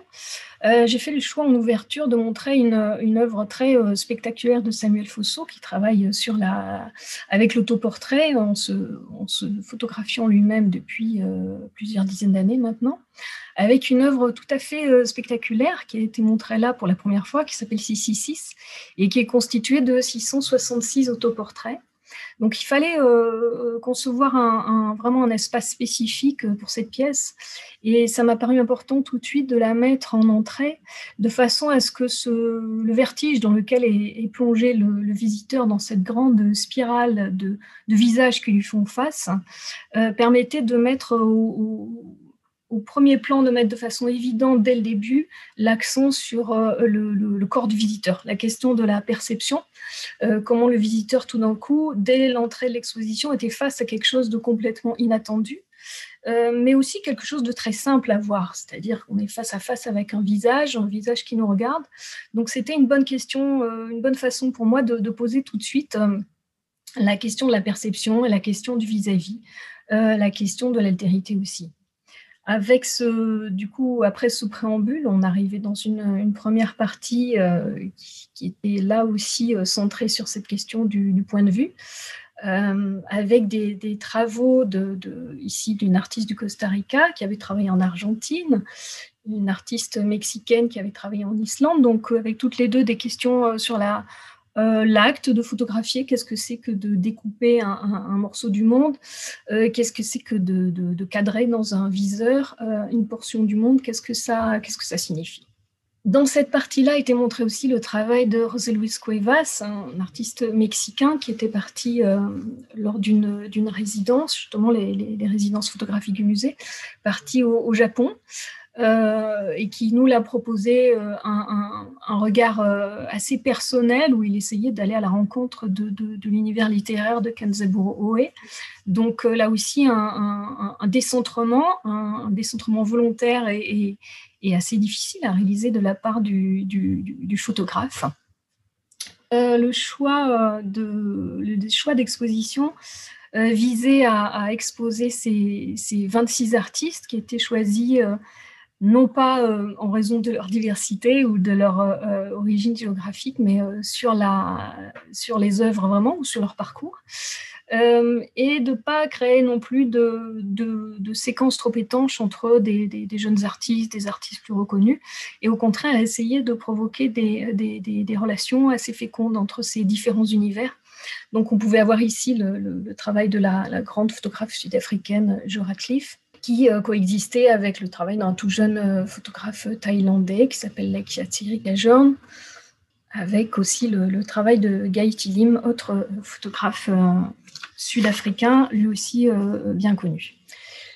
euh, j'ai fait le choix en ouverture de montrer une, une œuvre très euh, spectaculaire de Samuel Fosso qui travaille sur la, avec l'autoportrait en se, en se photographiant lui-même depuis euh, plusieurs dizaines d'années maintenant, avec une œuvre tout à fait spectaculaire qui a été montrée là pour la première fois, qui s'appelle 666 et qui est constituée de 666 autoportraits. Donc il fallait euh, concevoir un, vraiment un espace spécifique pour cette pièce. Et ça m'a paru important tout de suite de la mettre en entrée, de façon à ce que le vertige dans lequel est, plongé le, visiteur dans cette grande spirale de, visages qui lui font face, euh, permettait de mettre au premier plan de mettre de façon évidente dès le début l'accent sur le, corps du visiteur, la question de la perception, comment le visiteur tout d'un coup, dès l'entrée de l'exposition, était face à quelque chose de complètement inattendu. mais aussi quelque chose de très simple à voir, c'est-à-dire qu'on est face à face avec un visage, un visage qui nous regarde. Donc c'était une bonne question, une bonne façon pour moi de, poser tout de suite la question de la perception et la question du vis-à-vis, euh, la question de l'altérité aussi. Avec ce, du coup, après ce préambule, on arrivait dans une, première partie euh, qui, était là aussi euh, centrée sur cette question du, point de vue, avec des, travaux de, ici d'une artiste du Costa Rica qui avait travaillé en Argentine, une artiste mexicaine qui avait travaillé en Islande, donc avec toutes les deux des questions sur la euh, l'acte de photographier, qu'est-ce que c'est que de découper un, morceau du monde, euh, qu'est-ce que c'est que de, cadrer dans un viseur euh, une portion du monde, qu'est-ce que ça, qu'est-ce que ça signifie? Dans cette partie-là était montré aussi le travail de José Luis Cuevas, un artiste mexicain qui était parti lors d'une résidence, justement les, résidences photographiques du musée, parti au Japon. Euh, et qui nous l'a proposé euh, un, regard euh, assez personnel où il essayait d'aller à la rencontre de, l'univers littéraire de Kanzaburo Oe. Donc là aussi un, décentrement, un, décentrement volontaire et, assez difficile à réaliser de la part du, photographe. le choix de d'exposition visait à, exposer ces, 26 artistes qui étaient choisis non pas euh, en raison de leur diversité ou de leur euh, euh, origine géographique, mais sur, la, sur les œuvres vraiment ou sur leur parcours. et de ne pas créer non plus de, de, séquences trop étanches entre des, des, jeunes artistes, des artistes plus reconnus, et au contraire essayer de provoquer des, des relations assez fécondes entre ces différents univers. Donc on pouvait avoir ici le, travail de la, la grande photographe sud-africaine Jo Ratcliffe, qui euh, coexistait avec le travail d'un tout jeune euh, photographe thaïlandais qui s'appelle Lekiatiri Gajon, avec aussi le, travail de Gai Tilim, autre euh, photographe sud-africain, lui aussi bien connu.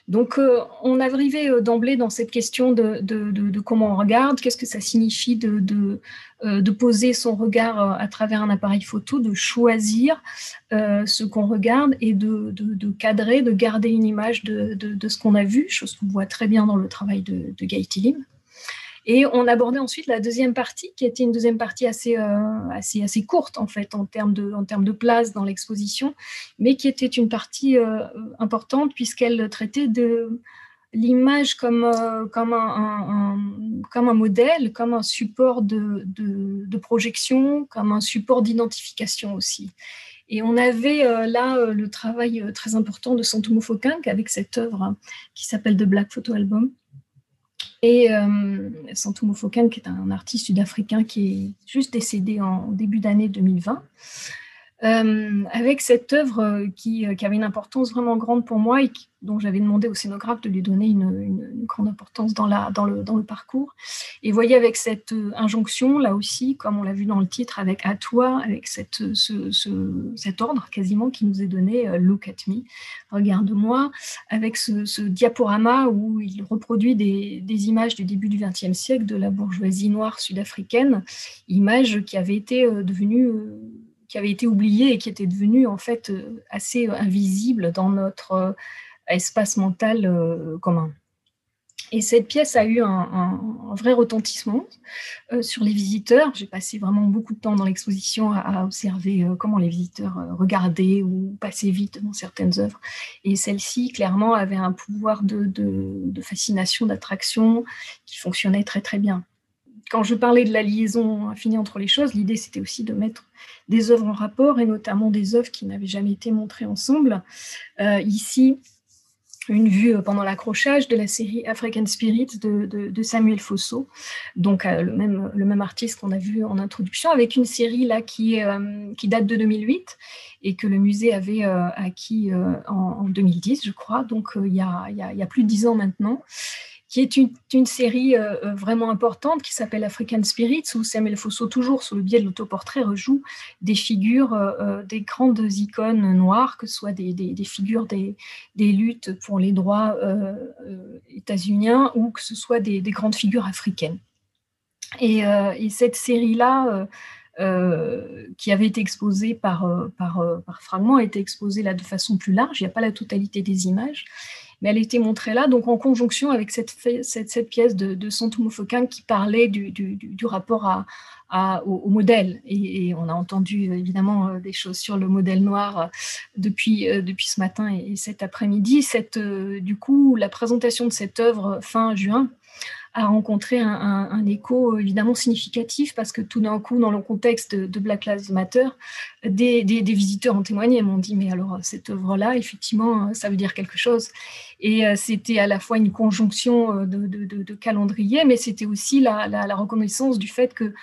Donc, on arrivait d'emblée dans cette question de, comment on regarde, qu'est-ce que ça signifie de, euh, poser son regard euh, à travers un appareil photo, de choisir euh, ce qu'on regarde et de, cadrer, de garder une image de, ce qu'on a vu, chose qu'on voit très bien dans le travail de, de Lim. Et on abordait ensuite la deuxième partie, qui était une deuxième partie assez, assez, assez courte en fait en termes de, en termes de place dans l'exposition, mais qui était une partie importante puisqu'elle traitait de, l'image comme, euh, comme, un, comme un modèle, comme un support de, de, projection, comme un support d'identification aussi. Et on avait euh, là euh, le travail très important de Santumo Fokank avec cette œuvre qui s'appelle The Black Photo Album. Et euh, Santumo Fokank est un artiste sud-africain qui est juste décédé en début d'année 2020. Euh, avec cette œuvre euh, qui, euh, qui, avait une importance vraiment grande pour moi et dont j'avais demandé au scénographe de lui donner une, grande importance dans, le, parcours. Et voyez avec cette injonction, là aussi, comme on l'a vu dans le titre, avec à toi, avec cet ordre quasiment qui nous est donné, Look at me, regarde-moi, avec ce, ce, diaporama où il reproduit des, des images du début du XXe siècle de la bourgeoisie noire sud-africaine, images qui avaient été devenues qui avait été oublié et qui était devenu en fait euh, assez euh, invisible dans notre euh, espace mental commun. Et cette pièce a eu un, vrai retentissement sur les visiteurs. J'ai passé vraiment beaucoup de temps dans l'exposition à, observer comment les visiteurs regardaient ou passaient vite dans certaines œuvres. Et celle-ci, clairement, avait un pouvoir de, de fascination, d'attraction qui fonctionnait très très bien quand je parlais de la liaison infinie entre les choses, l'idée c'était aussi de mettre des œuvres en rapport et notamment des œuvres qui n'avaient jamais été montrées ensemble. Euh, ici, une vue euh, pendant l'accrochage de la série African Spirits de, Samuel Fosso, donc euh, le, même, artiste qu'on a vu en introduction, avec une série là qui, date de 2008 et que le musée avait acquis en, 2010, je crois, donc il, y a, plus de dix ans maintenant qui est une, série vraiment importante qui s'appelle African Spirits, où Samuel Fosso, toujours sous le biais de l'autoportrait, rejoue des figures, des grandes icônes noires, que ce soit des, figures des, luttes pour les droits états-uniens ou que ce soit des, grandes figures africaines. Et, cette série-là, qui avait été exposée par, par, par fragments, a été exposée là de façon plus large. Il n'y a pas la totalité des images mais elle était montrée là, donc en conjonction avec cette, pièce de, de qui parlait du, rapport au, modèle. Et, on a entendu évidemment euh, des choses sur le modèle noir euh, depuis, euh, ce matin et, cet après-midi. du coup, la présentation de cette œuvre fin juin a rencontré un, écho évidemment significatif parce que tout d'un coup, dans le contexte de, Black Lives Matter, des, visiteurs ont témoigné, m'ont dit mais alors cette œuvre-là, effectivement, ça veut dire quelque chose. Et euh, c'était à la fois une conjonction euh, de, calendrier, mais c'était aussi la, reconnaissance du fait que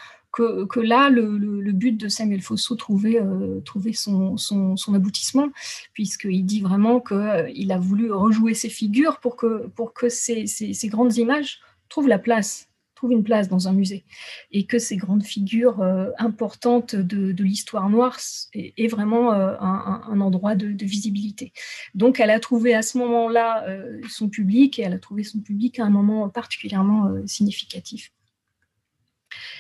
là, le, but de Samuel Fosso trouvait, euh, son, son, aboutissement, puisqu'il dit vraiment qu'il a voulu rejouer ses figures pour que, ces grandes images trouve la place, trouve une place dans un musée, et que ces grandes figures euh, importantes de, l'histoire noire est, vraiment euh, un, endroit de, visibilité. Donc, elle a trouvé à ce moment-là euh, son public, et elle a trouvé son public à un moment particulièrement significatif.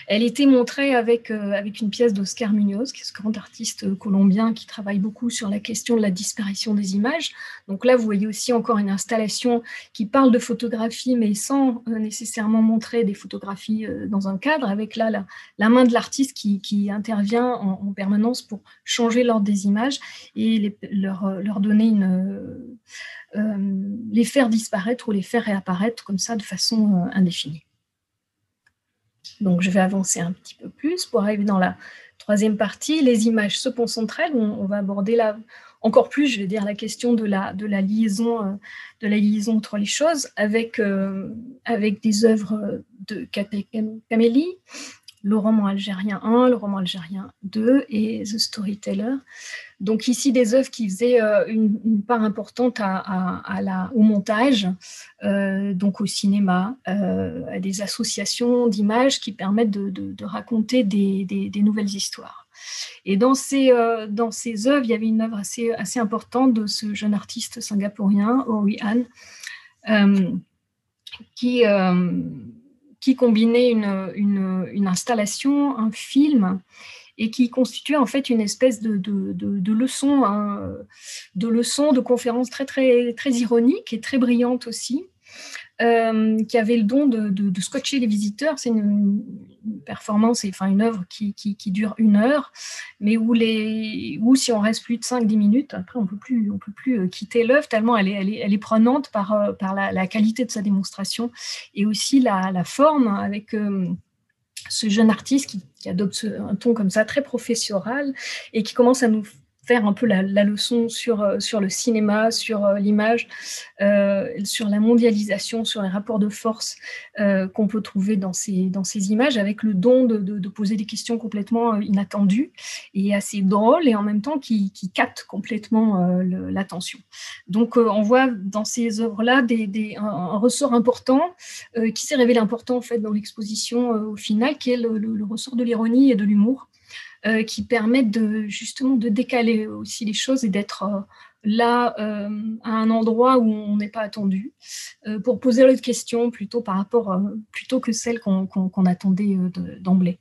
Elle était montrée avec, euh, avec une pièce d'Oscar Munoz, qui est ce grand artiste euh, colombien qui travaille beaucoup sur la question de la disparition des images. Donc là, vous voyez aussi encore une installation qui parle de photographie, mais sans euh, nécessairement montrer des photographies dans un cadre, avec là la, main de l'artiste qui, intervient en, permanence pour changer l'ordre des images et leur, leur donner une... les faire disparaître ou les faire réapparaître comme ça de façon indéfinie. Donc je vais avancer un petit peu plus pour arriver dans la troisième partie, les images se entre elles. On, va aborder là encore plus, je vais dire, la question de la, de la, liaison, euh, de la liaison entre les choses avec, euh, avec des œuvres de Camélie, le roman algérien 1, le roman algérien 2 et The Storyteller. Donc ici, des œuvres qui faisaient euh, une, part importante au montage, euh, donc au cinéma, euh, à des associations d'images qui permettent de, raconter des, nouvelles histoires. Et dans ces, œuvres, il y avait une œuvre assez, assez importante de ce jeune artiste singapourien, Ori Han, qui qui combinait une, installation, un film, et qui constituait en fait une espèce de, leçon, hein, de leçon, de conférence très, très ironique et très brillante aussi, euh, qui avait le don de, scotcher les visiteurs. C'est une, performance, enfin une œuvre qui, dure une heure, mais où, si on reste plus de 5-10 minutes, après on ne peut plus, euh, quitter l'œuvre tellement elle est, elle est, elle est, prenante par, euh, par la, qualité de sa démonstration et aussi la, forme avec ce jeune artiste qui adopte un ton comme ça très professoral et qui commence à nous faire un peu la, leçon sur, euh, sur le cinéma, sur euh, l'image, euh, sur la mondialisation, sur les rapports de force qu'on peut trouver dans ces, dans ces images, avec le don de, de, poser des questions complètement inattendues et assez drôles, et en même temps qui, qui captent complètement l'attention. Donc on voit dans ces œuvres-là des, des, un, ressort important qui s'est révélé important en fait dans l'exposition au final, qui est le ressort de l'ironie et de l'humour. Euh, qui permettent de, justement de décaler aussi les choses et d'être euh, là euh, à un endroit où on n'est pas attendu pour poser l'autre question plutôt par rapport plutôt que celle qu'on attendait d'emblée.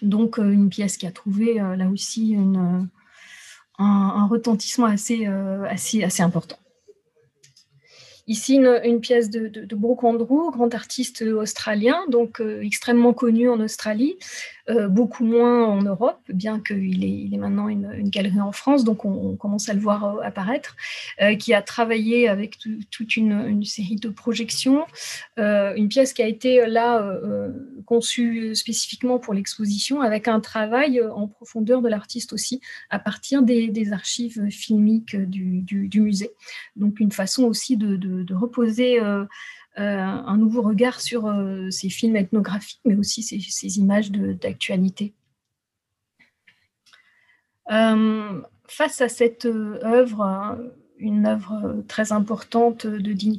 Donc une pièce qui a trouvé là aussi un, retentissement assez, assez, assez important. Ici, une, pièce de, de, de, Brooke Andrew, grand artiste australien, donc extrêmement connu en Australie, euh, beaucoup moins en Europe, bien qu'il est, il est maintenant une, galerie en France, donc on, commence à le voir euh, apparaître, euh, qui a travaillé avec toute une, série de projections, une pièce qui a été là conçue spécifiquement pour l'exposition, avec un travail en profondeur de l'artiste aussi, à partir des, archives filmiques du, musée. Donc une façon aussi de, reposer un nouveau regard sur euh, ces films ethnographiques, mais aussi ces, images d'actualité. Euh, face à cette œuvre, une œuvre très importante de Dean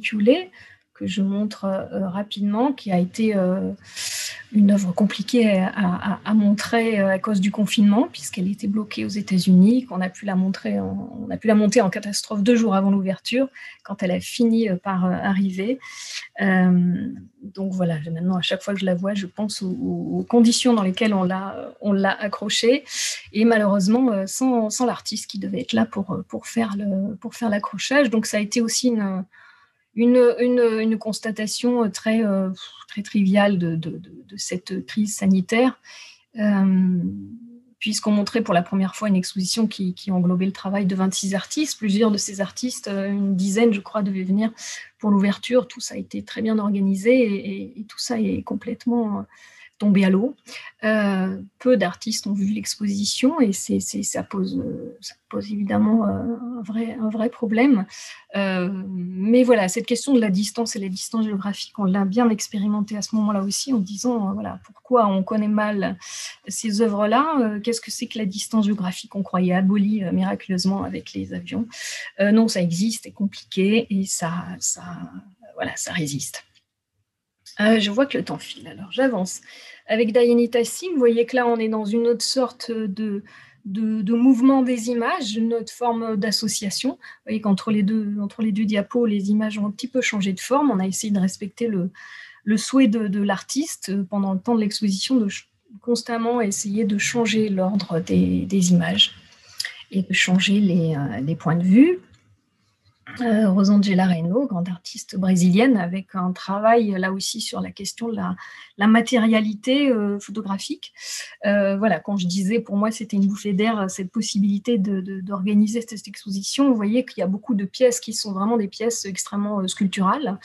que je montre rapidement, qui a été une œuvre compliquée à, montrer euh, à cause du confinement, puisqu'elle était bloquée aux États-Unis, qu'on a pu la montrer, on a pu la monter en catastrophe deux jours avant l'ouverture, quand elle a fini euh, par euh, arriver. donc voilà, maintenant à chaque fois que je la vois, je pense aux, conditions dans lesquelles on l'a, on l'a accrochée, et malheureusement sans, sans l'artiste qui devait être là pour, pour faire le, pour faire l'accrochage. Donc ça a été aussi une une, une, constatation très, euh, très triviale de, cette crise sanitaire, euh, puisqu'on montrait pour la première fois une exposition qui, englobait le travail de 26 artistes. Plusieurs de ces artistes, euh, une dizaine, je crois, devaient venir pour l'ouverture. Tout ça a été très bien organisé et tout ça est complètement tombé à l'eau. Euh, peu d'artistes ont vu l'exposition et c'est, ça, pose, ça pose évidemment euh, un vrai, problème. Euh, mais voilà, cette question de la distance et la distance géographique, on l'a bien expérimenté à ce moment-là aussi en disant voilà, pourquoi on connaît mal ces œuvres-là Qu'est-ce que c'est que la distance géographique? Qu'on croyait abolie miraculeusement avec les avions Non, ça existe, c'est compliqué et ça, voilà, ça résiste. Euh, je vois que le temps file, alors j'avance. Avec Diane Tassim, vous voyez que là, on est dans une autre sorte de, de, mouvement des images, une autre forme d'association. Vous voyez qu'entre les, deux, entre les deux diapos, les images ont un petit peu changé de forme. On a essayé de respecter le, le souhait de, l'artiste pendant le temps de l'exposition de constamment essayer de changer l'ordre des, des, images et de changer les, euh, les points de vue. Euh, Rosangela Reno, grande artiste brésilienne, avec un travail là aussi sur la question de la, matérialité euh, photographique. Euh, voilà, quand je disais pour moi c'était une bouffée d'air cette possibilité d'organiser de, cette exposition, vous voyez qu'il y a beaucoup de pièces qui sont vraiment des pièces extrêmement sculpturales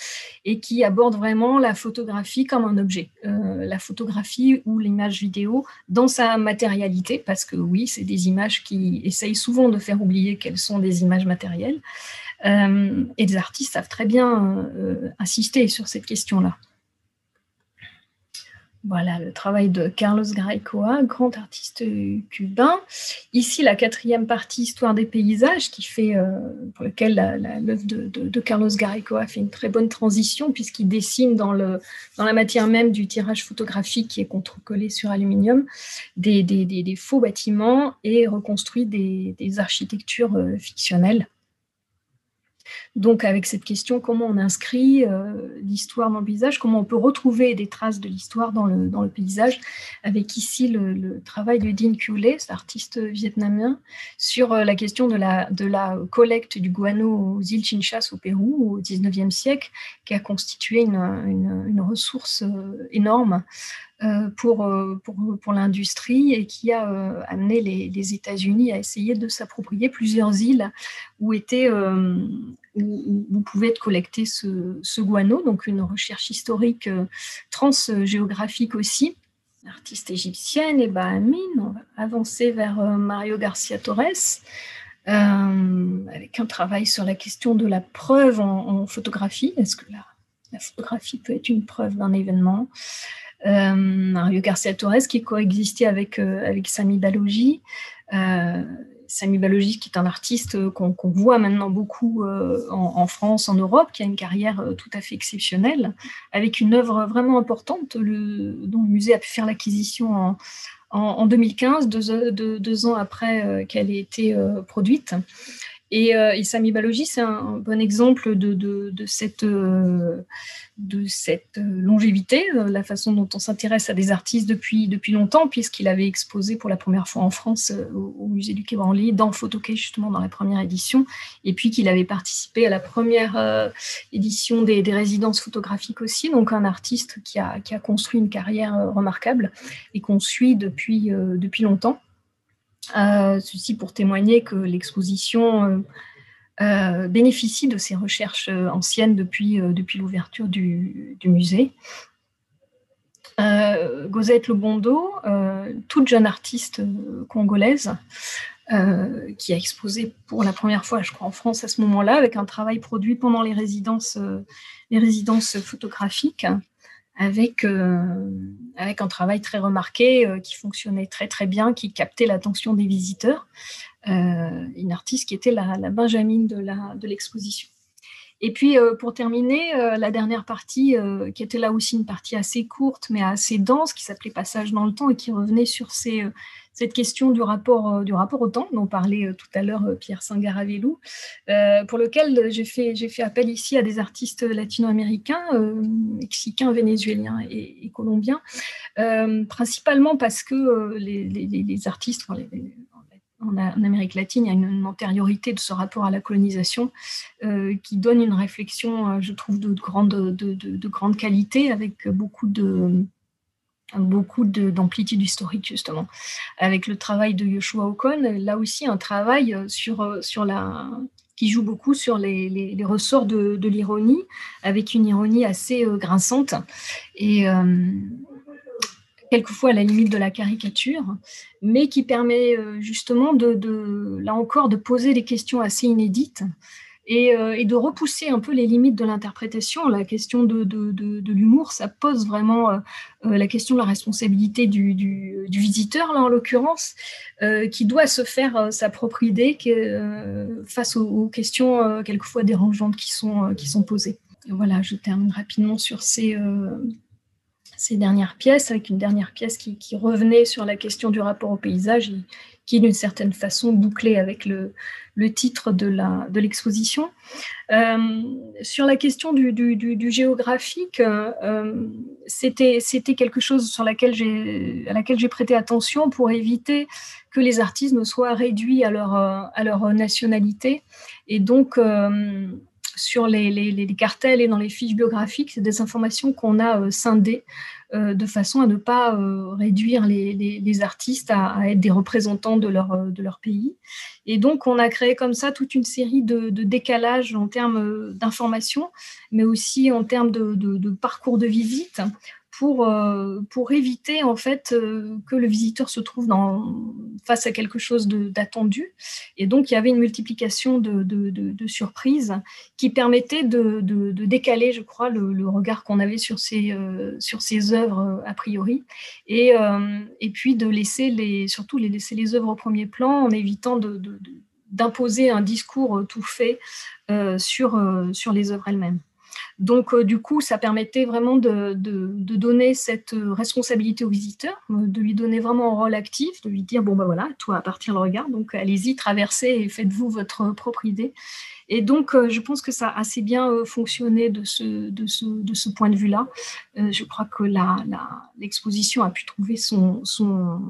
et qui abordent vraiment la photographie comme un objet, la photographie ou l'image vidéo dans sa matérialité, parce que oui, c'est des images qui essayent souvent de faire oublier qu'elles sont des images matérielles. Euh, et les artistes savent très bien euh, insister sur cette question-là. Voilà le travail de Carlos Graicoa, grand artiste cubain. Ici, la quatrième partie, Histoire des paysages, qui fait, euh, pour lequel l'œuvre de, Carlos Graicoa fait une très bonne transition, puisqu'il dessine dans, la matière même du tirage photographique qui est contre-collé sur aluminium des, faux bâtiments et reconstruit des, architectures fictionnelles. Donc avec cette question, comment on inscrit euh, l'histoire dans le paysage, comment on peut retrouver des traces de l'histoire dans le, dans le paysage, avec ici le, travail de Dean Kuhle, artiste vietnamien, sur euh, la question de la, de la collecte du guano aux îles Chinchas au Pérou au XIXe siècle, qui a constitué une, une, ressource euh, énorme pour, pour, pour l'industrie et qui a amené les États-Unis à essayer de s'approprier plusieurs îles où étaient où, vous pouvez collecter ce, ce, guano, donc une recherche historique euh, transgéographique aussi. Artiste égyptienne et bahamine, on va avancer vers euh, Mario Garcia Torres, euh, avec un travail sur la question de la preuve en, photographie. Est-ce que la, photographie peut être une preuve d'un événement? Mario Garcia Torres qui coexistait avec, avec Sami Balogi. Samy Balogi, qui est un artiste euh, qu'on voit maintenant beaucoup euh, en, France, en Europe, qui a une carrière euh, tout à fait exceptionnelle, avec une œuvre vraiment importante dont le musée a pu faire l'acquisition en, 2015, deux, ans après qu'elle ait été produite. Et, euh, Sami Balogi, c'est un, bon exemple de, cette, euh, cette longévité, euh, la façon dont on s'intéresse à des artistes depuis, longtemps, puisqu'il avait exposé pour la première fois en France euh, au, musée du Quai Branly, dans Photokey, justement dans la première édition, et puis qu'il avait participé à la première édition des, des, résidences photographiques aussi, donc un artiste qui a, qui a construit une carrière remarquable et qu'on suit depuis, depuis longtemps. Euh, ceci pour témoigner que l'exposition euh, euh, bénéficie de ces recherches anciennes depuis, depuis l'ouverture du, musée. Gosette Lobondo, toute jeune artiste congolaise, qui a exposé pour la première fois, je crois, en France à ce moment-là, avec un travail produit pendant les résidences, les résidences photographiques avec, euh, avec un travail très remarqué euh, qui fonctionnait très très bien, qui captait l'attention des visiteurs. Euh, une artiste qui était la, la Benjamine de l'exposition. Et puis, pour terminer, la dernière partie, qui était là aussi une partie assez courte, mais assez dense, qui s'appelait Passage dans le temps et qui revenait sur ces, cette question du rapport, euh, du rapport au temps dont parlait euh, tout à l'heure euh, Pierre Sangaravelou, pour lequel j'ai fait, appel ici à des artistes latino-américains, mexicains, vénézuéliens et, colombiens, principalement parce que les, artistes, en, Amérique latine, il y a une, antériorité de ce rapport à la colonisation qui donne une réflexion, je trouve, de grande qualité, avec beaucoup de beaucoup d'amplitude historique justement. Avec le travail de Yoshua Ocon, là aussi un travail euh, sur, euh, sur la, qui joue beaucoup sur les, les, ressorts de, de l'ironie, avec une ironie assez euh, grinçante et quelquefois à la limite de la caricature, mais qui permet justement de, de, là encore de poser des questions assez inédites euh, et, de repousser un peu les limites de l'interprétation. La question de, l'humour, ça pose vraiment euh, euh, la question de la responsabilité du, visiteur, là en l'occurrence, qui doit se faire sa propre idée face aux, questions quelquefois dérangeantes qui sont, posées. voilà, je termine rapidement sur ces, dernières pièces, avec une dernière pièce qui, revenait sur la question du rapport au paysage qui, d'une certaine façon, bouclait avec le, titre de l'exposition. De euh, sur la question du, géographique, euh, c'était quelque chose sur laquelle à laquelle j'ai prêté attention pour éviter que les artistes ne soient réduits à leur, à leur nationalité. Et donc, euh, sur les, cartels et dans les fiches biographiques, c'est des informations qu'on a scindées euh, de façon à ne pas euh, réduire les, artistes à, être des représentants de leur, euh, de leur pays. Et donc, on a créé comme ça toute une série de, décalages en termes d'information, mais aussi en termes de, de parcours de visite pour, euh, pour éviter en fait euh, que le visiteur se trouve face à quelque chose d'attendu. Et donc il y avait une multiplication de, surprises qui permettait de, décaler, je crois, le, regard qu'on avait sur ces, euh, œuvres a priori, et, et puis de laisser les, surtout les laisser les œuvres au premier plan en évitant d'imposer un discours tout fait sur, sur les œuvres elles-mêmes. Donc, euh, du coup, ça permettait vraiment de, donner cette responsabilité au visiteur, euh, de lui donner vraiment un rôle actif, de lui dire, bon, ben voilà, toi, appartient le regard, donc allez-y, traversez et faites-vous votre propre idée. Et donc, euh, je pense que ça a assez bien fonctionné de ce, de ce, point de vue-là. je crois que l'exposition a pu trouver son, son,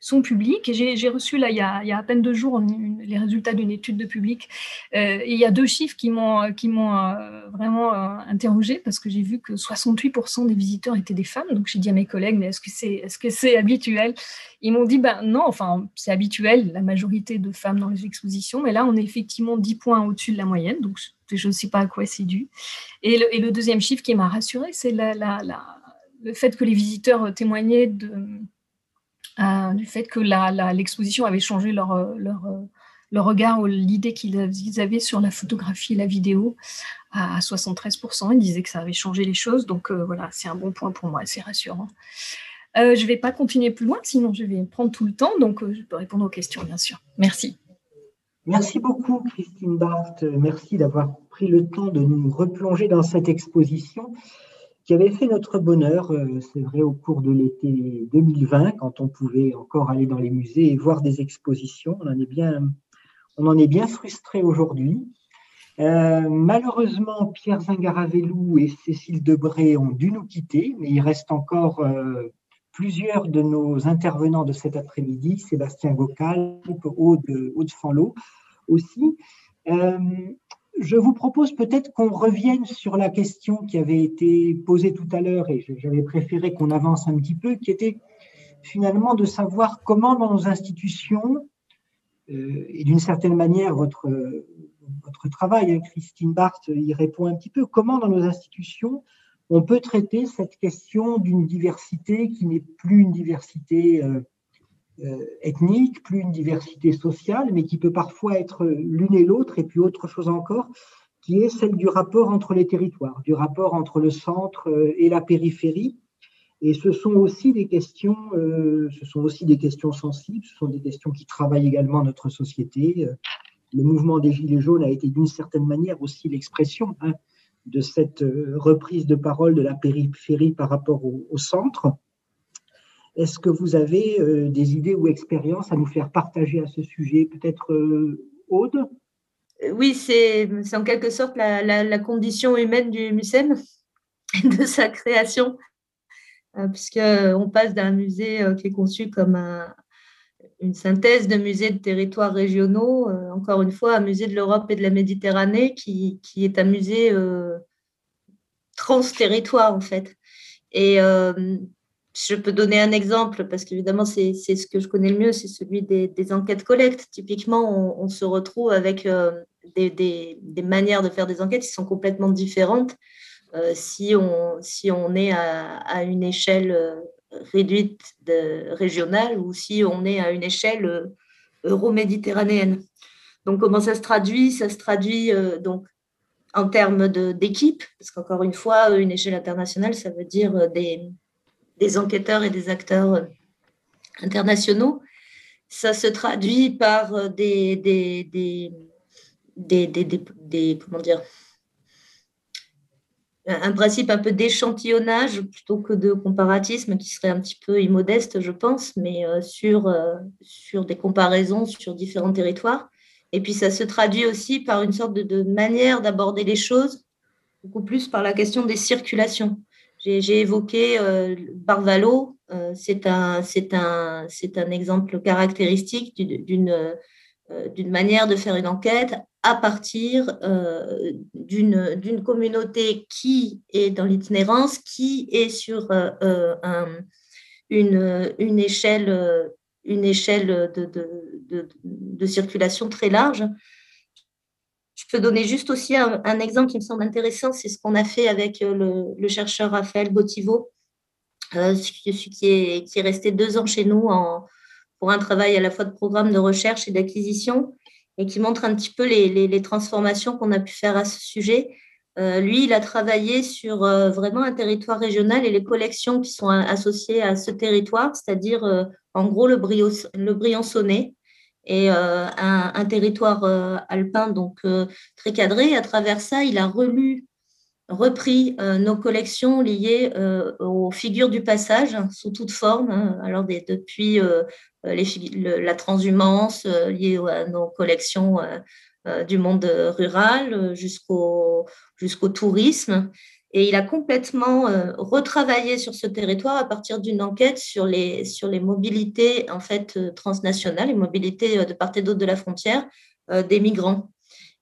son public. J'ai reçu là, il y, a, il y, a, à peine deux jours, les résultats d'une étude de public. Euh, et il y a deux chiffres qui m'ont m'ont euh, vraiment euh, interrogé parce que j'ai vu que 68% des visiteurs étaient des femmes. Donc j'ai dit à mes collègues, mais est-ce que c'est est-ce habituel? Ils m'ont dit, ben non, enfin c'est habituel, la majorité de femmes dans les expositions, mais là on est effectivement 10 points au-dessus de la moyenne. Donc je ne sais pas à quoi c'est dû. Et le, deuxième chiffre qui m'a rassuré, c'est la, la, le fait que les visiteurs témoignaient de euh, du fait que l'exposition avait changé leur, euh, euh, regard ou l'idée qu'ils avaient sur la photographie et la vidéo à 73%. Ils disaient que ça avait changé les choses. Donc voilà, c'est un bon point pour moi, c'est rassurant. je ne vais pas continuer plus loin, sinon je vais prendre tout le temps. Donc je peux répondre aux questions, bien sûr. Merci. Merci beaucoup, Christine Barthes. Merci d'avoir pris le temps de nous replonger dans cette exposition qui avait fait notre bonheur, euh, c'est vrai, au cours de l'été 2020, quand on pouvait encore aller dans les musées et voir des expositions. On en est bien, on en est bien frustré aujourd'hui. Euh, malheureusement, Pierre Zingaravelou et Cécile Debré ont dû nous quitter, mais il reste encore euh, plusieurs de nos intervenants de cet après-midi, Sébastien Gocal, Aude, Aude Fanlot aussi je vous propose peut-être qu'on revienne sur la question qui avait été posée tout à l'heure, et j'avais préféré qu'on avance un petit peu, qui était finalement de savoir comment dans nos institutions, euh, et d'une certaine manière votre, travail, hein, Christine Barthes y répond un petit peu, comment dans nos institutions on peut traiter cette question d'une diversité qui n'est plus une diversité euh, ethnique, plus une diversité sociale, mais qui peut parfois être l'une et l'autre, et puis autre chose encore, qui est celle du rapport entre les territoires, du rapport entre le centre euh, et la périphérie. Et ce sont aussi des questions, euh, ce sont aussi des questions sensibles, ce sont des questions qui travaillent également notre société. le mouvement des Gilets jaunes a été d'une certaine manière aussi l'expression hein, de cette euh, reprise de parole de la périphérie par rapport au, centre. Est-ce que vous avez euh, des idées ou expériences à nous faire partager à ce sujet Peut-être Aude? Oui, c'est en quelque sorte la, condition humaine du MUSEM, de sa création, puisqu'on passe d'un musée qui est conçu comme un, une synthèse de musées de territoires régionaux, euh, encore une fois, un musée de l'Europe et de la Méditerranée, qui, est un musée euh, trans-territoire, en fait. Et euh, je peux donner un exemple, parce qu'évidemment, c'est ce que je connais le mieux, c'est celui des, enquêtes collectes. Typiquement, on, se retrouve avec des, des, des, manières de faire des enquêtes qui sont complètement différentes. si, on, si on est à, à une échelle réduite de, régionale ou si on est à une échelle euh, euro-méditerranéenne. Donc, comment ça se traduit? Ça se traduit euh, donc en termes d'équipe, parce qu'encore une fois, une échelle internationale, ça veut dire euh, des, des enquêteurs et des acteurs internationaux. Ça se traduit par des, des, des, des, des comment dire, un principe un peu d'échantillonnage plutôt que de comparatisme qui serait un petit peu immodeste, je pense, mais euh, sur, euh, sur des comparaisons sur différents territoires. Et puis ça se traduit aussi par une sorte de, manière d'aborder les choses, beaucoup plus par la question des circulations. J'ai évoqué euh, Barvalo, c'est un, exemple caractéristique d'une d'une manière de faire une enquête à partir euh, d'une communauté qui est dans l'itinérance, qui est sur euh, euh, une, échelle, de, circulation très large. Je peux donner juste aussi un, exemple qui me semble intéressant, c'est ce qu'on a fait avec le, le chercheur Raphaël Botivo, qui, est, qui est resté deux ans chez nous pour un travail à la fois de programme de recherche et d'acquisition et qui montre un petit peu les, transformations qu'on a pu faire à ce sujet. Euh, lui, il a travaillé sur euh, vraiment un territoire régional et les collections qui sont associées à ce territoire, c'est-à-dire euh, en gros le, Briançonnais et un, un, territoire alpin donc très cadré. À travers ça, il a relu repris nos collections liées aux figures du passage sous toute forme, hein. alors depuis euh, la transhumance euh, liée à nos collections euh, du monde rural jusqu'au jusqu'au tourisme. Et il a complètement retravaillé sur ce territoire à partir d'une enquête sur les, sur les mobilités en fait, transnationales, les mobilités de part et d'autre de la frontière des migrants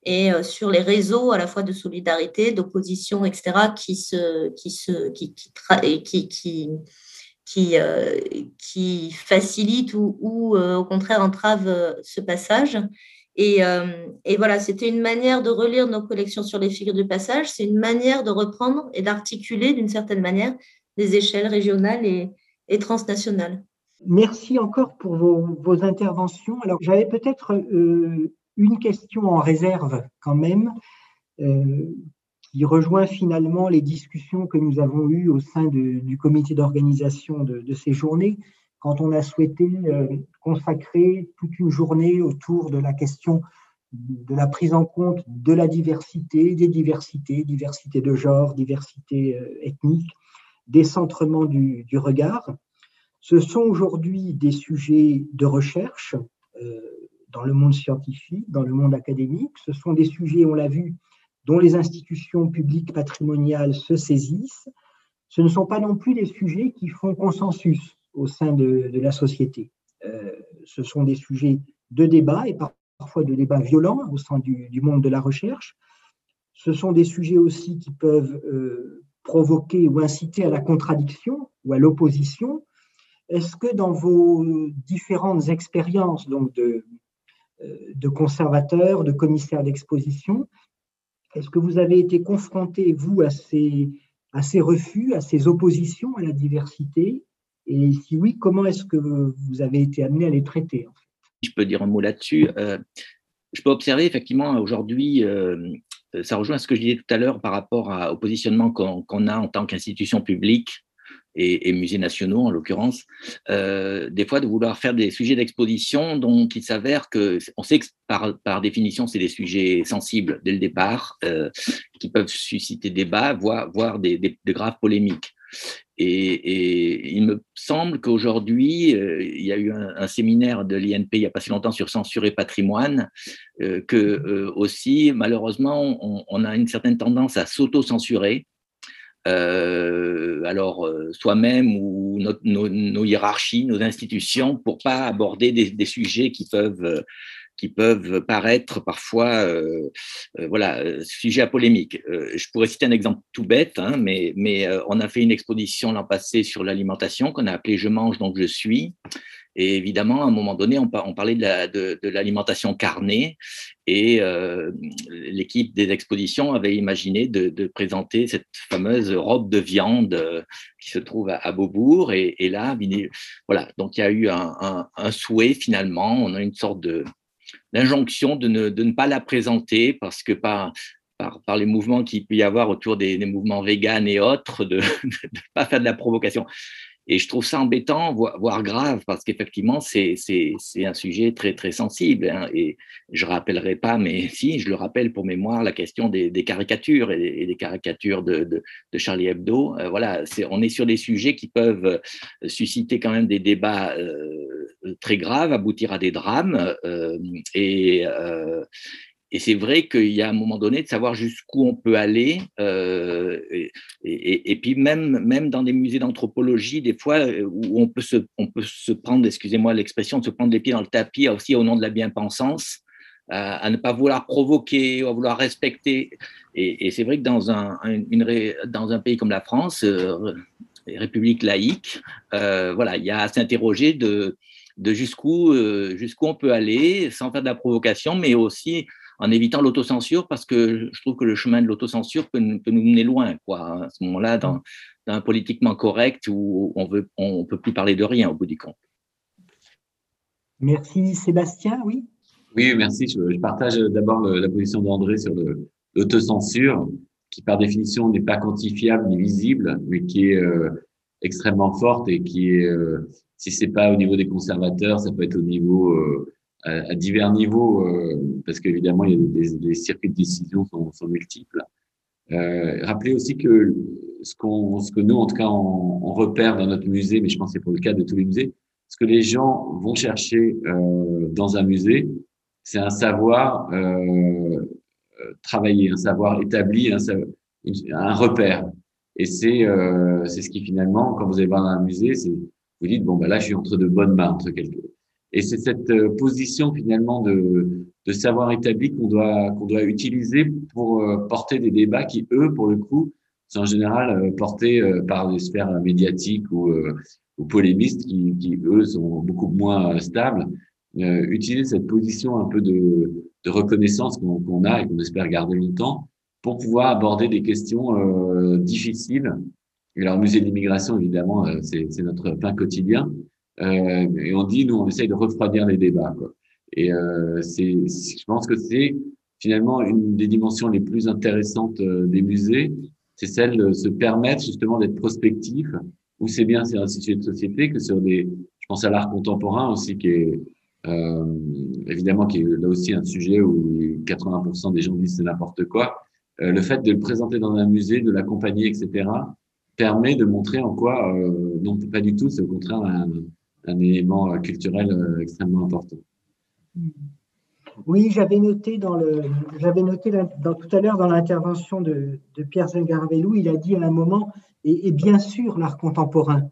et sur les réseaux à la fois de solidarité, d'opposition, etc., qui, se, qui, se, qui, qui, qui, qui, euh, qui facilite ou, ou euh, au contraire entrave euh, ce passage. Et, et voilà, c'était une manière de relire nos collections sur les figures du passage, c'est une manière de reprendre et d'articuler d'une certaine manière des échelles régionales et, transnationales. Merci encore pour vos, vos interventions. Alors, j'avais peut-être une question en réserve quand même, qui rejoint finalement les discussions que nous avons eues au sein du comité d'organisation de, ces journées, quand on a souhaité euh, consacrer toute une journée autour de la question de la prise en compte de la diversité, des diversités, diversité de genre, diversité euh, ethnique, décentrement du, du regard. Ce sont aujourd'hui des sujets de recherche euh, dans le monde scientifique, dans le monde académique. Ce sont des sujets, on l'a vu, dont les institutions publiques patrimoniales se saisissent, ce ne sont pas non plus des sujets qui font consensus au sein de, la société. Euh, ce sont des sujets de débat et parfois de débats violents au sein du, monde de la recherche. Ce sont des sujets aussi qui peuvent euh, provoquer ou inciter à la contradiction ou à l'opposition. Est-ce que dans vos différentes expériences donc de, euh, de conservateurs, de commissaires d'exposition, est-ce que vous avez été confronté, vous, à ces refus, à ces oppositions à la diversité? Et si oui, comment est-ce que vous avez été amené à les traiter Je peux dire un mot là-dessus. Euh, je peux observer effectivement aujourd'hui, euh, ça rejoint ce que je disais tout à l'heure par rapport au positionnement qu'on a en tant qu'institution publique et, musées nationaux en l'occurrence, euh, des fois de vouloir faire des sujets d'exposition dont il s'avère que, on sait que par, définition, c'est des sujets sensibles dès le départ, qui peuvent susciter débat, voire, voire des, des, de graves polémiques. Et, il me semble qu'aujourd'hui, euh, il y a eu un, séminaire de l'INP il n'y a pas si longtemps sur censure et patrimoine, euh, que euh, aussi, malheureusement, on, a une certaine tendance à s'auto-censurer. alors, soi-même ou nos, hiérarchies, nos institutions, pour pas aborder des sujets qui peuvent qui peuvent paraître parfois euh, euh, voilà, euh, sujet à polémique. je pourrais citer un exemple tout bête, hein, mais, mais on a fait une exposition l'an passé sur l'alimentation qu'on a appelée Je mange donc je suis. Et évidemment, à un moment donné, on, parlait de l'alimentation carnée et l'équipe des expositions avait imaginé de, présenter cette fameuse robe de viande qui se trouve à, Beaubourg. Et, là, voilà, donc il y a eu un, un, souhait finalement, on a une sorte de, l'injonction de ne, pas la présenter parce que par les mouvements qu'il peut y avoir autour des, mouvements véganes et autres, de ne pas faire de la provocation. Et je trouve ça embêtant, voire, grave, parce qu'effectivement, c'est un sujet très, très sensible. Hein. et je ne rappellerai pas, mais si, je le rappelle pour mémoire, la question des, caricatures et des, caricatures de, Charlie Hebdo. Euh, voilà, on est sur des sujets qui peuvent euh, susciter quand même des débats euh, très graves, aboutir à des drames. Et, et c'est vrai qu'il y a un moment donné de savoir jusqu'où on peut aller. Euh, et, puis même, même dans des musées d'anthropologie, des fois, euh, où on peut se, on peut se prendre, excusez-moi l'expression, de se prendre les pieds dans le tapis aussi au nom de la bien-pensance, à ne pas vouloir provoquer, à vouloir respecter. Et, c'est vrai que dans un, une, dans un pays comme la France, euh, république laïque, voilà, il y a à s'interroger de, de jusqu'où jusqu'où on peut aller sans faire de la provocation, mais aussi en évitant l'autocensure parce que je trouve que le chemin de l'autocensure peut, nous mener loin, quoi, à ce moment-là, dans, un politiquement correct où on ne on peut plus parler de rien au bout du compte. Merci Sébastien, oui? Oui, merci. Je, partage d'abord la position d'André sur l'autocensure, qui par définition n'est pas quantifiable ni visible, mais qui est euh, extrêmement forte et qui est, euh, si c'est pas au niveau des conservateurs, ça peut être au niveau euh, à, divers niveaux, euh, parce qu'évidemment, des, circuits de décision sont, sont multiples. Euh, rappelez aussi que ce, qu'on, ce que nous, en tout cas, on, repère dans notre musée, mais je pense que c'est pour le cas de tous les musées, ce que les gens vont chercher euh, dans un musée, c'est un savoir euh, travaillé, un savoir établi, un, un repère. Et c'est, euh, c'est ce qui finalement, quand vous allez voir un musée, vous dites bon ben là je suis entre de bonnes mains entre quelques et c'est cette euh, position finalement de, de savoir établi qu'on doit, qu'on doit utiliser pour euh, porter des débats qui, eux, pour le coup, sont en général euh, portés par des sphères médiatiques ou, ou polémistes qui, qui, eux, sont beaucoup moins stables. Euh, utiliser cette position un peu de, de reconnaissance qu'on a et qu'on espère garder longtemps pour pouvoir aborder des questions euh, difficiles. Et alors, musée de l'immigration, évidemment, c'est notre pain quotidien. Euh, et on dit, nous, on essaye de refroidir les débats. Quoi. Et euh, c'est, je pense que c'est finalement une des dimensions les plus intéressantes euh, des musées, c'est celle de se permettre justement d'être prospectif, c'est bien sur un sujet de société que sur des, je pense à l'art contemporain aussi, qui est euh, évidemment qui est là aussi un sujet où 80% des gens disent c'est n'importe quoi. Le fait de le présenter dans un musée, de l'accompagner, etc., permet de montrer en quoi, euh, non pas du tout, c'est au contraire un, un élément euh, culturel euh, extrêmement important. Oui, j'avais noté dans le, j'avais noté dans, tout à l'heure dans l'intervention de, de, Pierre Zengarvelou, il a dit à un moment, et, bien sûr l'art contemporain.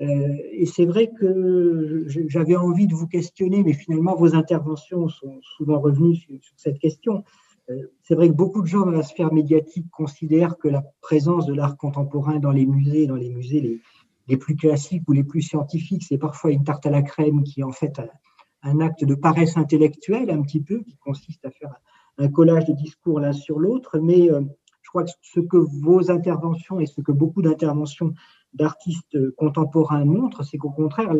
Euh, et c'est vrai que j'avais envie de vous questionner, mais finalement vos interventions sont souvent revenues sur, cette question. c'est vrai que beaucoup de gens dans la sphère médiatique considèrent que la présence de l'art contemporain dans les musées, dans les musées les, les plus classiques ou les plus scientifiques, c'est parfois une tarte à la crème qui est en fait un, acte de paresse intellectuelle un petit peu, qui consiste à faire un collage de discours l'un sur l'autre. Mais euh, je crois que ce que vos interventions et ce que beaucoup d'interventions d'artistes contemporains montrent, c'est qu'au contraire,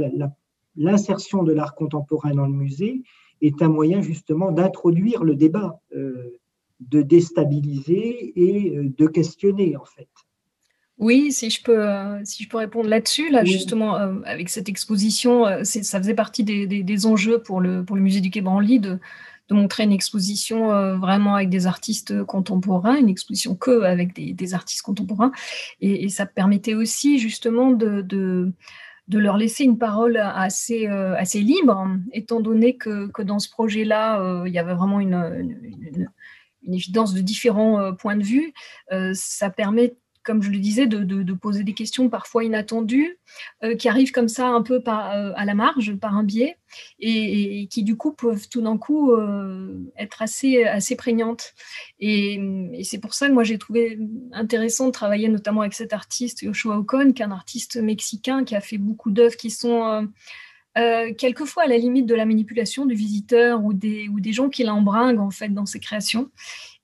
l'insertion de l'art contemporain dans le musée est un moyen justement d'introduire le débat, euh, de déstabiliser et euh, de questionner en fait. Oui, si je peux, si je peux répondre là-dessus, là, justement, avec cette exposition, ça faisait partie des, enjeux pour le, pour le musée du Quai Branly de, de montrer une exposition vraiment avec des artistes contemporains, une exposition que avec des, artistes contemporains. Et, ça permettait aussi justement de, de, leur laisser une parole assez, assez libre, étant donné que, que dans ce projet-là, il y avait vraiment une, une, évidence de différents points de vue. ça permet comme je le disais, de, poser des questions parfois inattendues, euh, qui arrivent comme ça un peu euh, à la marge, par un biais, et, qui du coup peuvent tout d'un coup euh, être assez, prégnantes. Et, c'est pour ça que moi j'ai trouvé intéressant de travailler notamment avec cet artiste, Yoshua Ocon, qui est un artiste mexicain qui a fait beaucoup d'œuvres qui sont... quelquefois à la limite de la manipulation du visiteur ou des, ou des gens qui l'embringuent en fait dans ses créations.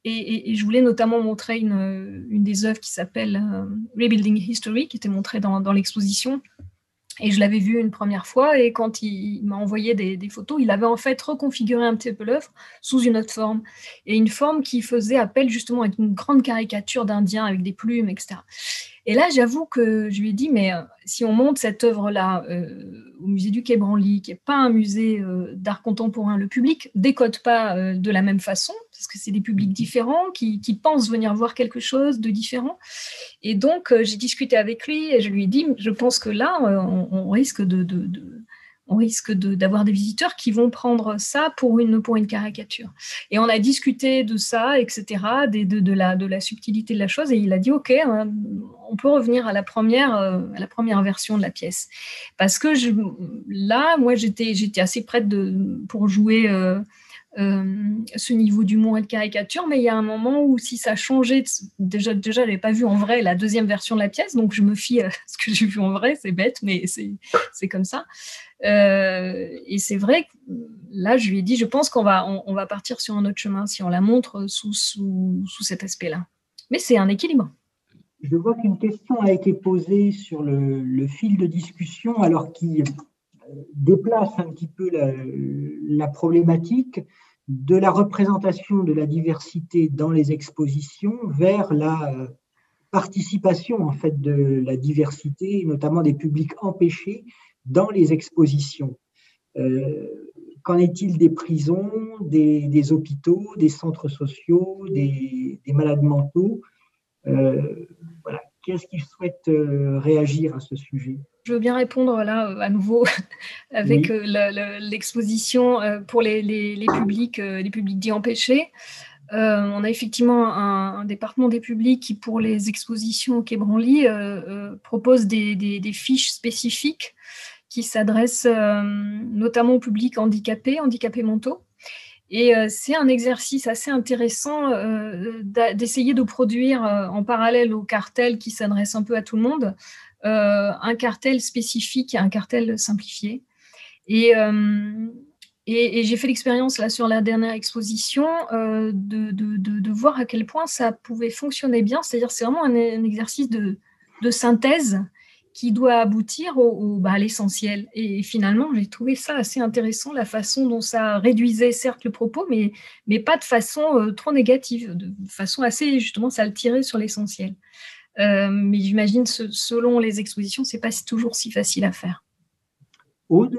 Et, je voulais notamment montrer une, une des œuvres qui s'appelle euh, Rebuilding History, qui était montrée dans, l'exposition. Et je l'avais vu une première fois, et quand il, m'a envoyé des, photos, il avait en fait reconfiguré un petit peu l'œuvre sous une autre forme. Et une forme qui faisait appel justement à une grande caricature d'Indien avec des plumes, etc. Et là, j'avoue que je lui ai dit, mais euh, si on monte cette œuvre-là euh, au musée du Quai Branly, qui n'est pas un musée euh, d'art contemporain, le public décode pas de la même façon, parce que c'est des publics différents qui, pensent venir voir quelque chose de différent. Et donc, j'ai discuté avec lui et je lui ai dit, je pense que là, on, risque de on risque d'avoir des visiteurs qui vont prendre ça pour une, pour une caricature. Et on a discuté de ça, etc., de, la, subtilité de la chose, et il a dit, OK, hein, on peut revenir à la première, euh, à la première version de la pièce. Parce que là, moi, j'étais assez prête pour jouer... Euh, euh, ce niveau d'humour et de caricature, mais il y a un moment où si ça changeait, déjà, déjà je n'avais pas vu en vrai la deuxième version de la pièce, donc je me fie à ce que j'ai vu en vrai, c'est bête, mais c'est comme ça. Euh, et c'est vrai que là, je lui ai dit, je pense qu'on va, on, va partir sur un autre chemin si on la montre sous, sous, sous cet aspect-là. Mais c'est un équilibre. Je vois qu'une question a été posée sur le, le, fil de discussion, alors qui déplace un petit peu la, problématique de la représentation de la diversité dans les expositions vers la participation en fait de la diversité, notamment des publics empêchés dans les expositions. Euh, qu'en est-il des prisons, des, hôpitaux, des centres sociaux, des, malades mentaux? Euh, voilà. Qu'est-ce qu'ils souhaitent euh, réagir à ce sujet? Je veux bien répondre là à nouveau avec l'exposition pour les, publics, les publics dits empêchés. on a effectivement un, département des publics qui, pour les expositions au Quai Branly, propose des, des, fiches spécifiques qui s'adresse euh, notamment au public handicapé, handicapés mentaux. Et euh, c'est un exercice assez intéressant euh, d'essayer de produire en parallèle au cartel qui s'adresse un peu à tout le monde, un cartel spécifique un cartel simplifié. Et, et, j'ai fait l'expérience là sur la dernière exposition de, de, voir à quel point ça pouvait fonctionner bien. C'est-à-dire c'est vraiment un, exercice de, synthèse qui doit aboutir au, bah, à l'essentiel. Et finalement, j'ai trouvé ça assez intéressant, la façon dont ça réduisait certes le propos, mais, pas de façon euh, trop négative, de façon assez, justement, ça le tirait sur l'essentiel. Euh, mais j'imagine, selon les expositions, c'est pas toujours si facile à faire. Aude?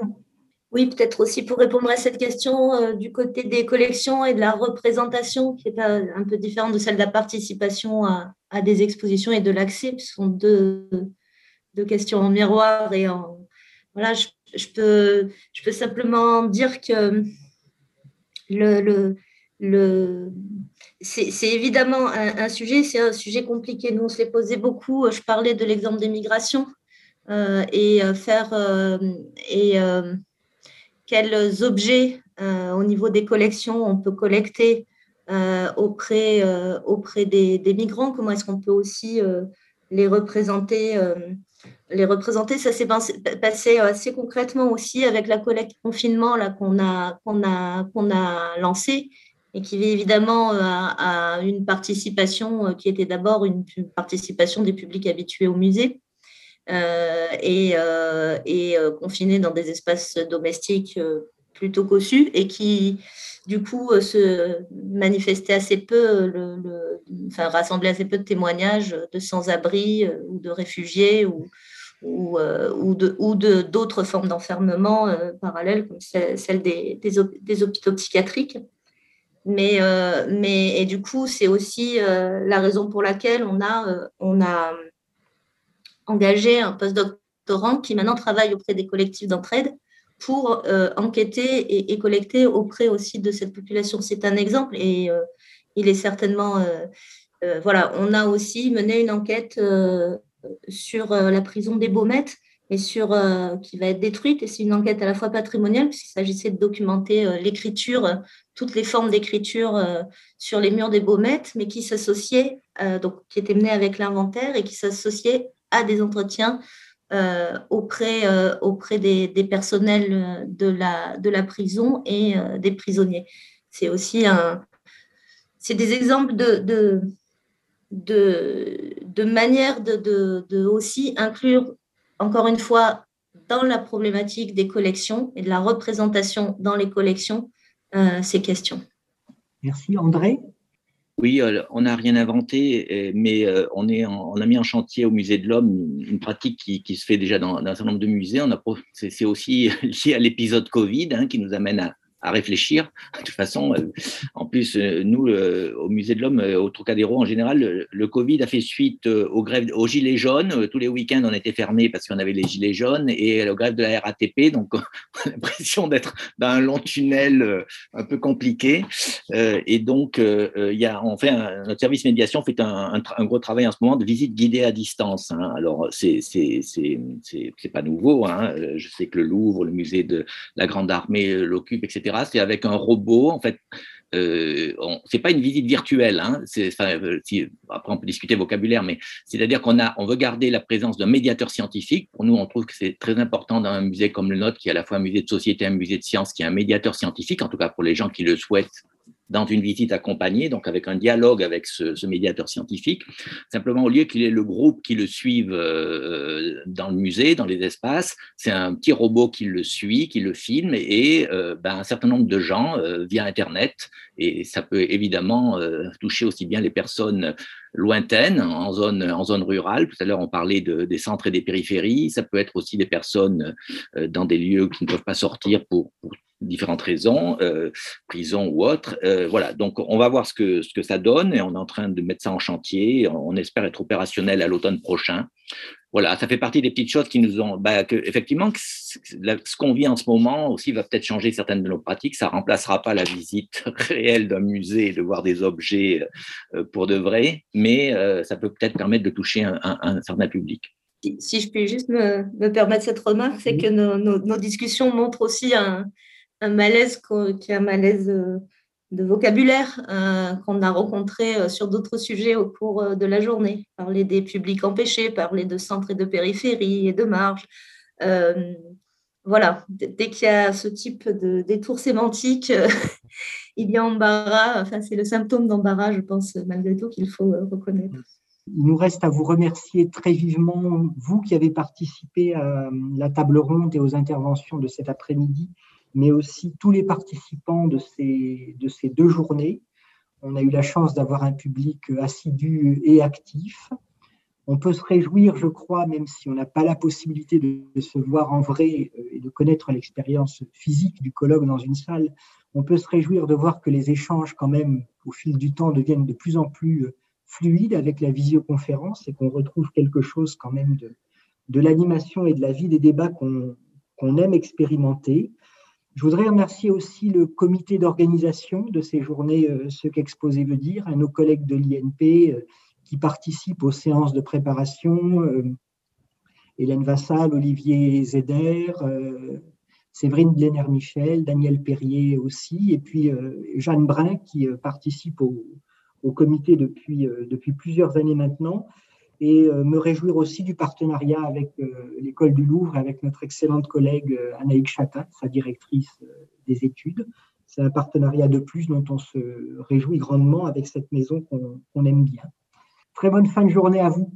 Oui, peut-être aussi pour répondre à cette question euh, du côté des collections et de la représentation, qui est un peu différente de celle de la participation à, à des expositions et de l'accès, ce sont deux, de questions en miroir et en voilà, je, peux, je peux simplement dire que le, le, le c'est évidemment un, sujet, c'est un sujet compliqué. Nous, on se l'est posé beaucoup. Je parlais de l'exemple des migrations euh, et euh, faire euh, et quels objets au niveau des collections on peut collecter auprès, des, migrants. Comment est-ce qu'on peut aussi les représenter les représenter? Ça s'est passé assez concrètement aussi avec la collecte confinement qu'on a qu'on qu'on a lancée et qui évidemment à, une participation euh, qui était d'abord une, participation des publics habitués au musée euh, et, euh, confinés dans des espaces domestiques plutôt cossu et qui, du coup, se manifestait assez peu, le, enfin, rassemblait assez peu de témoignages de sans-abri ou de réfugiés ou, ou, ou de, d'autres formes d'enfermement parallèles, comme celle des, des, hôpitaux psychiatriques. Mais, mais, et du coup, c'est aussi la raison pour laquelle on a, on a engagé un postdoctorant qui maintenant travaille auprès des collectifs d'entraide pour euh, enquêter et, collecter auprès aussi de cette population. C'est un exemple et euh, il est certainement... Euh, voilà, on a aussi mené une enquête sur la prison des Baumettes, et sur, qui va être détruite. Et c'est une enquête à la fois patrimoniale, puisqu'il s'agissait de documenter l'écriture, toutes les formes d'écriture sur les murs des Baumettes, mais qui s'associait, donc qui était menée avec l'inventaire et qui s'associait à des entretiens euh, auprès, euh, auprès des, personnels de la, de la prison et euh, des prisonniers. C'est aussi un, c'est des exemples de, de, de, de manière de, de, aussi inclure, encore une fois, dans la problématique des collections et de la représentation dans les collections, ces questions. Merci André. Oui, euh, on n'a rien inventé, mais euh, on, est on a mis en chantier au Musée de l'Homme une pratique qui, se fait déjà dans, un certain nombre de musées. C'est aussi lié à l'épisode Covid hein, qui nous amène à, à réfléchir. De toute façon, euh, en plus, euh, nous, euh, au Musée de l'Homme, au Trocadéro en général, le, Covid a fait suite aux grèves, aux gilets jaunes. Tous les week-ends, on était fermés parce qu'on avait les gilets jaunes et la grève de la RATP. Donc, on a l'impression d'être dans un long tunnel un peu compliqué. Et donc, il y a, on fait notre service médiation fait un, gros travail en ce moment de visite guidée à distance. Hein. Alors, c'est c'est pas nouveau. Hein. Je sais que le Louvre, le musée de la Grande Armée l'occupe, etc. C'est avec un robot. En fait, euh, pas une visite virtuelle. Hein, euh, après, on peut discuter vocabulaire, mais c'est-à-dire qu'on a, on veut garder la présence d'un médiateur scientifique. Pour nous, on trouve que c'est très important dans un musée comme le nôtre, qui est à la fois un musée de société, un musée de sciences, qui est un médiateur scientifique, en tout cas pour les gens qui le souhaitent dans une visite accompagnée, donc avec un dialogue avec ce, médiateur scientifique. Simplement, au lieu qu'il ait le groupe qui le suive euh, dans le musée, dans les espaces, c'est un petit robot qui le suit, qui le filme, et euh, ben, un certain nombre de gens euh, via Internet, et ça peut évidemment toucher aussi bien les personnes lointaines, en zone, en zone rurale. Tout à l'heure, on parlait de, des centres et des périphéries. Ça peut être aussi des personnes dans des lieux qui ne peuvent pas sortir pour, pour différentes raisons, euh, prison ou autre. Euh, voilà, donc on va voir ce que, ce que ça donne et on est en train de mettre ça en chantier. On, espère être opérationnel à l'automne prochain. Voilà, ça fait partie des petites choses qui nous ont, bah, que, effectivement, ce qu'on vit en ce moment aussi va peut-être changer certaines de nos pratiques. Ça remplacera pas la visite réelle d'un musée, de voir des objets euh, pour de vrai, mais ça peut peut-être permettre de toucher un, un, certain public si je puis juste me, me permettre cette remarque, c'est que nos, nos, discussions montrent aussi un, un malaise qui malaise euh, de vocabulaire euh, qu'on a rencontré euh, sur d'autres sujets au cours de la journée. Parler des publics empêchés, parler de centres et de périphérie et de marge. voilà, dès qu'il y a ce type de détour sémantique, il y a embarras. Enfin, c'est le symptôme d'embarras, je pense, malgré tout, qu'il faut reconnaître. Il nous reste à vous remercier très vivement, vous qui avez participé à la table ronde et aux interventions de cet après-midi, mais aussi tous les participants de ces, de ces deux journées. On a eu la chance d'avoir un public assidu et actif. On peut se réjouir, je crois, même si on n'a pas la possibilité de, se voir en vrai euh, et de connaître l'expérience physique du colloque dans une salle, on peut se réjouir de voir que les échanges, quand même, au fil du temps, deviennent de plus en plus euh, fluides avec la visioconférence et qu'on retrouve quelque chose quand même de, de l'animation et de la vie des débats qu'on aime expérimenter. Je voudrais remercier aussi le comité d'organisation de ces journées, euh, ce qu'exposer veut dire, à nos collègues de l'INP euh, qui participent aux séances de préparation, euh, Hélène Vassal, Olivier Zeder, Séverine Blenner-Michel, Daniel Perrier aussi, et puis Jeanne Brun qui participe au, comité depuis plusieurs années maintenant et euh, me réjouir aussi du partenariat avec euh, l'école du Louvre, avec notre excellente collègue euh, Anaïk Chatat, sa directrice des études. C'est un partenariat de plus dont on se réjouit grandement avec cette maison qu'on aime bien. Très bonne fin de journée à vous.